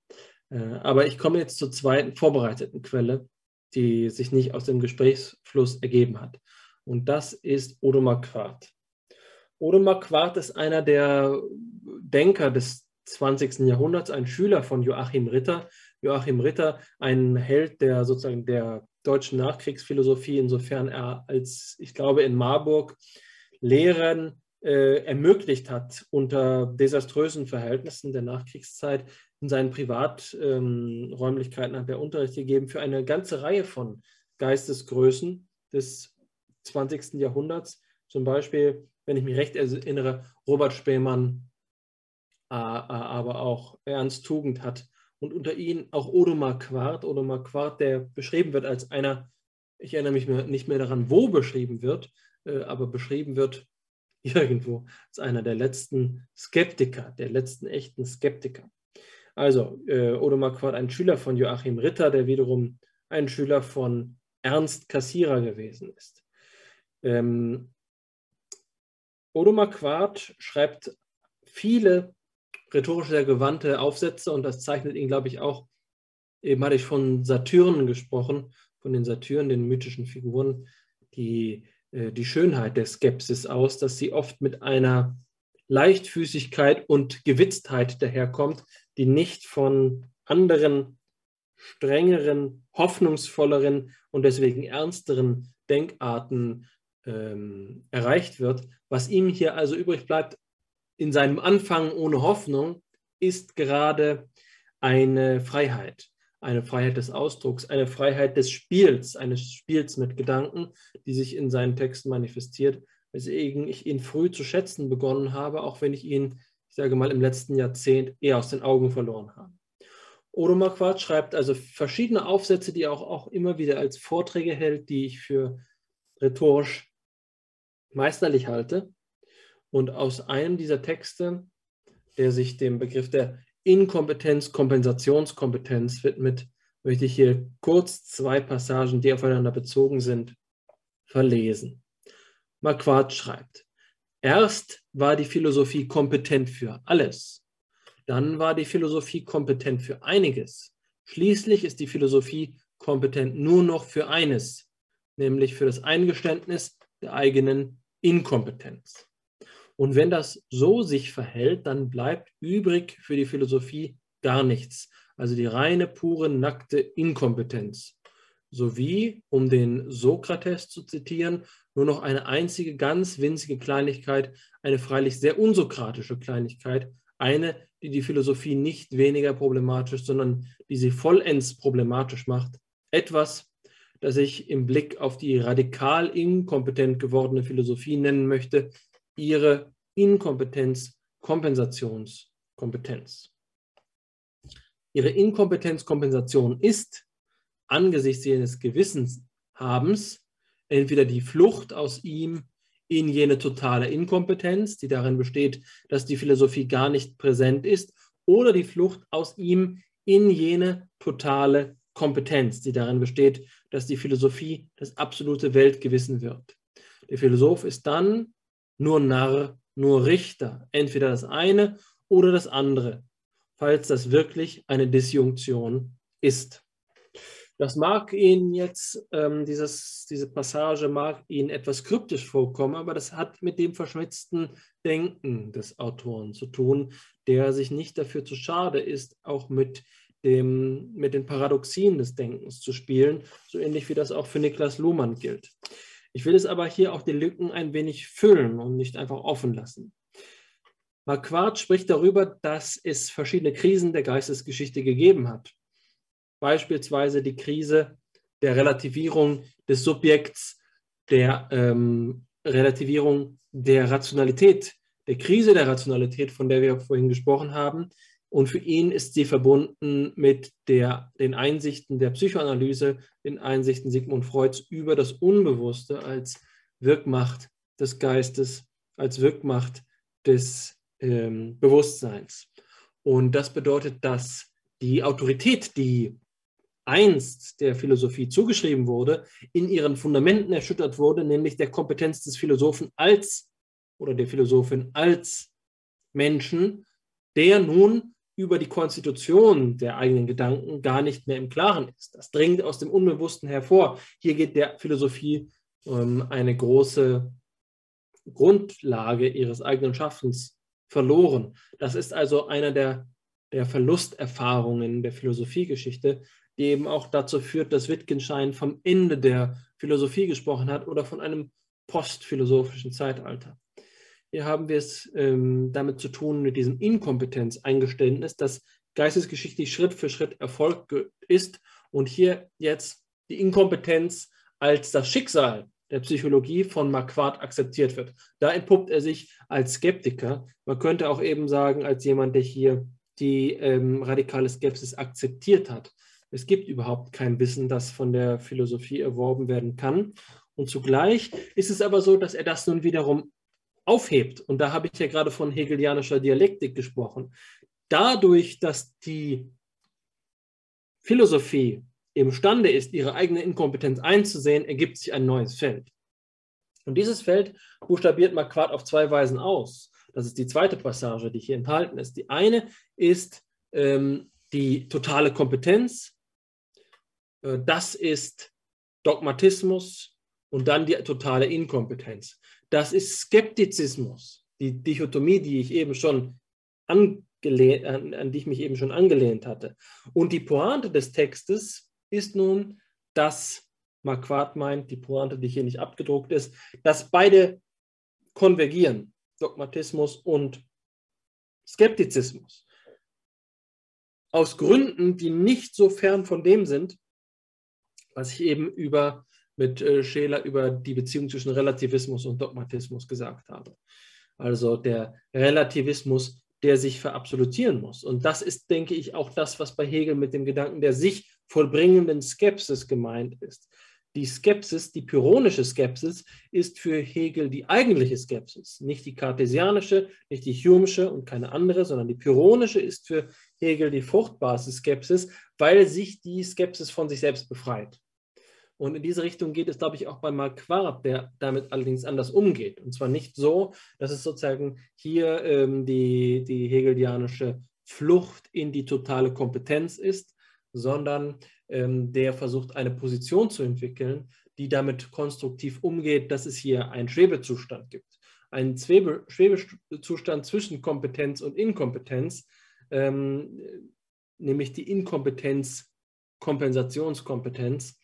Äh, aber ich komme jetzt zur zweiten vorbereiteten Quelle, die sich nicht aus dem Gesprächsfluss ergeben hat. Und das ist Odomar Quart. Odomar Quart ist einer der Denker des 20. Jahrhunderts, ein Schüler von Joachim Ritter. Joachim Ritter, ein Held der sozusagen der deutschen Nachkriegsphilosophie, insofern er als, ich glaube, in Marburg Lehren äh, ermöglicht hat, unter desaströsen Verhältnissen der Nachkriegszeit in seinen Privaträumlichkeiten ähm, hat er Unterricht gegeben für eine ganze Reihe von Geistesgrößen des 20. Jahrhunderts. Zum Beispiel, wenn ich mich recht erinnere, Robert Spähmann, äh, äh, aber auch Ernst Tugend hat und unter ihnen auch Odomar Quart, Odomar Quart, der beschrieben wird als einer, ich erinnere mich nicht mehr daran, wo beschrieben wird, äh, aber beschrieben wird irgendwo als einer der letzten Skeptiker, der letzten echten Skeptiker. Also, äh, Odomar Quart, ein Schüler von Joachim Ritter, der wiederum ein Schüler von Ernst Kassierer gewesen ist. Ähm, Odomar Quart schreibt viele rhetorisch sehr gewandte Aufsätze und das zeichnet ihn, glaube ich, auch, eben hatte ich von Satyren gesprochen, von den Satyren, den mythischen Figuren, die die Schönheit der Skepsis aus, dass sie oft mit einer Leichtfüßigkeit und Gewitztheit daherkommt, die nicht von anderen, strengeren, hoffnungsvolleren und deswegen ernsteren Denkarten ähm, erreicht wird. Was ihm hier also übrig bleibt in seinem Anfang ohne Hoffnung, ist gerade eine Freiheit eine Freiheit des Ausdrucks, eine Freiheit des Spiels, eines Spiels mit Gedanken, die sich in seinen Texten manifestiert, weswegen ich ihn früh zu schätzen begonnen habe, auch wenn ich ihn, ich sage mal, im letzten Jahrzehnt eher aus den Augen verloren habe. Odo Marquardt schreibt also verschiedene Aufsätze, die er auch, auch immer wieder als Vorträge hält, die ich für rhetorisch meisterlich halte. Und aus einem dieser Texte, der sich dem Begriff der Inkompetenz, Kompensationskompetenz widmet, möchte ich hier kurz zwei Passagen, die aufeinander bezogen sind, verlesen. Marquardt schreibt, erst war die Philosophie kompetent für alles, dann war die Philosophie kompetent für einiges, schließlich ist die Philosophie kompetent nur noch für eines, nämlich für das Eingeständnis der eigenen Inkompetenz. Und wenn das so sich verhält, dann bleibt übrig für die Philosophie gar nichts. Also die reine, pure, nackte Inkompetenz. sowie, um den Sokrates zu zitieren, nur noch eine einzige ganz winzige Kleinigkeit, eine freilich sehr unsokratische Kleinigkeit, eine, die die Philosophie nicht weniger problematisch, sondern die sie vollends problematisch macht. Etwas, das ich im Blick auf die radikal inkompetent gewordene Philosophie nennen möchte, ihre Inkompetenz, Kompensationskompetenz. Ihre Inkompetenzkompensation ist angesichts jenes Gewissenshabens entweder die Flucht aus ihm in jene totale Inkompetenz, die darin besteht, dass die Philosophie gar nicht präsent ist, oder die Flucht aus ihm in jene totale Kompetenz, die darin besteht, dass die Philosophie das absolute Weltgewissen wird. Der Philosoph ist dann nur Narr, nur Richter, entweder das eine oder das andere, falls das wirklich eine Disjunktion ist. Das mag Ihnen jetzt, ähm, dieses, diese Passage mag Ihnen etwas kryptisch vorkommen, aber das hat mit dem verschmitzten Denken des Autoren zu tun, der sich nicht dafür zu schade ist, auch mit, dem, mit den Paradoxien des Denkens zu spielen, so ähnlich wie das auch für Niklas Luhmann gilt. Ich will es aber hier auch die Lücken ein wenig füllen und nicht einfach offen lassen. Marquardt spricht darüber, dass es verschiedene Krisen der Geistesgeschichte gegeben hat beispielsweise die Krise der Relativierung des Subjekts, der ähm, Relativierung der Rationalität, der Krise der Rationalität, von der wir vorhin gesprochen haben. Und für ihn ist sie verbunden mit der, den Einsichten der Psychoanalyse, den Einsichten Sigmund Freuds über das Unbewusste als Wirkmacht des Geistes, als Wirkmacht des ähm, Bewusstseins. Und das bedeutet, dass die Autorität, die einst der Philosophie zugeschrieben wurde, in ihren Fundamenten erschüttert wurde, nämlich der Kompetenz des Philosophen als oder der Philosophin als Menschen, der nun über die Konstitution der eigenen Gedanken gar nicht mehr im Klaren ist. Das dringt aus dem Unbewussten hervor. Hier geht der Philosophie ähm, eine große Grundlage ihres eigenen Schaffens verloren. Das ist also einer der, der Verlusterfahrungen der Philosophiegeschichte, die eben auch dazu führt, dass Wittgenstein vom Ende der Philosophie gesprochen hat oder von einem postphilosophischen Zeitalter. Hier haben wir es ähm, damit zu tun mit diesem Inkompetenzeingeständnis, das geistesgeschichtlich Schritt für Schritt erfolgt ist und hier jetzt die Inkompetenz als das Schicksal der Psychologie von Marquardt akzeptiert wird. Da entpuppt er sich als Skeptiker. Man könnte auch eben sagen, als jemand, der hier die ähm, radikale Skepsis akzeptiert hat. Es gibt überhaupt kein Wissen, das von der Philosophie erworben werden kann. Und zugleich ist es aber so, dass er das nun wiederum aufhebt. Und da habe ich ja gerade von hegelianischer Dialektik gesprochen. Dadurch, dass die Philosophie imstande ist, ihre eigene Inkompetenz einzusehen, ergibt sich ein neues Feld. Und dieses Feld buchstabiert Marquardt auf zwei Weisen aus. Das ist die zweite Passage, die hier enthalten ist. Die eine ist ähm, die totale Kompetenz, äh, das ist Dogmatismus und dann die totale Inkompetenz. Das ist Skeptizismus, die Dichotomie, die ich eben schon an, an die ich mich eben schon angelehnt hatte. Und die Pointe des Textes ist nun, dass Marquardt meint, die Pointe, die hier nicht abgedruckt ist, dass beide konvergieren, Dogmatismus und Skeptizismus. Aus Gründen, die nicht so fern von dem sind, was ich eben über, mit äh, Scheler über die Beziehung zwischen Relativismus und Dogmatismus gesagt habe. Also der Relativismus, der sich verabsolutieren muss. Und das ist, denke ich, auch das, was bei Hegel mit dem Gedanken der sich vollbringenden Skepsis gemeint ist. Die Skepsis, die pyrrhonische Skepsis, ist für Hegel die eigentliche Skepsis, nicht die kartesianische, nicht die humische und keine andere, sondern die pyrrhonische ist für Hegel die fruchtbarste Skepsis, weil sich die Skepsis von sich selbst befreit. Und in diese Richtung geht es, glaube ich, auch bei Marquardt, der damit allerdings anders umgeht. Und zwar nicht so, dass es sozusagen hier ähm, die, die hegelianische Flucht in die totale Kompetenz ist, sondern ähm, der versucht, eine Position zu entwickeln, die damit konstruktiv umgeht, dass es hier einen Schwebezustand gibt. Einen Schwebe, Schwebezustand zwischen Kompetenz und Inkompetenz, ähm, nämlich die Inkompetenz, Kompensationskompetenz,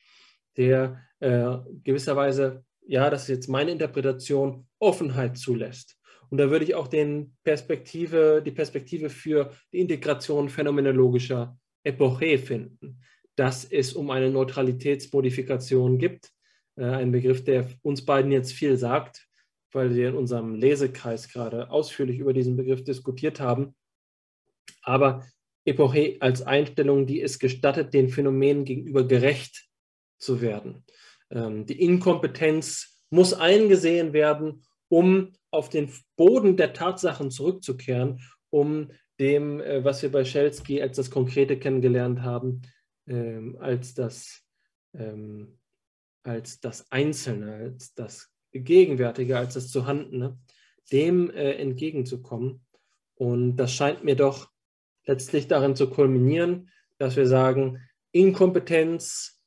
der äh, gewisserweise, ja, das ist jetzt meine Interpretation, Offenheit zulässt. Und da würde ich auch den Perspektive, die Perspektive für die Integration phänomenologischer Epoche finden, dass es um eine Neutralitätsmodifikation gibt. Äh, ein Begriff, der uns beiden jetzt viel sagt, weil wir in unserem Lesekreis gerade ausführlich über diesen Begriff diskutiert haben. Aber Epoche als Einstellung, die es gestattet, den Phänomenen gegenüber gerecht zu werden. Ähm, die Inkompetenz muss eingesehen werden, um auf den Boden der Tatsachen zurückzukehren, um dem, äh, was wir bei Schelsky als das Konkrete kennengelernt haben, ähm, als, das, ähm, als das Einzelne, als das Gegenwärtige, als das Zuhandene, dem äh, entgegenzukommen. Und das scheint mir doch letztlich darin zu kulminieren, dass wir sagen, Inkompetenz,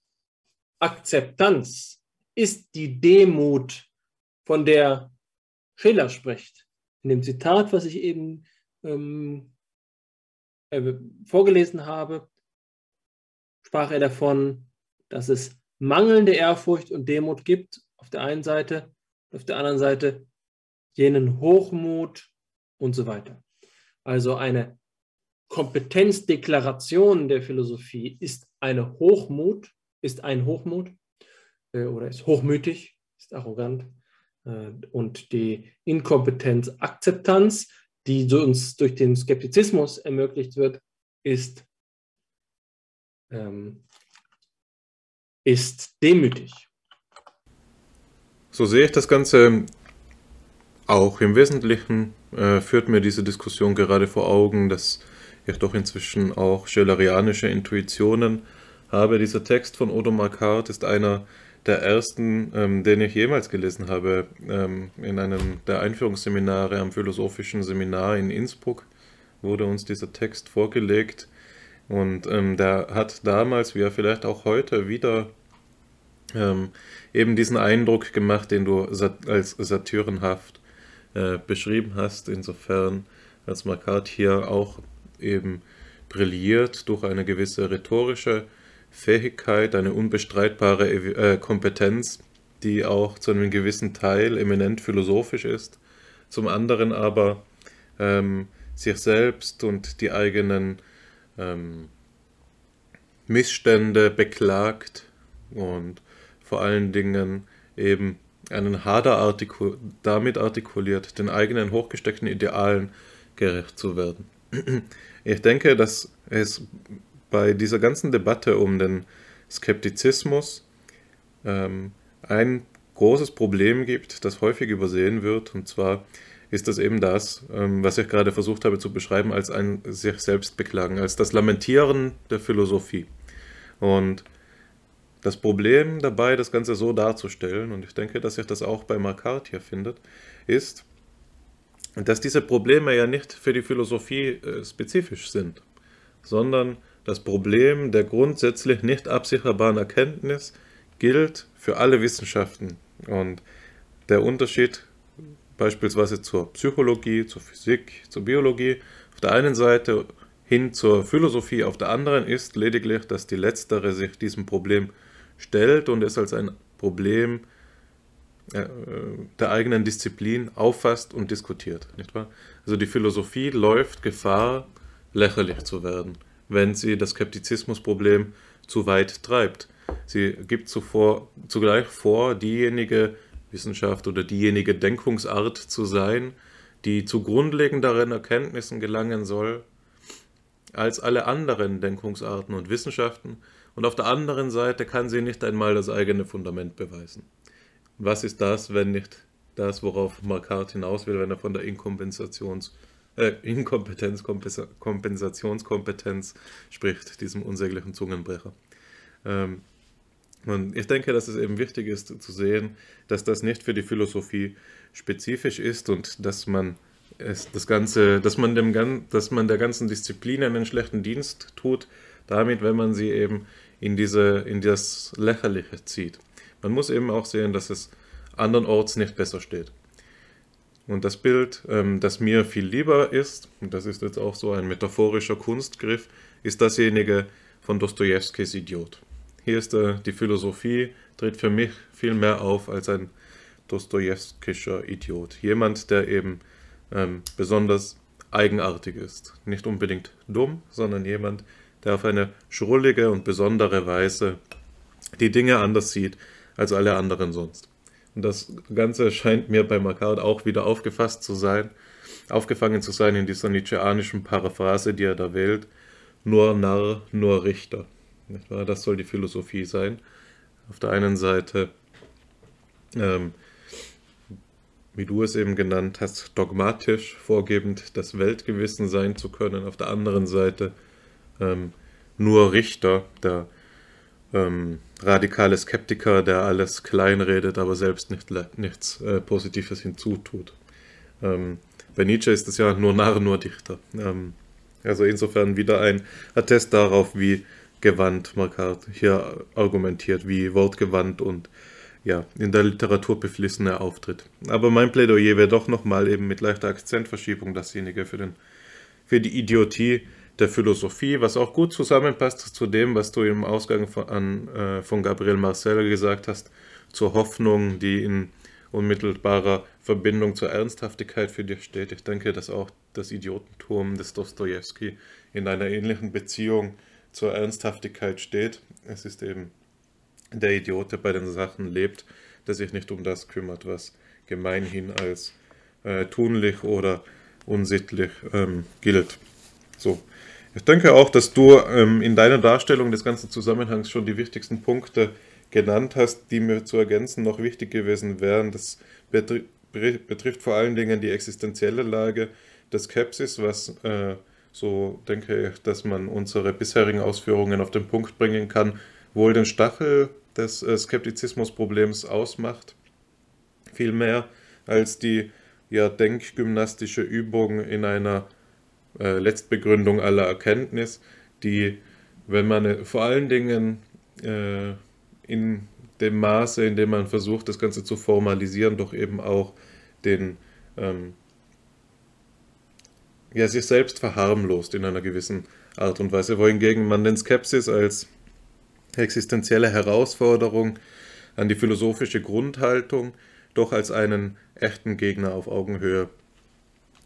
Akzeptanz ist die Demut, von der Schiller spricht. In dem Zitat, was ich eben ähm, äh, vorgelesen habe, sprach er davon, dass es mangelnde Ehrfurcht und Demut gibt auf der einen Seite, auf der anderen Seite jenen Hochmut und so weiter. Also eine Kompetenzdeklaration der Philosophie ist eine Hochmut, ist ein Hochmut äh, oder ist hochmütig, ist arrogant. Äh, und die Inkompetenzakzeptanz, die uns durch den Skeptizismus ermöglicht wird, ist, ähm, ist demütig. So sehe ich das Ganze auch. Im Wesentlichen äh, führt mir diese Diskussion gerade vor Augen, dass ich doch inzwischen auch schillerianische Intuitionen habe. Dieser Text von Odo Marquardt ist einer der ersten, ähm, den ich jemals gelesen habe, ähm, in einem der Einführungsseminare am Philosophischen Seminar in Innsbruck wurde uns dieser Text vorgelegt. Und ähm, der hat damals, wie er vielleicht auch heute wieder ähm, eben diesen Eindruck gemacht, den du als satyrenhaft äh, beschrieben hast, insofern als Marquardt hier auch eben brilliert durch eine gewisse rhetorische Fähigkeit, eine unbestreitbare äh, Kompetenz, die auch zu einem gewissen Teil eminent philosophisch ist, zum anderen aber ähm, sich selbst und die eigenen ähm, Missstände beklagt und vor allen Dingen eben einen Hader artikul damit artikuliert, den eigenen hochgesteckten Idealen gerecht zu werden. Ich denke, dass es bei dieser ganzen Debatte um den Skeptizismus ähm, ein großes Problem gibt, das häufig übersehen wird, und zwar ist das eben das, ähm, was ich gerade versucht habe zu beschreiben, als ein sich selbst beklagen, als das Lamentieren der Philosophie. Und das Problem dabei, das Ganze so darzustellen, und ich denke, dass sich das auch bei Marquardt hier findet, ist, dass diese Probleme ja nicht für die Philosophie äh, spezifisch sind, sondern das Problem der grundsätzlich nicht absicherbaren Erkenntnis gilt für alle Wissenschaften. Und der Unterschied beispielsweise zur Psychologie, zur Physik, zur Biologie auf der einen Seite hin zur Philosophie auf der anderen ist lediglich, dass die letztere sich diesem Problem stellt und es als ein Problem äh, der eigenen Disziplin auffasst und diskutiert. Nicht wahr? Also die Philosophie läuft Gefahr, lächerlich zu werden, wenn sie das Skeptizismusproblem zu weit treibt. Sie gibt zuvor, zugleich vor, diejenige Wissenschaft oder diejenige Denkungsart zu sein, die zu grundlegenderen Erkenntnissen gelangen soll als alle anderen Denkungsarten und Wissenschaften, und auf der anderen Seite kann sie nicht einmal das eigene Fundament beweisen. Was ist das, wenn nicht das, worauf Marquardt hinaus will, wenn er von der Inkompensations, äh, Inkompetenz, Kompensationskompetenz spricht, diesem unsäglichen Zungenbrecher. Ähm, und ich denke, dass es eben wichtig ist zu sehen, dass das nicht für die Philosophie spezifisch ist und dass man es das Ganze, dass man dem dass man der ganzen Disziplin einen schlechten Dienst tut, damit, wenn man sie eben in diese in das Lächerliche zieht. Man muss eben auch sehen, dass es andernorts nicht besser steht. Und das Bild, ähm, das mir viel lieber ist, und das ist jetzt auch so ein metaphorischer Kunstgriff, ist dasjenige von Dostojewskis Idiot. hier ist äh, die Philosophie, tritt für mich viel mehr auf als ein Dostojewskischer Idiot. Jemand, der eben ähm, besonders eigenartig ist. Nicht unbedingt dumm, sondern jemand, der auf eine schrullige und besondere Weise die Dinge anders sieht als alle anderen sonst. Und das Ganze scheint mir bei Macquart auch wieder aufgefasst zu sein, aufgefangen zu sein in dieser nietzscheanischen Paraphrase, die er da wählt. Nur Narr, nur Richter. Das soll die Philosophie sein. Auf der einen Seite ähm, wie du es eben genannt hast, dogmatisch vorgebend, das Weltgewissen sein zu können. Auf der anderen Seite ähm, nur Richter, der ähm, radikale Skeptiker, der alles kleinredet, aber selbst nicht, nichts äh, Positives hinzutut. Ähm, bei Nietzsche ist es ja nur Narr, nur Dichter. Ähm, also insofern wieder ein Attest darauf, wie gewandt Markart hier argumentiert, wie wortgewandt und ja, in der Literatur beflissener auftritt. Aber mein Plädoyer wäre doch nochmal eben mit leichter Akzentverschiebung dasjenige für, den, für die Idiotie der Philosophie, was auch gut zusammenpasst zu dem, was du im Ausgang von, an, äh, von Gabriel Marcel gesagt hast, zur Hoffnung, die in unmittelbarer Verbindung zur Ernsthaftigkeit für dich steht. Ich denke, dass auch das Idiotentum des Dostoevsky in einer ähnlichen Beziehung zur Ernsthaftigkeit steht. Es ist eben der Idiot, der bei den Sachen lebt, der sich nicht um das kümmert, was gemeinhin als äh, tunlich oder unsittlich ähm, gilt. So. Ich denke auch, dass du ähm, in deiner Darstellung des ganzen Zusammenhangs schon die wichtigsten Punkte genannt hast, die mir zu ergänzen noch wichtig gewesen wären. Das betri betrifft vor allen Dingen die existenzielle Lage des Skepsis, was äh, so denke ich, dass man unsere bisherigen Ausführungen auf den Punkt bringen kann, wohl den Stachel des äh, Skeptizismusproblems ausmacht. Viel mehr als die ja, denkgymnastische Übung in einer äh, Letztbegründung aller Erkenntnis, die, wenn man äh, vor allen Dingen äh, in dem Maße, in dem man versucht, das Ganze zu formalisieren, doch eben auch den ähm, ja, sich selbst verharmlost in einer gewissen Art und Weise, wohingegen man den Skepsis als existenzielle Herausforderung an die philosophische Grundhaltung doch als einen echten Gegner auf Augenhöhe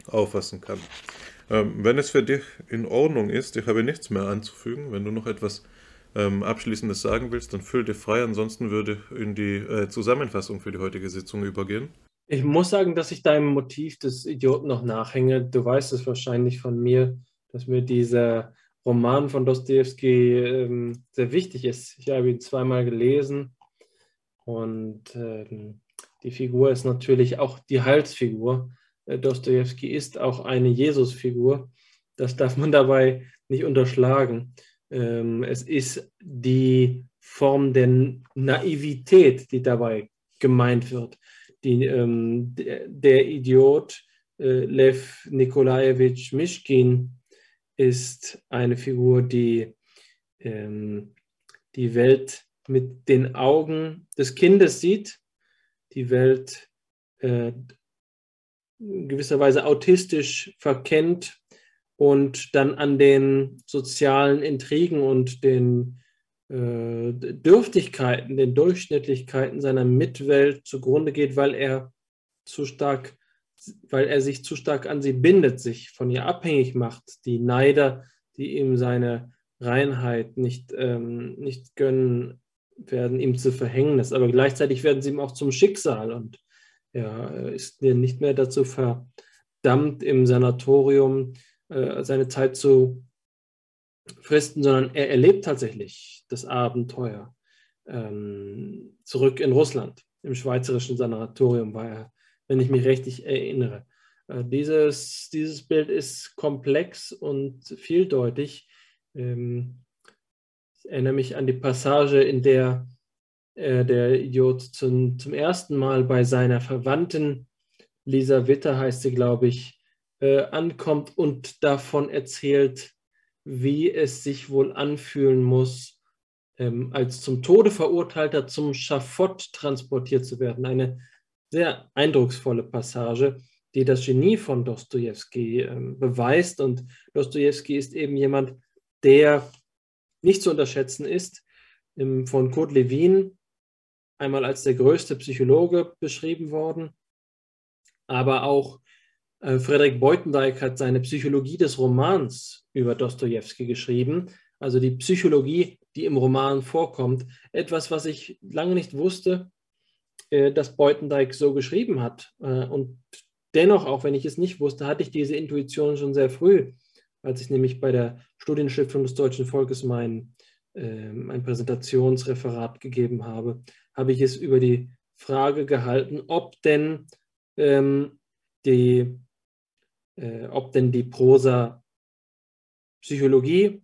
auffassen kann. Ähm, wenn es für dich in Ordnung ist, ich habe nichts mehr anzufügen, wenn du noch etwas ähm, Abschließendes sagen willst, dann füll dich frei, ansonsten würde ich in die äh, Zusammenfassung für die heutige Sitzung übergehen. Ich muss sagen, dass ich deinem Motiv des Idioten noch nachhänge. Du weißt es wahrscheinlich von mir, dass mir dieser Roman von Dostoevsky ähm, sehr wichtig ist. Ich habe ihn zweimal gelesen und ähm, die Figur ist natürlich auch die Halsfigur. Äh, Dostoevsky ist auch eine Jesusfigur. Das darf man *laughs* dabei nicht unterschlagen. Ähm, es ist die Form der Naivität, die dabei gemeint wird. Die, ähm, der, Idiot äh, Lev Nikolajewitsch Mischkin ist eine Figur, die ähm, die Welt mit den Augen des Kindes sieht, die Welt gewisser Weise autistisch verkennt und dann an den sozialen Intrigen und den äh, Dürftigkeiten, den Durchschnittlichkeiten seiner Mitwelt zugrunde geht, weil er zu stark weil er sich zu stark an sie bindet, sich von ihr abhängig macht. Die Neider, die ihm seine Reinheit nicht, ähm, nicht gönnen, werden ihm zu Verhängnis, aber gleichzeitig werden sie ihm auch zum Schicksal und er ist nicht mehr dazu verdammt, im Sanatorium äh, seine Zeit zu fristen, sondern er erlebt tatsächlich das Abenteuer. Ähm, zurück in Russland, im schweizerischen Sanatorium war er wenn ich mich richtig erinnere. Äh, dieses, dieses Bild ist komplex und vieldeutig. Ähm, ich erinnere mich an die Passage, in der äh, der Idiot zum, zum ersten Mal bei seiner Verwandten, Lisa Witter heißt sie, glaube ich, äh, ankommt und davon erzählt, wie es sich wohl anfühlen muss, ähm, als zum Tode verurteilter zum Schafott transportiert zu werden. Eine sehr eindrucksvolle Passage, die das Genie von Dostoevsky äh, beweist. Und Dostoevsky ist eben jemand, der nicht zu unterschätzen ist, von Kurt Lewin einmal als der größte Psychologe beschrieben worden, aber auch äh, Frederik Beutendijk hat seine Psychologie des Romans über Dostoevsky geschrieben, also die Psychologie, die im Roman vorkommt. Etwas, was ich lange nicht wusste, äh, dass Beutendijk so geschrieben hat. Äh, und dennoch, auch wenn ich es nicht wusste, hatte ich diese Intuition schon sehr früh, als ich nämlich bei der Studienstiftung des deutschen Volkes mein, ein Präsentationsreferat gegeben habe, habe ich es über die Frage gehalten, ob denn ähm, die äh, ob denn die Prosa Psychologie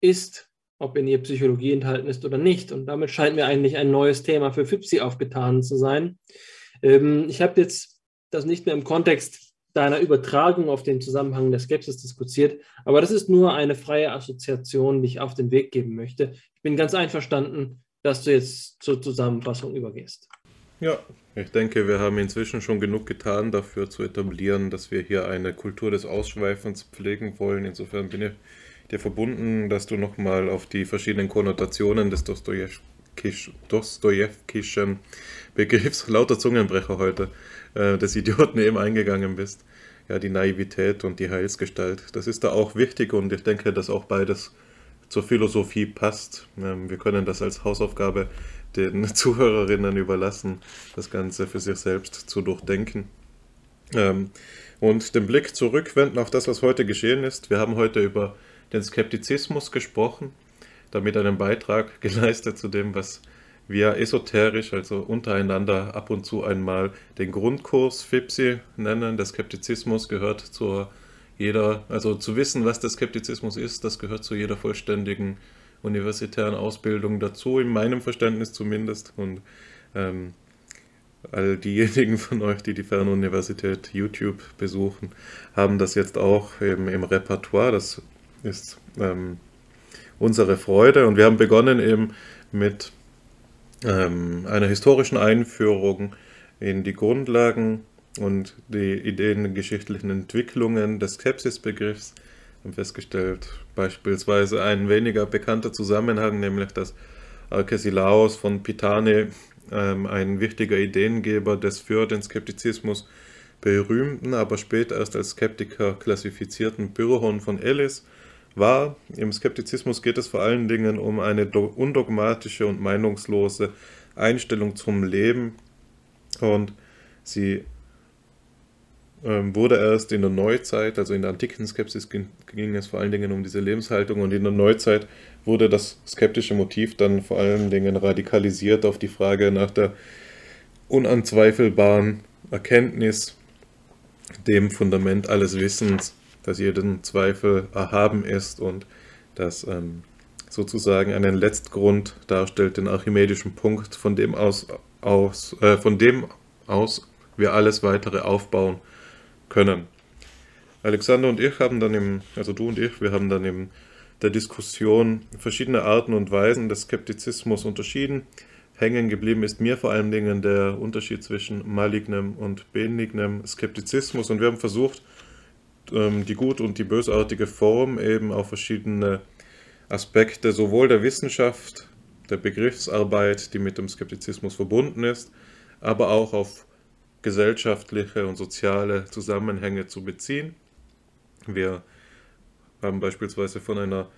ist, ob in ihr Psychologie enthalten ist oder nicht. Und damit scheint mir eigentlich ein neues Thema für FIPSI aufgetan zu sein. Ähm, ich habe jetzt das nicht mehr im Kontext deiner Übertragung auf den Zusammenhang der Skepsis diskutiert, aber das ist nur eine freie Assoziation, die ich auf den Weg geben möchte. Ich bin ganz einverstanden, dass du jetzt zur Zusammenfassung übergehst. Ja, ich denke, wir haben inzwischen schon genug getan, dafür zu etablieren, dass wir hier eine Kultur des Ausschweifens pflegen wollen. Insofern bin ich dir verbunden, dass du nochmal auf die verschiedenen Konnotationen des Dostojewkischen Begriffs, *laughs* lauter Zungenbrecher heute, äh, des Idioten eben eingegangen bist. Ja, die Naivität und die Heilsgestalt. Das ist da auch wichtig und ich denke, dass auch beides zur Philosophie passt. Ähm, wir können das als Hausaufgabe den *laughs* Zuhörerinnen überlassen, das Ganze für sich selbst zu durchdenken. Ähm, und den Blick zurückwenden auf das, was heute geschehen ist. Wir haben heute über den Skeptizismus gesprochen, damit einen Beitrag *laughs* geleistet zu dem, was wir esoterisch, also untereinander ab und zu einmal den Grundkurs FIPSI nennen. Der Skeptizismus gehört zu jeder, also zu wissen, was der Skeptizismus ist, das gehört zu jeder vollständigen universitären Ausbildung dazu, in meinem Verständnis zumindest. Und ähm, all diejenigen von euch, die die Fernuniversität YouTube besuchen, haben das jetzt auch eben im Repertoire. Das ist ähm, unsere Freude. Und wir haben begonnen eben mit ähm, einer historischen Einführung in die Grundlagen und die ideengeschichtlichen Entwicklungen des Skepsisbegriffs haben festgestellt, beispielsweise ein weniger bekannter Zusammenhang, nämlich dass Alkesilaos von Pitane, ähm, ein wichtiger Ideengeber des für den Skeptizismus berühmten, aber später erst als Skeptiker klassifizierten Pyrrhon von Elis war. Im Skeptizismus geht es vor allen Dingen um eine undogmatische und meinungslose Einstellung zum Leben und sie ähm, wurde erst in der Neuzeit, also in der antiken Skepsis ging, es vor allen Dingen um diese Lebenshaltung und in der Neuzeit wurde das skeptische Motiv dann vor allen Dingen radikalisiert auf die Frage nach der unanzweifelbaren Erkenntnis, dem Fundament alles Wissens, dass jeden Zweifel erhaben ist und das ähm, sozusagen einen Letztgrund darstellt, den archimedischen Punkt, von dem aus, aus äh, von dem aus wir alles weitere aufbauen können. Alexander und ich haben dann im, also du und ich, wir haben dann in der Diskussion verschiedene Arten und Weisen des Skeptizismus unterschieden. Hängen geblieben ist mir vor allen Dingen der Unterschied zwischen malignem und benignem Skeptizismus und wir haben versucht, ähm, die gut und die bösartige Form eben auf verschiedene Aspekte sowohl der Wissenschaft, der Begriffsarbeit, die mit dem Skeptizismus verbunden ist, aber auch auf gesellschaftliche und soziale Zusammenhänge zu beziehen. Wir haben beispielsweise von einer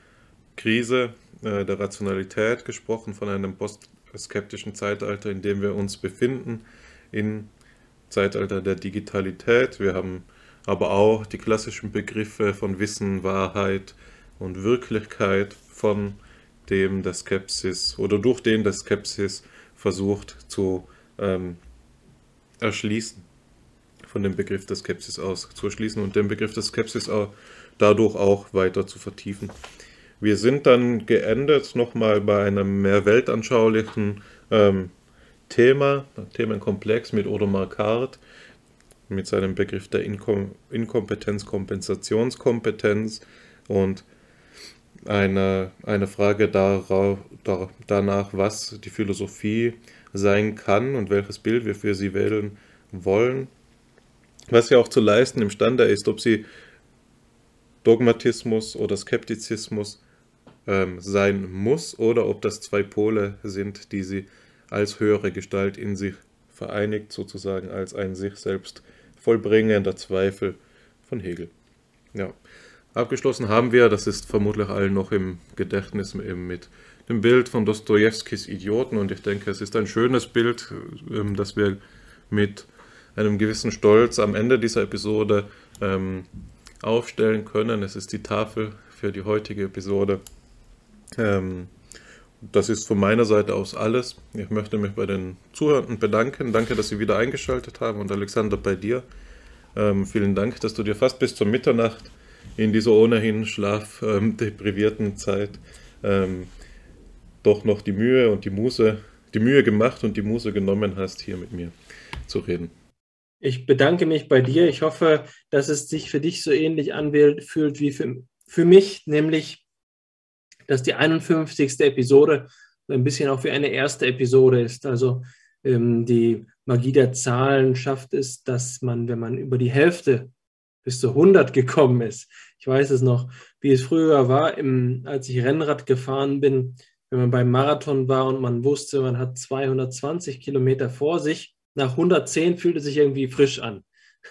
Krise äh, der Rationalität gesprochen, von einem postskeptischen Zeitalter, in dem wir uns befinden, im Zeitalter der Digitalität. Wir haben aber auch die klassischen Begriffe von Wissen, Wahrheit und Wirklichkeit, von dem der Skepsis oder durch den der Skepsis versucht zu ähm, erschließen, von dem Begriff der Skepsis aus zu erschließen und den Begriff der Skepsis auch dadurch auch weiter zu vertiefen. Wir sind dann geendet nochmal bei einem mehr weltanschaulichen ähm, Thema, Themenkomplex mit Odo Marquardt, mit seinem Begriff der Inkom Inkompetenz, Kompensationskompetenz und eine, eine Frage darauf, da, danach, was die Philosophie sein kann und welches Bild wir für sie wählen wollen. Was sie auch zu leisten imstande ist, ob sie Dogmatismus oder Skeptizismus ähm, sein muss oder ob das zwei Pole sind, die sie als höhere Gestalt in sich vereinigt, sozusagen als ein sich selbst vollbringender Zweifel von Hegel. Ja. Abgeschlossen haben wir, das ist vermutlich allen noch im Gedächtnis eben mit dem Bild von Dostojewskis Idioten und ich denke, es ist ein schönes Bild, ähm, das wir mit einem gewissen Stolz am Ende dieser Episode ähm, aufstellen können. Es ist die Tafel für die heutige Episode. Ähm, das ist von meiner Seite aus alles. Ich möchte mich bei den Zuhörenden bedanken. Danke, dass Sie wieder eingeschaltet haben und Alexander bei dir. Ähm, vielen Dank, dass du dir fast bis zur Mitternacht in dieser ohnehin schlafdeprivierten Zeit ähm, doch noch die Mühe und die Muße, die Mühe gemacht und die Muße genommen hast, hier mit mir zu reden. Ich bedanke mich bei dir. Ich hoffe, dass es sich für dich so ähnlich anfühlt wie für, für mich, nämlich, dass die 51. Episode ein bisschen auch wie eine erste Episode ist. Also ähm, die Magie der Zahlen schafft es, dass man, wenn man über die Hälfte bis zu 100 gekommen ist, ich weiß es noch, wie es früher war, im, als ich Rennrad gefahren bin, wenn man beim Marathon war und man wusste, man hat 220 Kilometer vor sich, nach 110 fühlt es sich irgendwie frisch an.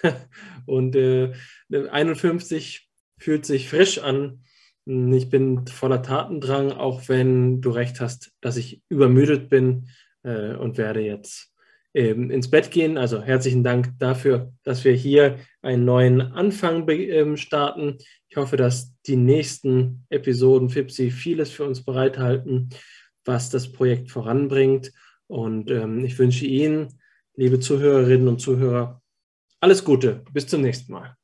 *laughs* und äh, 51 fühlt sich frisch an. Ich bin voller Tatendrang, auch wenn du recht hast, dass ich übermüdet bin äh, und werde jetzt ähm, ins Bett gehen. Also herzlichen Dank dafür, dass wir hier einen neuen Anfang ähm, starten. Ich hoffe, dass die nächsten Episoden FIPSI vieles für uns bereithalten, was das Projekt voranbringt. Und ähm, ich wünsche Ihnen, liebe Zuhörerinnen und Zuhörer, alles Gute. Bis zum nächsten Mal.